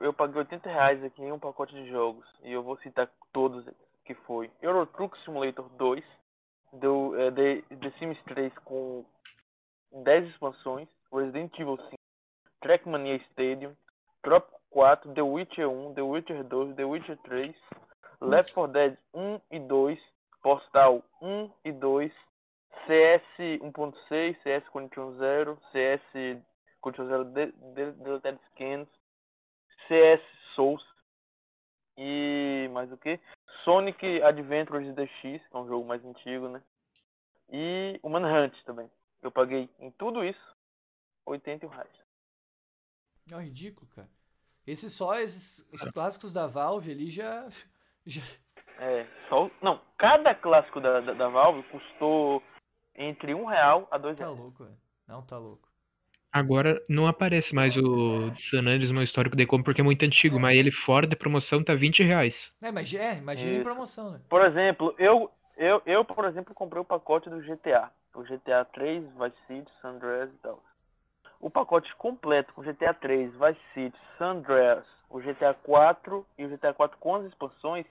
eu paguei 80 reais aqui em um pacote de jogos, e eu vou citar todos que foi. Euro Truck Simulator 2, do, é, The, The Sims 3 com 10 expansões, Resident Evil 5, Trackmania Stadium, Trop 4, The Witcher 1, The Witcher 2, The Witcher 3, Left 4 Dead 1 e 2, Postal 1 e 2, CS 1.6, CS 410, CS Control Deleted Scans, CS Souls e mais o que? Sonic Adventures DX, que é um jogo mais antigo, né? E o Manhunt também. Eu paguei em tudo isso 81 reais. É ridículo, cara. Esses só, esses os clássicos da Valve ali já. já... É, só. Não, cada clássico da, da, da Valve custou entre um real a dois tá reais. Tá louco, velho. Não, tá louco. Agora não aparece mais o San Andreas no histórico de compra porque é muito antigo, mas ele fora de promoção tá 20 reais. É, mas é, imagina em promoção, né? Por exemplo, eu, eu, eu, por exemplo, comprei o pacote do GTA. O GTA 3, Vice City, San Andreas e tal. O pacote completo com GTA 3, Vice City, San Andreas, o GTA 4 e o GTA 4 com as expansões,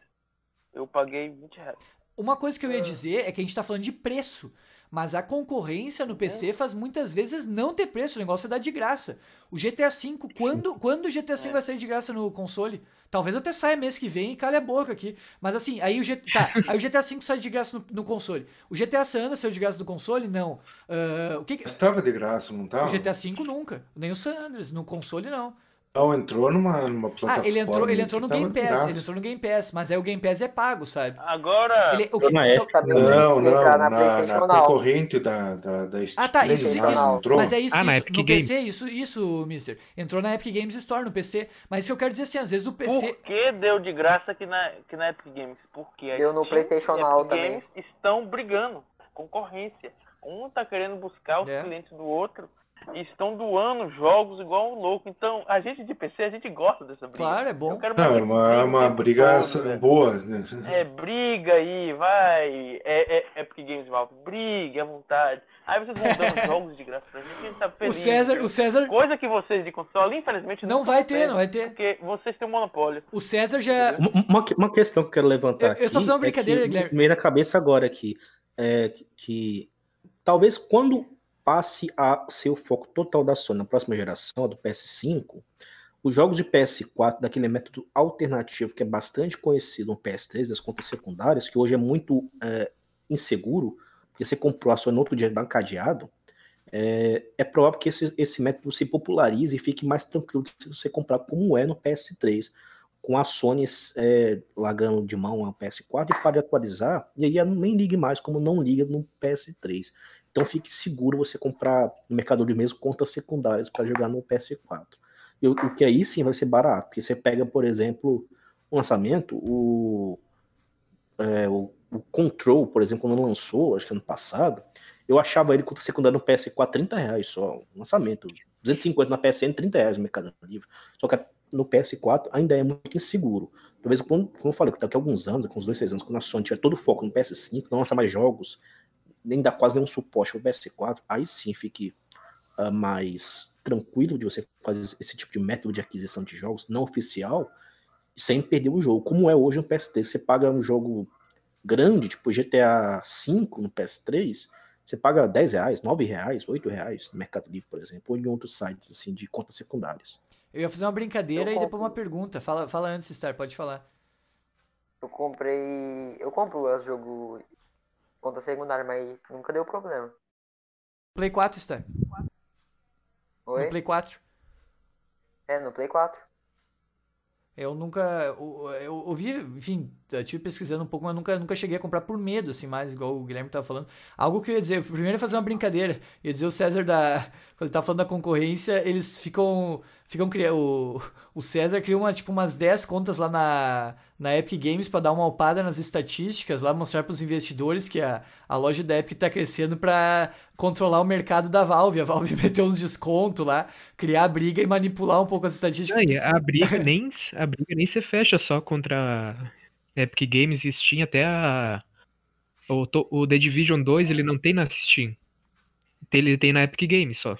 eu paguei 20 reais. Uma coisa que eu ia dizer é que a gente tá falando de preço. Mas a concorrência no PC faz muitas vezes não ter preço, o negócio é dar de graça. O GTA V, quando, quando o GTA V é. vai sair de graça no console? Talvez até saia mês que vem e calhe a boca aqui. Mas assim, aí o, GTA, tá, aí o GTA V sai de graça no, no, console. O GTA San Andreas saiu de graça no console? Não. Uh, o que, que... Estava de graça, não estava? O GTA V nunca. Nem o San Andreas. No console, não. Não, entrou numa, numa plataforma. Ah, ele entrou, ele entrou no Game Pass, ele entrou no Game Pass, mas aí o Game Pass é pago, sabe? Agora. Ele, o que, na então, época, não, não, na, na, na concorrente da, da, da Steam. Ah, tá, isso, isso, entrou. mas é isso, ah, isso na Epic no Games. PC, isso, isso, mister. Entrou na Epic Games Store no PC, mas isso eu quero dizer assim, às vezes o PC... Por que deu de graça aqui na, aqui na Epic Games? Porque a Deu no PlayStation Now Epic também. Games estão brigando, concorrência. Um tá querendo buscar os É. clientes do outro estão doando jogos igual um louco. Então, a gente de PC, a gente gosta dessa briga. Claro, é bom. Eu quero Não, é uma, briga uma o briga todo, velho. boa. Né? É, briga aí, vai. É, é Epic Games Valve, briga à vontade. Aí vocês vão dando *laughs* jogos de graça pra gente, a gente tá O feliz. César, o César Coisa que vocês de console, infelizmente, não vai ter, não vai ter. Porque vocês têm um monopólio. O César já... Uma, uma- questão que eu quero levantar Eu- eu só fiz uma brincadeira, é que Guilherme. me veio na cabeça agora aqui é que talvez quando passe a ser o foco total da Sony na próxima geração, a do PS5, os jogos de PS4 daquele método alternativo que é bastante conhecido no PS3, das contas secundárias, que hoje é muito é, inseguro, porque você comprou a Sony no outro dia dá um cadeado, é, é provável que esse, esse método se popularize e fique mais tranquilo se você comprar como é no PS3 com a Sony é, largando de mão a PS4 e para atualizar, e aí nem ligue mais, como não liga no PS3. Então fique seguro você comprar no Mercado Livre mesmo contas secundárias para jogar no PS4. E o que aí sim vai ser barato, porque você pega, por exemplo, um lançamento, o, é, o, o Control, por exemplo, quando lançou, acho que ano passado, Eu achava ele contra secundário no PS4 30 reais só, lançamento. 250 na PSN, 30 reais no Mercado Livre. Só que no PS4 ainda é muito inseguro. Talvez, como, como eu falei, daqui a alguns anos, com uns dois, seis anos, quando a Sony tiver todo o foco no PS5, não lançar mais jogos, nem dá quase nenhum suporte ao PS4, aí sim fique uh, mais tranquilo de você fazer esse tipo de método de aquisição de jogos não oficial, sem perder o jogo. Como é hoje no PS3, você paga um jogo grande, tipo GTA V no PS3, você paga 10 reais, 9 reais, 8 reais no Mercado Livre, por exemplo, ou em outros sites assim de contas secundárias. Eu ia fazer uma brincadeira eu e compro... depois uma pergunta. Fala, fala antes, Star, pode falar. Eu comprei. Eu compro o jogo conta secundária, mas nunca deu problema. Play 4, Star. Oi? No Play 4. É, no Play 4. Eu nunca. Eu, eu ouvi, enfim, eu tive pesquisando um pouco, mas nunca, nunca cheguei a comprar por medo, assim, mais, igual o Guilherme tava falando. Algo que eu ia dizer, primeiro ia fazer uma brincadeira. Ia dizer o César da. Quando ele tava falando da concorrência, eles ficam ficam. O, o César criou uma, tipo, umas 10 contas lá na, na Epic Games para dar uma alpada nas estatísticas, lá mostrar para os investidores que a, a loja da Epic está crescendo para controlar o mercado da Valve. A Valve *laughs* meteu uns descontos lá, criar briga e manipular um pouco as estatísticas. Não, a briga nem a briga nem se fecha só contra Epic Games e Steam, até a o, o The Division 2 ele não tem na Steam. Ele tem na Epic Games só.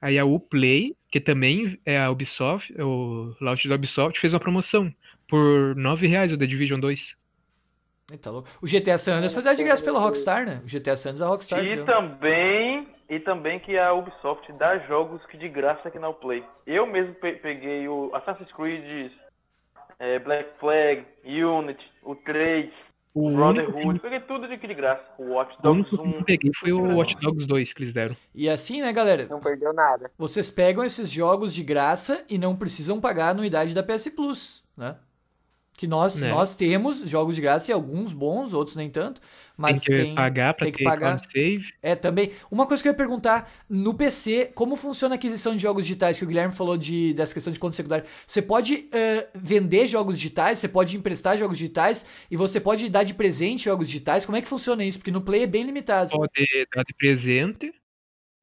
Aí a Uplay, que também é a Ubisoft, o launch da Ubisoft, fez uma promoção por 9 reais o The Division 2. Tá louco. O GTA San Andreas foi dado de graça pela Rockstar, né? O GTA San Andreas a Rockstar. E também, e também que a Ubisoft dá jogos que de graça aqui na Uplay. Eu mesmo peguei o Assassin's Creed, é, Black Flag, Unity, o 3, o Brotherhood, peguei tudo de, de graça. O Watch Dogs 1. O que eu peguei foi o Watch Dogs 2 que eles deram. E assim, né, galera? Não perdeu nada. Vocês pegam esses jogos de graça e não precisam pagar a anuidade da PS Plus, né? Que nós, né? nós temos jogos de graça e alguns bons, outros nem tanto. Mas tem que tem, pagar para ter que pagar. save. É, também. Uma coisa que eu ia perguntar, no PC, como funciona a aquisição de jogos digitais? Que o Guilherme falou de, dessa questão de conta secundária. Você pode uh, vender jogos digitais, você pode emprestar jogos digitais e você pode dar de presente jogos digitais. Como é que funciona isso? Porque no Play é bem limitado. Pode dar de presente.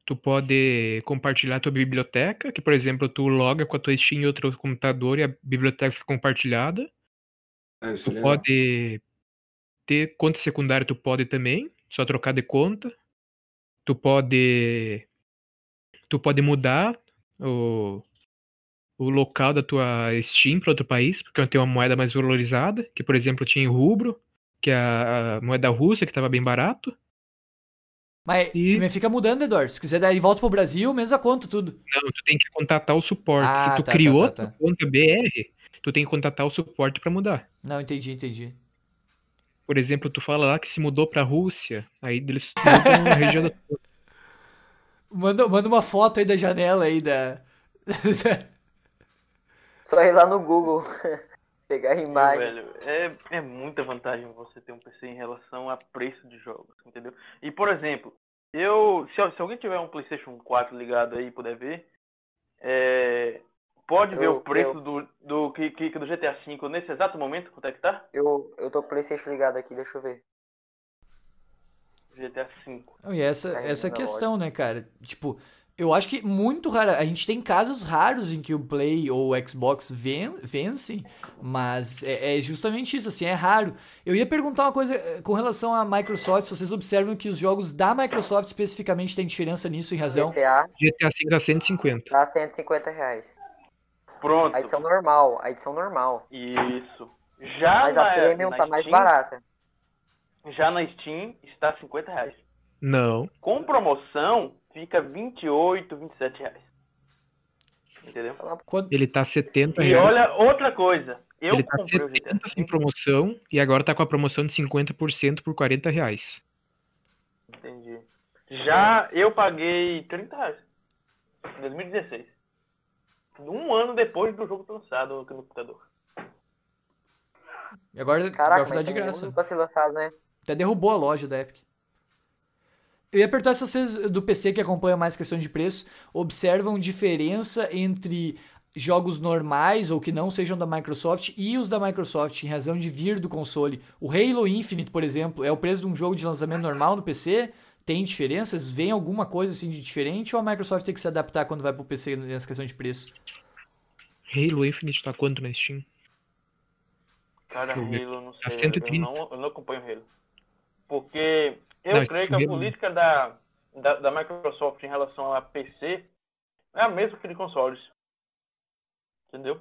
Tu pode compartilhar a tua biblioteca, que por exemplo, tu loga com a tua Steam em outro computador e a biblioteca fica compartilhada. É, tu é pode ter conta secundária, tu pode também, só trocar de conta. Tu pode tu pode mudar o, o local da tua Steam para outro país, porque tem uma moeda mais valorizada, que por exemplo tinha em rubro, que é a, a moeda russa, que estava bem barato. Mas e... fica mudando, Eduardo. Se quiser dar de volta pro Brasil, mesma conta, tudo. Não, tu tem que contatar o suporte. Ah, Se tu tá, criou tá, tá, tá. conta BR, tu tem que contatar o suporte para mudar. Não, entendi, entendi. Por exemplo, tu fala lá que se mudou pra Rússia, aí eles mudam a região da. *laughs* Manda, manda uma foto aí da janela aí da. *laughs* Só ir lá no Google. *laughs* Pegar a imagem. Velho, é, é muita vantagem você ter um PC em relação a preço de jogos, entendeu? E por exemplo, eu. Se, se alguém tiver um PlayStation 4 ligado aí e puder ver, é, Pode ver eu, o preço eu... do, do, que, que, do GTA V nesse exato momento? Quanto é que tá? Eu, eu tô com o Playstation ligado aqui, deixa eu ver. GTA V. e essa, essa é a questão, né, cara? Tipo, eu acho que muito raro. A gente tem casos raros em que o Play ou o Xbox ven vencem, mas é, é, justamente isso, assim, é raro. Eu ia perguntar uma coisa eh, com relação à Microsoft, se vocês observam que os jogos da Microsoft especificamente têm diferença nisso em razão. GTA. GTA 5 dá 150. Dá 150 reais. Pronto. A edição normal, a edição normal. Isso. Já Mas na, a Premium tá mais barata. Já na Steam está 50 reais. Não. Com promoção, fica 28, 27 reais. Entendeu? Ele tá 70 reais. E olha, outra coisa. Eu Ele tá 70 sem promoção e agora tá com a promoção de 50% por 40 reais. Entendi. Já eu paguei 30 reais. Em 2016 um ano depois do jogo ter lançado aqui no computador. E agora, Caraca, foi dar de graça. Pra ser lançado, né? Até derrubou a loja da Epic. Eu ia perguntar se vocês do PC que acompanham mais questão de preço observam diferença entre jogos normais ou que não sejam da Microsoft e os da Microsoft em razão de vir do console. O Halo Infinite, por exemplo, é o preço de um jogo de lançamento normal no PC? Tem diferenças? Vem alguma coisa assim de diferente ou a Microsoft tem que se adaptar quando vai pro PC nessa questão de preço? Halo Infinite tá quanto na Steam? Cara. Halo, não Tá sei. 130. Eu não, eu não acompanho Halo. Porque eu Não, creio que a política da, da, da Microsoft em relação a PC é a mesma que de consoles. Entendeu?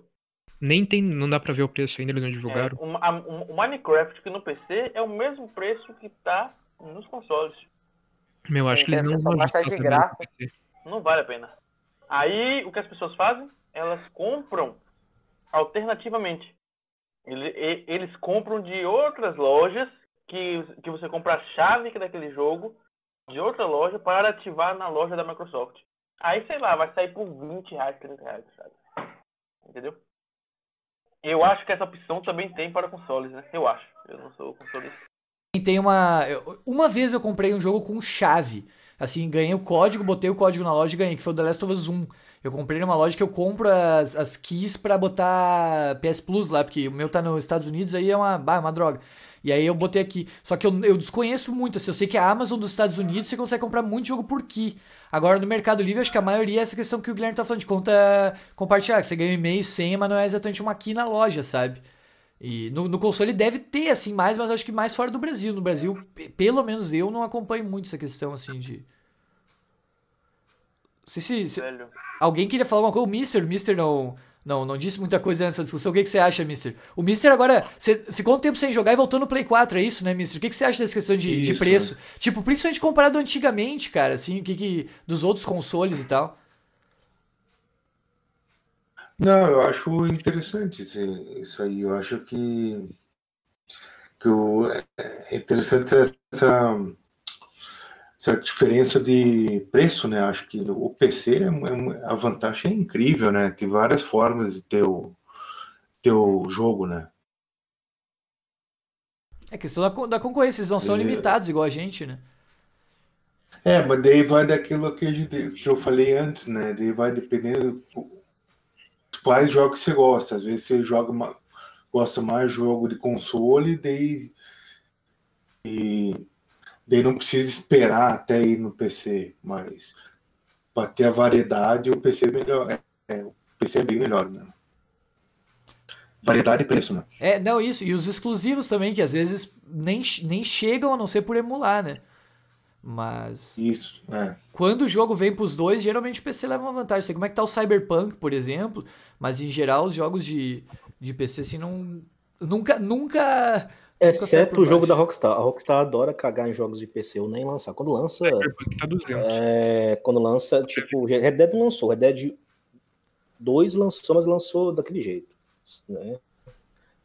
Nem tem, não dá pra ver o preço ainda, eles não É, divulgaram. o, a- o Minecraft que no PC é o mesmo preço que tá nos consoles. Meu, acho que eles não vão ajustar de graça. Não vale a pena. Aí o que as pessoas fazem? Elas compram alternativamente. Ele- Eles compram de outras lojas que, que você compra a chave que daquele jogo de outra loja para ativar na loja da Microsoft. Aí, sei lá, vai sair por 20 reais, 30 reais, sabe? Entendeu? Eu acho que essa opção também tem para consoles, né? Eu acho. Eu não sou consolista. Tem uma. Uma vez eu comprei um jogo com chave. Assim, ganhei o código, botei o código na loja e ganhei, que foi o The Last of Us 1. Eu comprei numa loja que eu compro as, as keys pra botar PS Plus lá, porque o meu tá nos Estados Unidos, aí é uma, bah, uma droga. E aí eu botei aqui. Só que eu, eu desconheço muito, assim, eu sei que a Amazon dos Estados Unidos você consegue comprar muito jogo por key. Agora no Mercado Livre, acho que a maioria é essa questão que o Guilherme tá falando de conta compartilhada, que você ganha um e-mail, senha, mas não é exatamente uma key na loja, sabe? E no, no console deve ter, assim, mais, mas acho que mais fora do Brasil. No Brasil, pe- pelo menos eu não acompanho muito essa questão, assim, de. Não sei se, se- Velho. alguém queria falar alguma coisa. O Mister, o Mister não, não, não disse muita coisa nessa discussão. O que, que você acha, Mister? O Mister agora. Você ficou um tempo sem jogar e voltou no Play 4, é isso, né, Mister? O que, que você acha dessa questão de, de Isso, preço? Tipo, principalmente comparado antigamente, cara, assim, o que, que. dos outros consoles e tal. Não, eu acho interessante esse- isso aí. Eu acho que, que o- é interessante essa, essa diferença de preço, né? Acho que o PC, é é a vantagem é incrível, né? Tem várias formas de ter o, ter o jogo, né? É questão da, da concorrência, eles não são limitados igual a gente, né? É, mas daí vai daquilo que, gente, que eu falei antes, né? Daí vai dependendo quais jogos você gosta. Às vezes você joga ma- gosta mais jogo de console, daí, e, daí não precisa esperar até ir no PC. Mas para ter a variedade, o PC é melhor. É, é, o PC é bem melhor, né? Variedade e preço, né? É, não, isso. E os exclusivos também, que às vezes nem, nem chegam a não ser por emular, né? Mas. Isso, é. Quando o jogo vem pros dois, geralmente o PC leva uma vantagem. Sei como é que tá o Cyberpunk, por exemplo, mas em geral os jogos de, de PC assim não. Nunca. Nunca. Exceto o jogo da. Rockstar. A Rockstar adora cagar em jogos de PC ou nem lançar. Quando lança, tá 200. é, quando lança, tipo, Red Dead não lançou. Red Dead 2 lançou, mas lançou daquele jeito, né?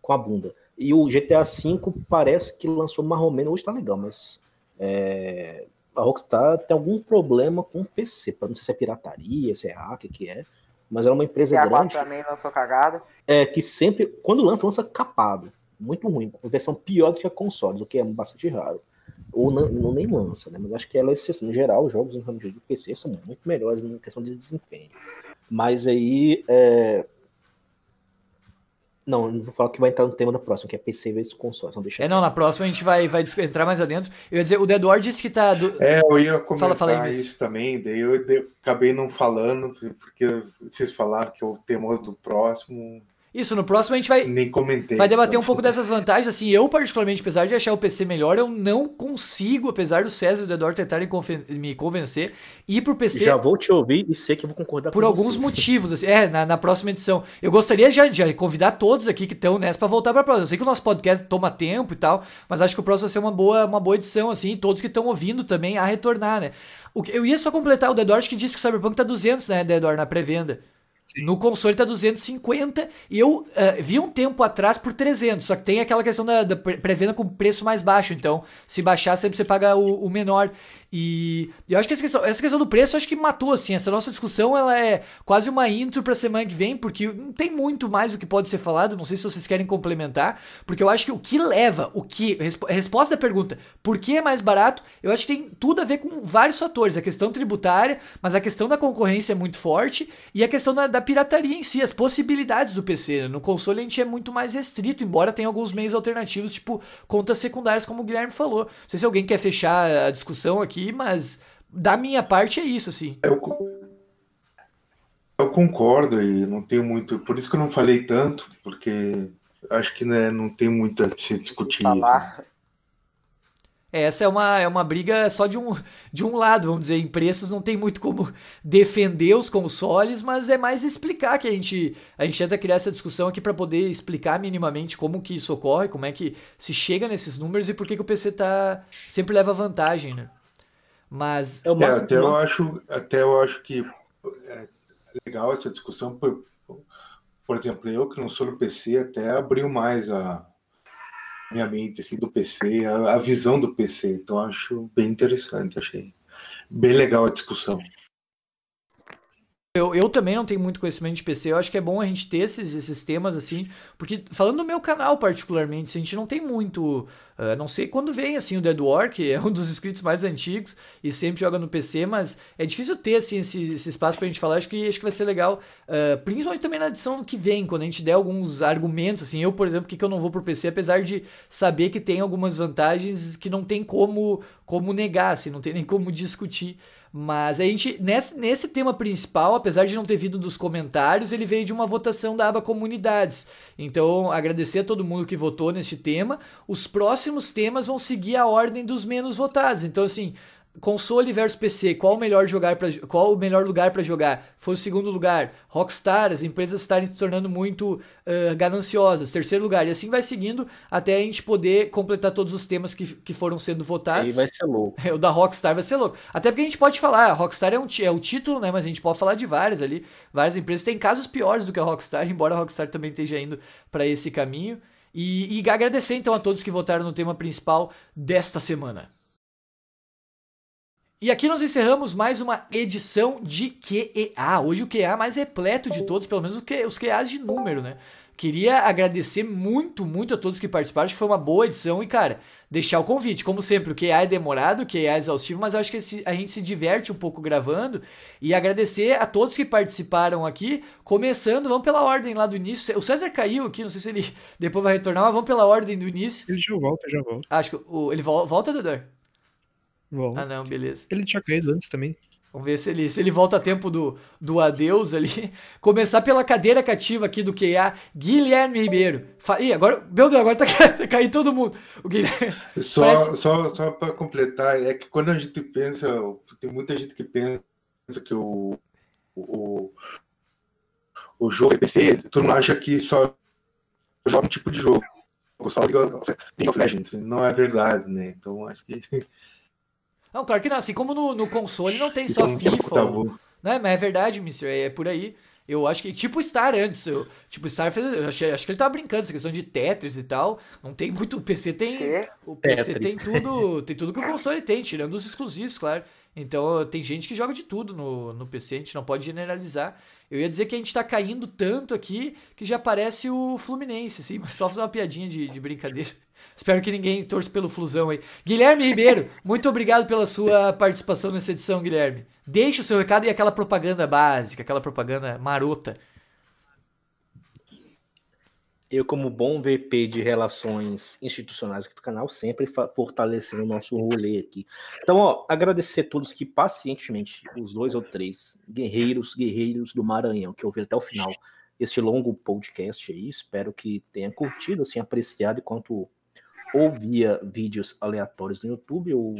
Com a bunda. E o GTA V parece que lançou mais ou menos, hoje tá legal, mas é, a Rockstar tem algum problema com o PC. Não sei se é pirataria, se é hacker, que é. Mas é uma empresa E a 4 grande também lançou cagado. é, que sempre, quando lança, lança capado. Muito ruim. Uma versão pior do que a console, o que é bastante raro. Ou não, não nem lança, né? Mas acho que ela é exceção. No geral, os jogos em ramo de PC são muito melhores na questão de desempenho. Mas aí. É... Não, não vou falar que vai entrar no tema da próxima, que é PC vezes console. Então deixa É, não, na próxima a gente vai, vai entrar mais adentro. Eu ia dizer, o Dead War disse que tá. do- É, eu ia comentar fala aí, Miss. isso também, daí eu de- acabei não falando, porque vocês falaram que o tema do próximo Isso, no próximo a gente vai. nem comentei. Vai debater um Então, pouco dessas vantagens. Assim, eu, particularmente, apesar de achar o PC melhor, eu não consigo, apesar do César e do Eduardo tentarem conven- me convencer, ir pro PC Já vou te ouvir e sei que eu vou concordar por alguns você. motivos. Assim, é, na, na próxima edição. Eu gostaria já de convidar todos aqui que estão nessa pra voltar pra próxima. Eu sei que o nosso podcast toma tempo e tal, mas acho que o próximo vai ser uma boa, uma boa edição, assim, e todos que estão ouvindo também a retornar, né? O que- eu ia só completar o Dedor, acho que disse que o Cyberpunk tá 200, né, Dedor, na pré-venda. No console tá 250 e eu eh, vi um tempo atrás por 300, só que tem aquela questão da, da pré-venda com preço mais baixo, então se baixar sempre você paga o, o menor. E, eu acho que essa questão, essa questão do preço acho que matou assim, essa nossa discussão ela é quase uma intro pra semana que vem, porque não tem muito mais o que pode ser falado, não sei se vocês querem complementar, porque eu acho que o que leva, o que, a resposta da pergunta, por que é mais barato, eu acho que tem tudo a ver com vários fatores, a questão tributária, mas a questão da concorrência é muito forte e a questão da, da pirataria em si, as possibilidades do PC. Né? No console a gente é muito mais restrito, embora tenha alguns meios alternativos, tipo contas secundárias, como o Guilherme falou. Não sei se alguém quer fechar a discussão aqui, mas da minha parte é isso, assim. Eu, eu concordo e não tenho muito. Por isso que eu não falei tanto, porque acho que né, não tem muito a se discutir. Falar. É, essa é uma, é uma briga só de um, de um lado, vamos dizer. Em preços não tem muito como defender os consoles, mas é mais explicar que a gente, a gente tenta criar essa discussão aqui para poder explicar minimamente como que isso ocorre, como é que se chega nesses números e por que, que o PC tá, sempre leva vantagem, né? Mas. É, é até, eu acho, até eu acho que é legal essa discussão. Por, por exemplo, eu que não sou do PC, até abriu mais a minha mente assim, do PC, a, a visão do PC. Então acho bem interessante, achei bem legal a discussão. Eu, eu também não tenho muito conhecimento de PC, eu acho que é bom a gente ter esses, esses temas assim, porque falando do meu canal particularmente, a gente não tem muito, uh, não sei quando vem assim o Dead War, que *laughs* é um dos inscritos mais antigos e sempre joga no PC, mas é difícil ter assim esse, esse espaço pra gente falar, acho que, acho que vai ser legal, uh, principalmente também na edição que vem, quando a gente der alguns argumentos, assim, eu por exemplo, que, que eu não vou pro PC, apesar de saber que tem algumas vantagens que não tem como, como negar, assim, não tem nem como discutir, mas a gente, nesse, nesse tema principal, apesar de não ter vindo dos comentários, ele veio de uma votação da aba comunidades. Então, agradecer a todo mundo que votou neste tema. Os próximos temas vão seguir a ordem dos menos votados. Então, assim, console versus PC, qual o melhor jogar para qual o melhor lugar para jogar? Foi o segundo lugar. Rockstar, as empresas estarem se tornando muito uh, gananciosas. Terceiro lugar. E assim vai seguindo até a gente poder completar todos os temas que, que foram sendo votados. Aí vai ser louco. o da Rockstar vai ser louco. Até porque a gente pode falar, a Rockstar é, um, é o título, né? Mas a gente pode falar de várias ali. Várias empresas. Tem casos piores do que a Rockstar, embora a Rockstar também esteja indo para esse caminho. E, e agradecer então a todos que votaram no tema principal desta semana. E aqui nós encerramos mais uma edição de QEA. Hoje o QEA mais repleto de todos, pelo menos os QEAs de número, né? Queria agradecer muito, muito a todos que participaram. Acho que foi uma boa edição. E, cara, deixar o convite. Como sempre, o QA é demorado, o QA é exaustivo, mas acho que a gente se diverte um pouco gravando. E agradecer a todos que participaram aqui. Começando, vamos pela ordem lá do início. O César caiu aqui, não sei se ele *laughs* depois vai retornar, mas vamos pela ordem do início. Ele já volta, já volta. Acho que o, ele volta, Dodor? Volta. Ah, não, beleza. Ele tinha caído antes também. Vamos ver se ele, se ele volta a tempo do, do adeus ali. *laughs* Começar pela cadeira cativa aqui do QA, Guilherme Ribeiro. Fa Ih, agora, meu Deus, agora tá, *laughs* caindo todo mundo. O Guilherme... Só, Parece... só, só para completar, é que quando a gente pensa, tem muita gente que pensa que o, o, o jogo é PC, todo mundo acha que só joga um tipo de jogo. Só League of Legends. Não é verdade, né? Então acho que não, claro que não. Assim como no, no console não tem só FIFA. Ou, né? Mas é verdade, Mister. É, é por aí. Eu acho que, tipo Star antes, eu, tipo Star fez, eu achei, acho que ele tava brincando, essa questão de Tetris e tal, não tem muito, o PC tem, o PC Tetris. tem tudo, tem tudo que o console tem, tirando os exclusivos, claro. Então tem gente que joga de tudo no, no PC, a gente não pode generalizar. Eu ia dizer que a gente tá caindo tanto aqui que já parece o Fluminense, assim, mas só fazer uma piadinha de, de brincadeira. Espero que ninguém torça pelo Flusão aí. Guilherme Ribeiro, muito obrigado pela sua participação nessa edição, Guilherme. Deixe o seu recado e aquela propaganda básica, aquela propaganda marota. Eu, como bom VP de relações institucionais aqui do canal, sempre fortalecendo o nosso rolê aqui. Então, ó, agradecer a todos que pacientemente, os dois ou três guerreiros, guerreiros do Maranhão, que ouviram até o final este longo podcast aí. Espero que tenha curtido, assim, apreciado enquanto ou via vídeos aleatórios no YouTube, ou,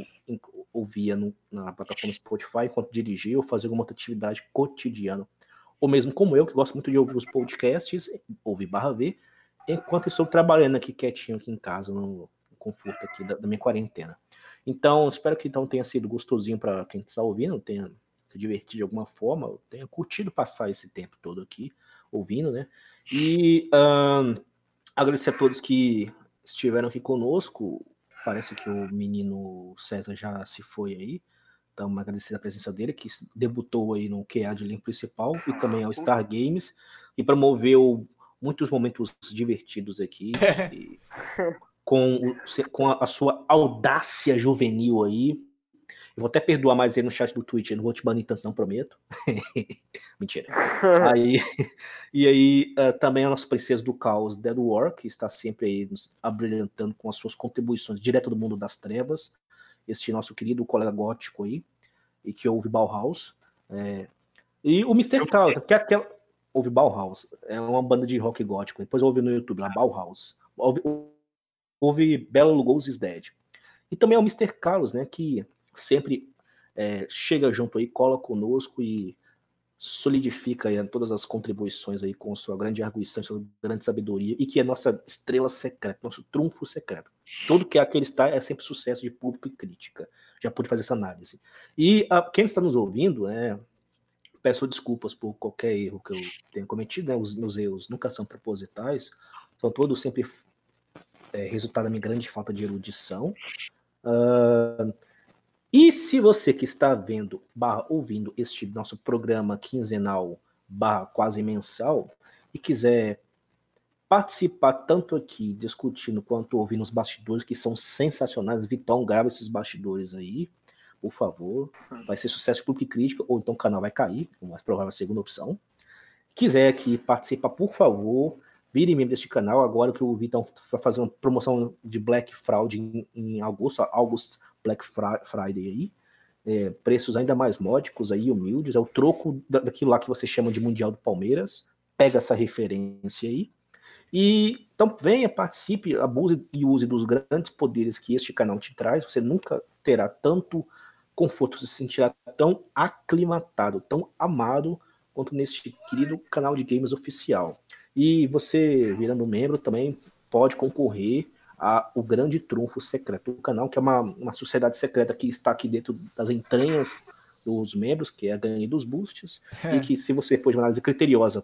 ou via no, na plataforma Spotify enquanto dirigia ou fazia alguma outra atividade cotidiana. Ou mesmo como eu, que gosto muito de ouvir os podcasts, ouvir barra ver, enquanto estou trabalhando aqui quietinho aqui em casa, no conforto aqui da, da minha quarentena. Então, espero que então tenha sido gostosinho para quem está ouvindo, tenha se divertido de alguma forma, tenha curtido passar esse tempo todo aqui ouvindo, né? E um, agradecer a todos que estiveram aqui conosco. Parece que o menino César já se foi aí. Então, agradecer a presença dele, que debutou aí no QA de link principal e também ao Star Games e promoveu muitos momentos divertidos aqui. *laughs* com, com a sua audácia juvenil aí. Eu vou até perdoar mais ele no chat do Twitch, eu não vou te banir tanto, não prometo. *laughs* Mentira. *laughs* aí, e aí, uh, também a nossa princesa do caos, Dead War, que está sempre aí nos abrilhantando com as suas contribuições direto do mundo das trevas. Este nosso querido colega gótico aí, e que ouve Bauhaus. É, e o Mr. Chaos, que é aquela. Ouve Bauhaus, é uma banda de rock gótico. Depois ouve no YouTube lá, Bauhaus. Ouve, ouve Bela Lugosi's Dead. E também é o Mr. Carlos, né, que sempre é, chega junto aí, cola conosco e solidifica aí todas as contribuições aí com sua grande arguição, sua grande sabedoria, e que é nossa estrela secreta, nosso trunfo secreto. Tudo que aquele está é sempre sucesso de público e crítica. Já pude fazer essa análise. E a, quem está nos ouvindo, né, peço desculpas por qualquer erro que eu tenha cometido, né, os meus erros nunca são propositais, são todos sempre é, resultado da minha grande falta de erudição. Uh, e se você que está vendo, barra, ouvindo este nosso programa quinzenal, barra, quase mensal, e quiser participar tanto aqui discutindo quanto ouvindo os bastidores, que são sensacionais, Vitão, grava esses bastidores aí, por favor. Vai ser sucesso público e crítica, ou então o canal vai cair, mais provável a segunda opção. Quiser aqui participar, por favor, Vire membro deste canal agora que o Vitão está fazendo promoção de Black Fraud em, em agosto, August Black Friday aí. É, preços ainda mais módicos aí, humildes, é o troco daquilo lá que você chama de Mundial do Palmeiras. Pega essa referência aí. E então venha, participe, abuse e use dos grandes poderes que este canal te traz. Você nunca terá tanto conforto, se sentirá tão aclimatado, tão amado quanto neste querido canal de games oficial. E você, virando membro, também pode concorrer a o Grande Trunfo Secreto do canal, que é uma, uma sociedade secreta que está aqui dentro das entranhas dos membros, que é a ganha dos boosts, é. e que se você, depois de uma análise criteriosa,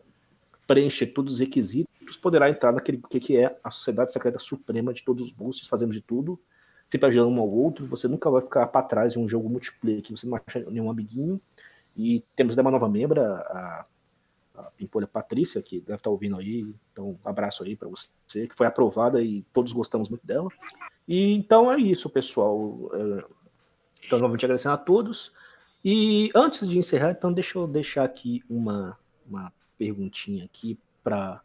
preencher todos os requisitos, poderá entrar naquele que, que é a Sociedade Secreta Suprema de todos os boosts, fazendo de tudo, sempre ajudando um ao outro, você nunca vai ficar para trás em um jogo multiplayer que você não acha nenhum amiguinho. E temos uma nova membra, a a Pimpolha Patrícia, que deve estar ouvindo aí, então um abraço aí para você, que foi aprovada e todos gostamos muito dela. E então é isso, pessoal. É, então, novamente agradecendo a todos. E antes de encerrar, então deixa eu deixar aqui uma, uma perguntinha aqui para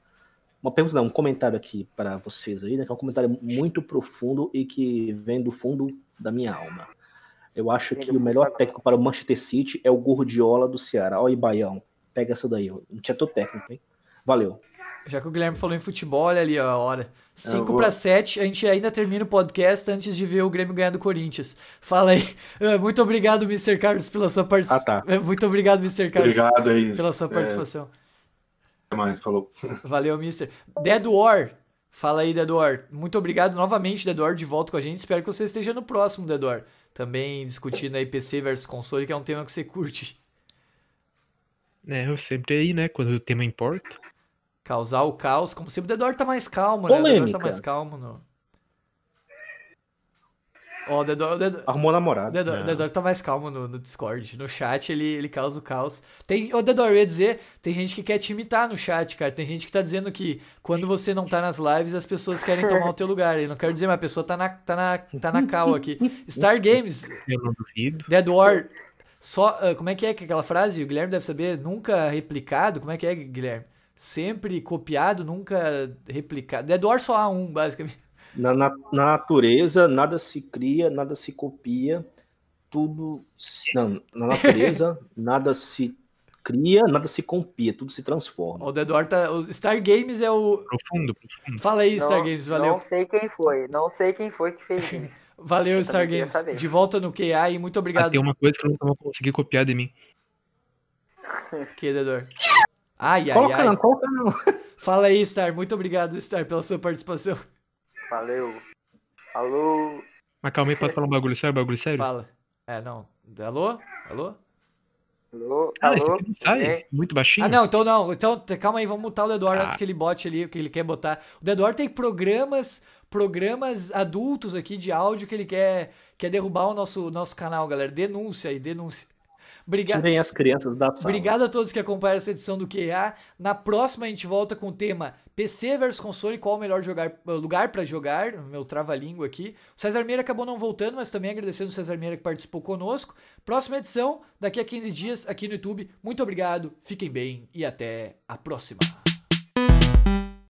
uma pergunta, não, um comentário aqui para vocês aí, né? Que é um comentário muito profundo e que vem do fundo da minha alma. Eu acho que o melhor técnico para o Manchester City é o Gordiola do Ceará. Olha aí, Baião. Pega essa daí, ó. Não tinha teu técnico, hein? Valeu. Já que o Guilherme falou em futebol, olha ali ó, a hora. 5 para 7, a gente ainda termina o podcast antes de ver o Grêmio ganhar do Corinthians. Fala aí. *laughs* Ah, muito obrigado, Mr. Carlos, pela sua participação. Ah, tá. É, *laughs* muito obrigado, Mr. Carlos. Obrigado aí. Pela sua participação. É... mais, falou. *laughs* Valeu, Mr. Dead War. Fala aí, Dead War. Muito obrigado novamente, Dead War, de volta com a gente. Espero que você esteja no próximo, Dead War. Também discutindo aí PC versus console, que é um tema que você curte. É, eu sempre aí, né? Quando o tema importa. Causar o caos, como sempre. O Dedor tá mais calmo, né? Polêmica. O Dedor tá mais calmo. No... Ó, o Dedor, o Dedor... Arrumou namorado. O Dedor, o Dedor tá mais calmo no, no, Discord. No chat ele, ele causa o caos. Tem, ô Dedor, eu ia dizer, tem gente que quer te imitar no chat, cara. Tem gente que tá dizendo que quando você não tá nas lives, as pessoas querem tomar o teu lugar. Eu não quero dizer, mas a pessoa tá na, tá na, tá na cal aqui. *laughs* Star Games. Eu não duvido. Dead War só, uh, como é que é aquela frase? O Guilherme deve saber, nunca replicado. Como é que é, Guilherme? Sempre copiado, nunca replicado. Dead War só há um, *laughs* basicamente. Na, na, na, natureza, nada se cria, nada se copia, tudo. Não, na natureza, *laughs* nada se cria, nada se copia, tudo se transforma. O War tá. O Star Games é o. Profundo, profundo. Fala aí, Star Games, valeu. Não sei quem foi, não sei quem foi que fez *laughs* isso. Valeu, Star Games. De volta no QA e muito obrigado. Ah, tem uma coisa que eu não vou conseguir copiar de mim. que, Dedor? Ai, ai, coloca ai. Não, coloca não. Fala aí, Star. Muito obrigado, Star, pela sua participação. Valeu. Alô. Mas calma aí, pode falar um bagulho sério, bagulho sério? Fala. É, não. Alô? Alô? Alô? Ah, Alô? É. Muito baixinho? Ah, não, então não. Então, calma aí, vamos mutar o Dedor ah. antes que ele bote ali o que ele quer botar. O Dedor tem programas programas adultos aqui de áudio que ele quer, quer derrubar o nosso, nosso canal, galera. Denúncia aí, denúncia. Obrigado. Tirem as crianças da sala. Obrigado a todos que acompanharam essa edição do QA. Na próxima a gente volta com o tema PC versus console, qual o melhor jogar, lugar para jogar, meu trava-língua aqui. O César Meira acabou não voltando, mas também agradecendo o César Meira que participou conosco. Próxima edição, daqui a 15 dias, aqui no YouTube. Muito obrigado, fiquem bem e até a próxima.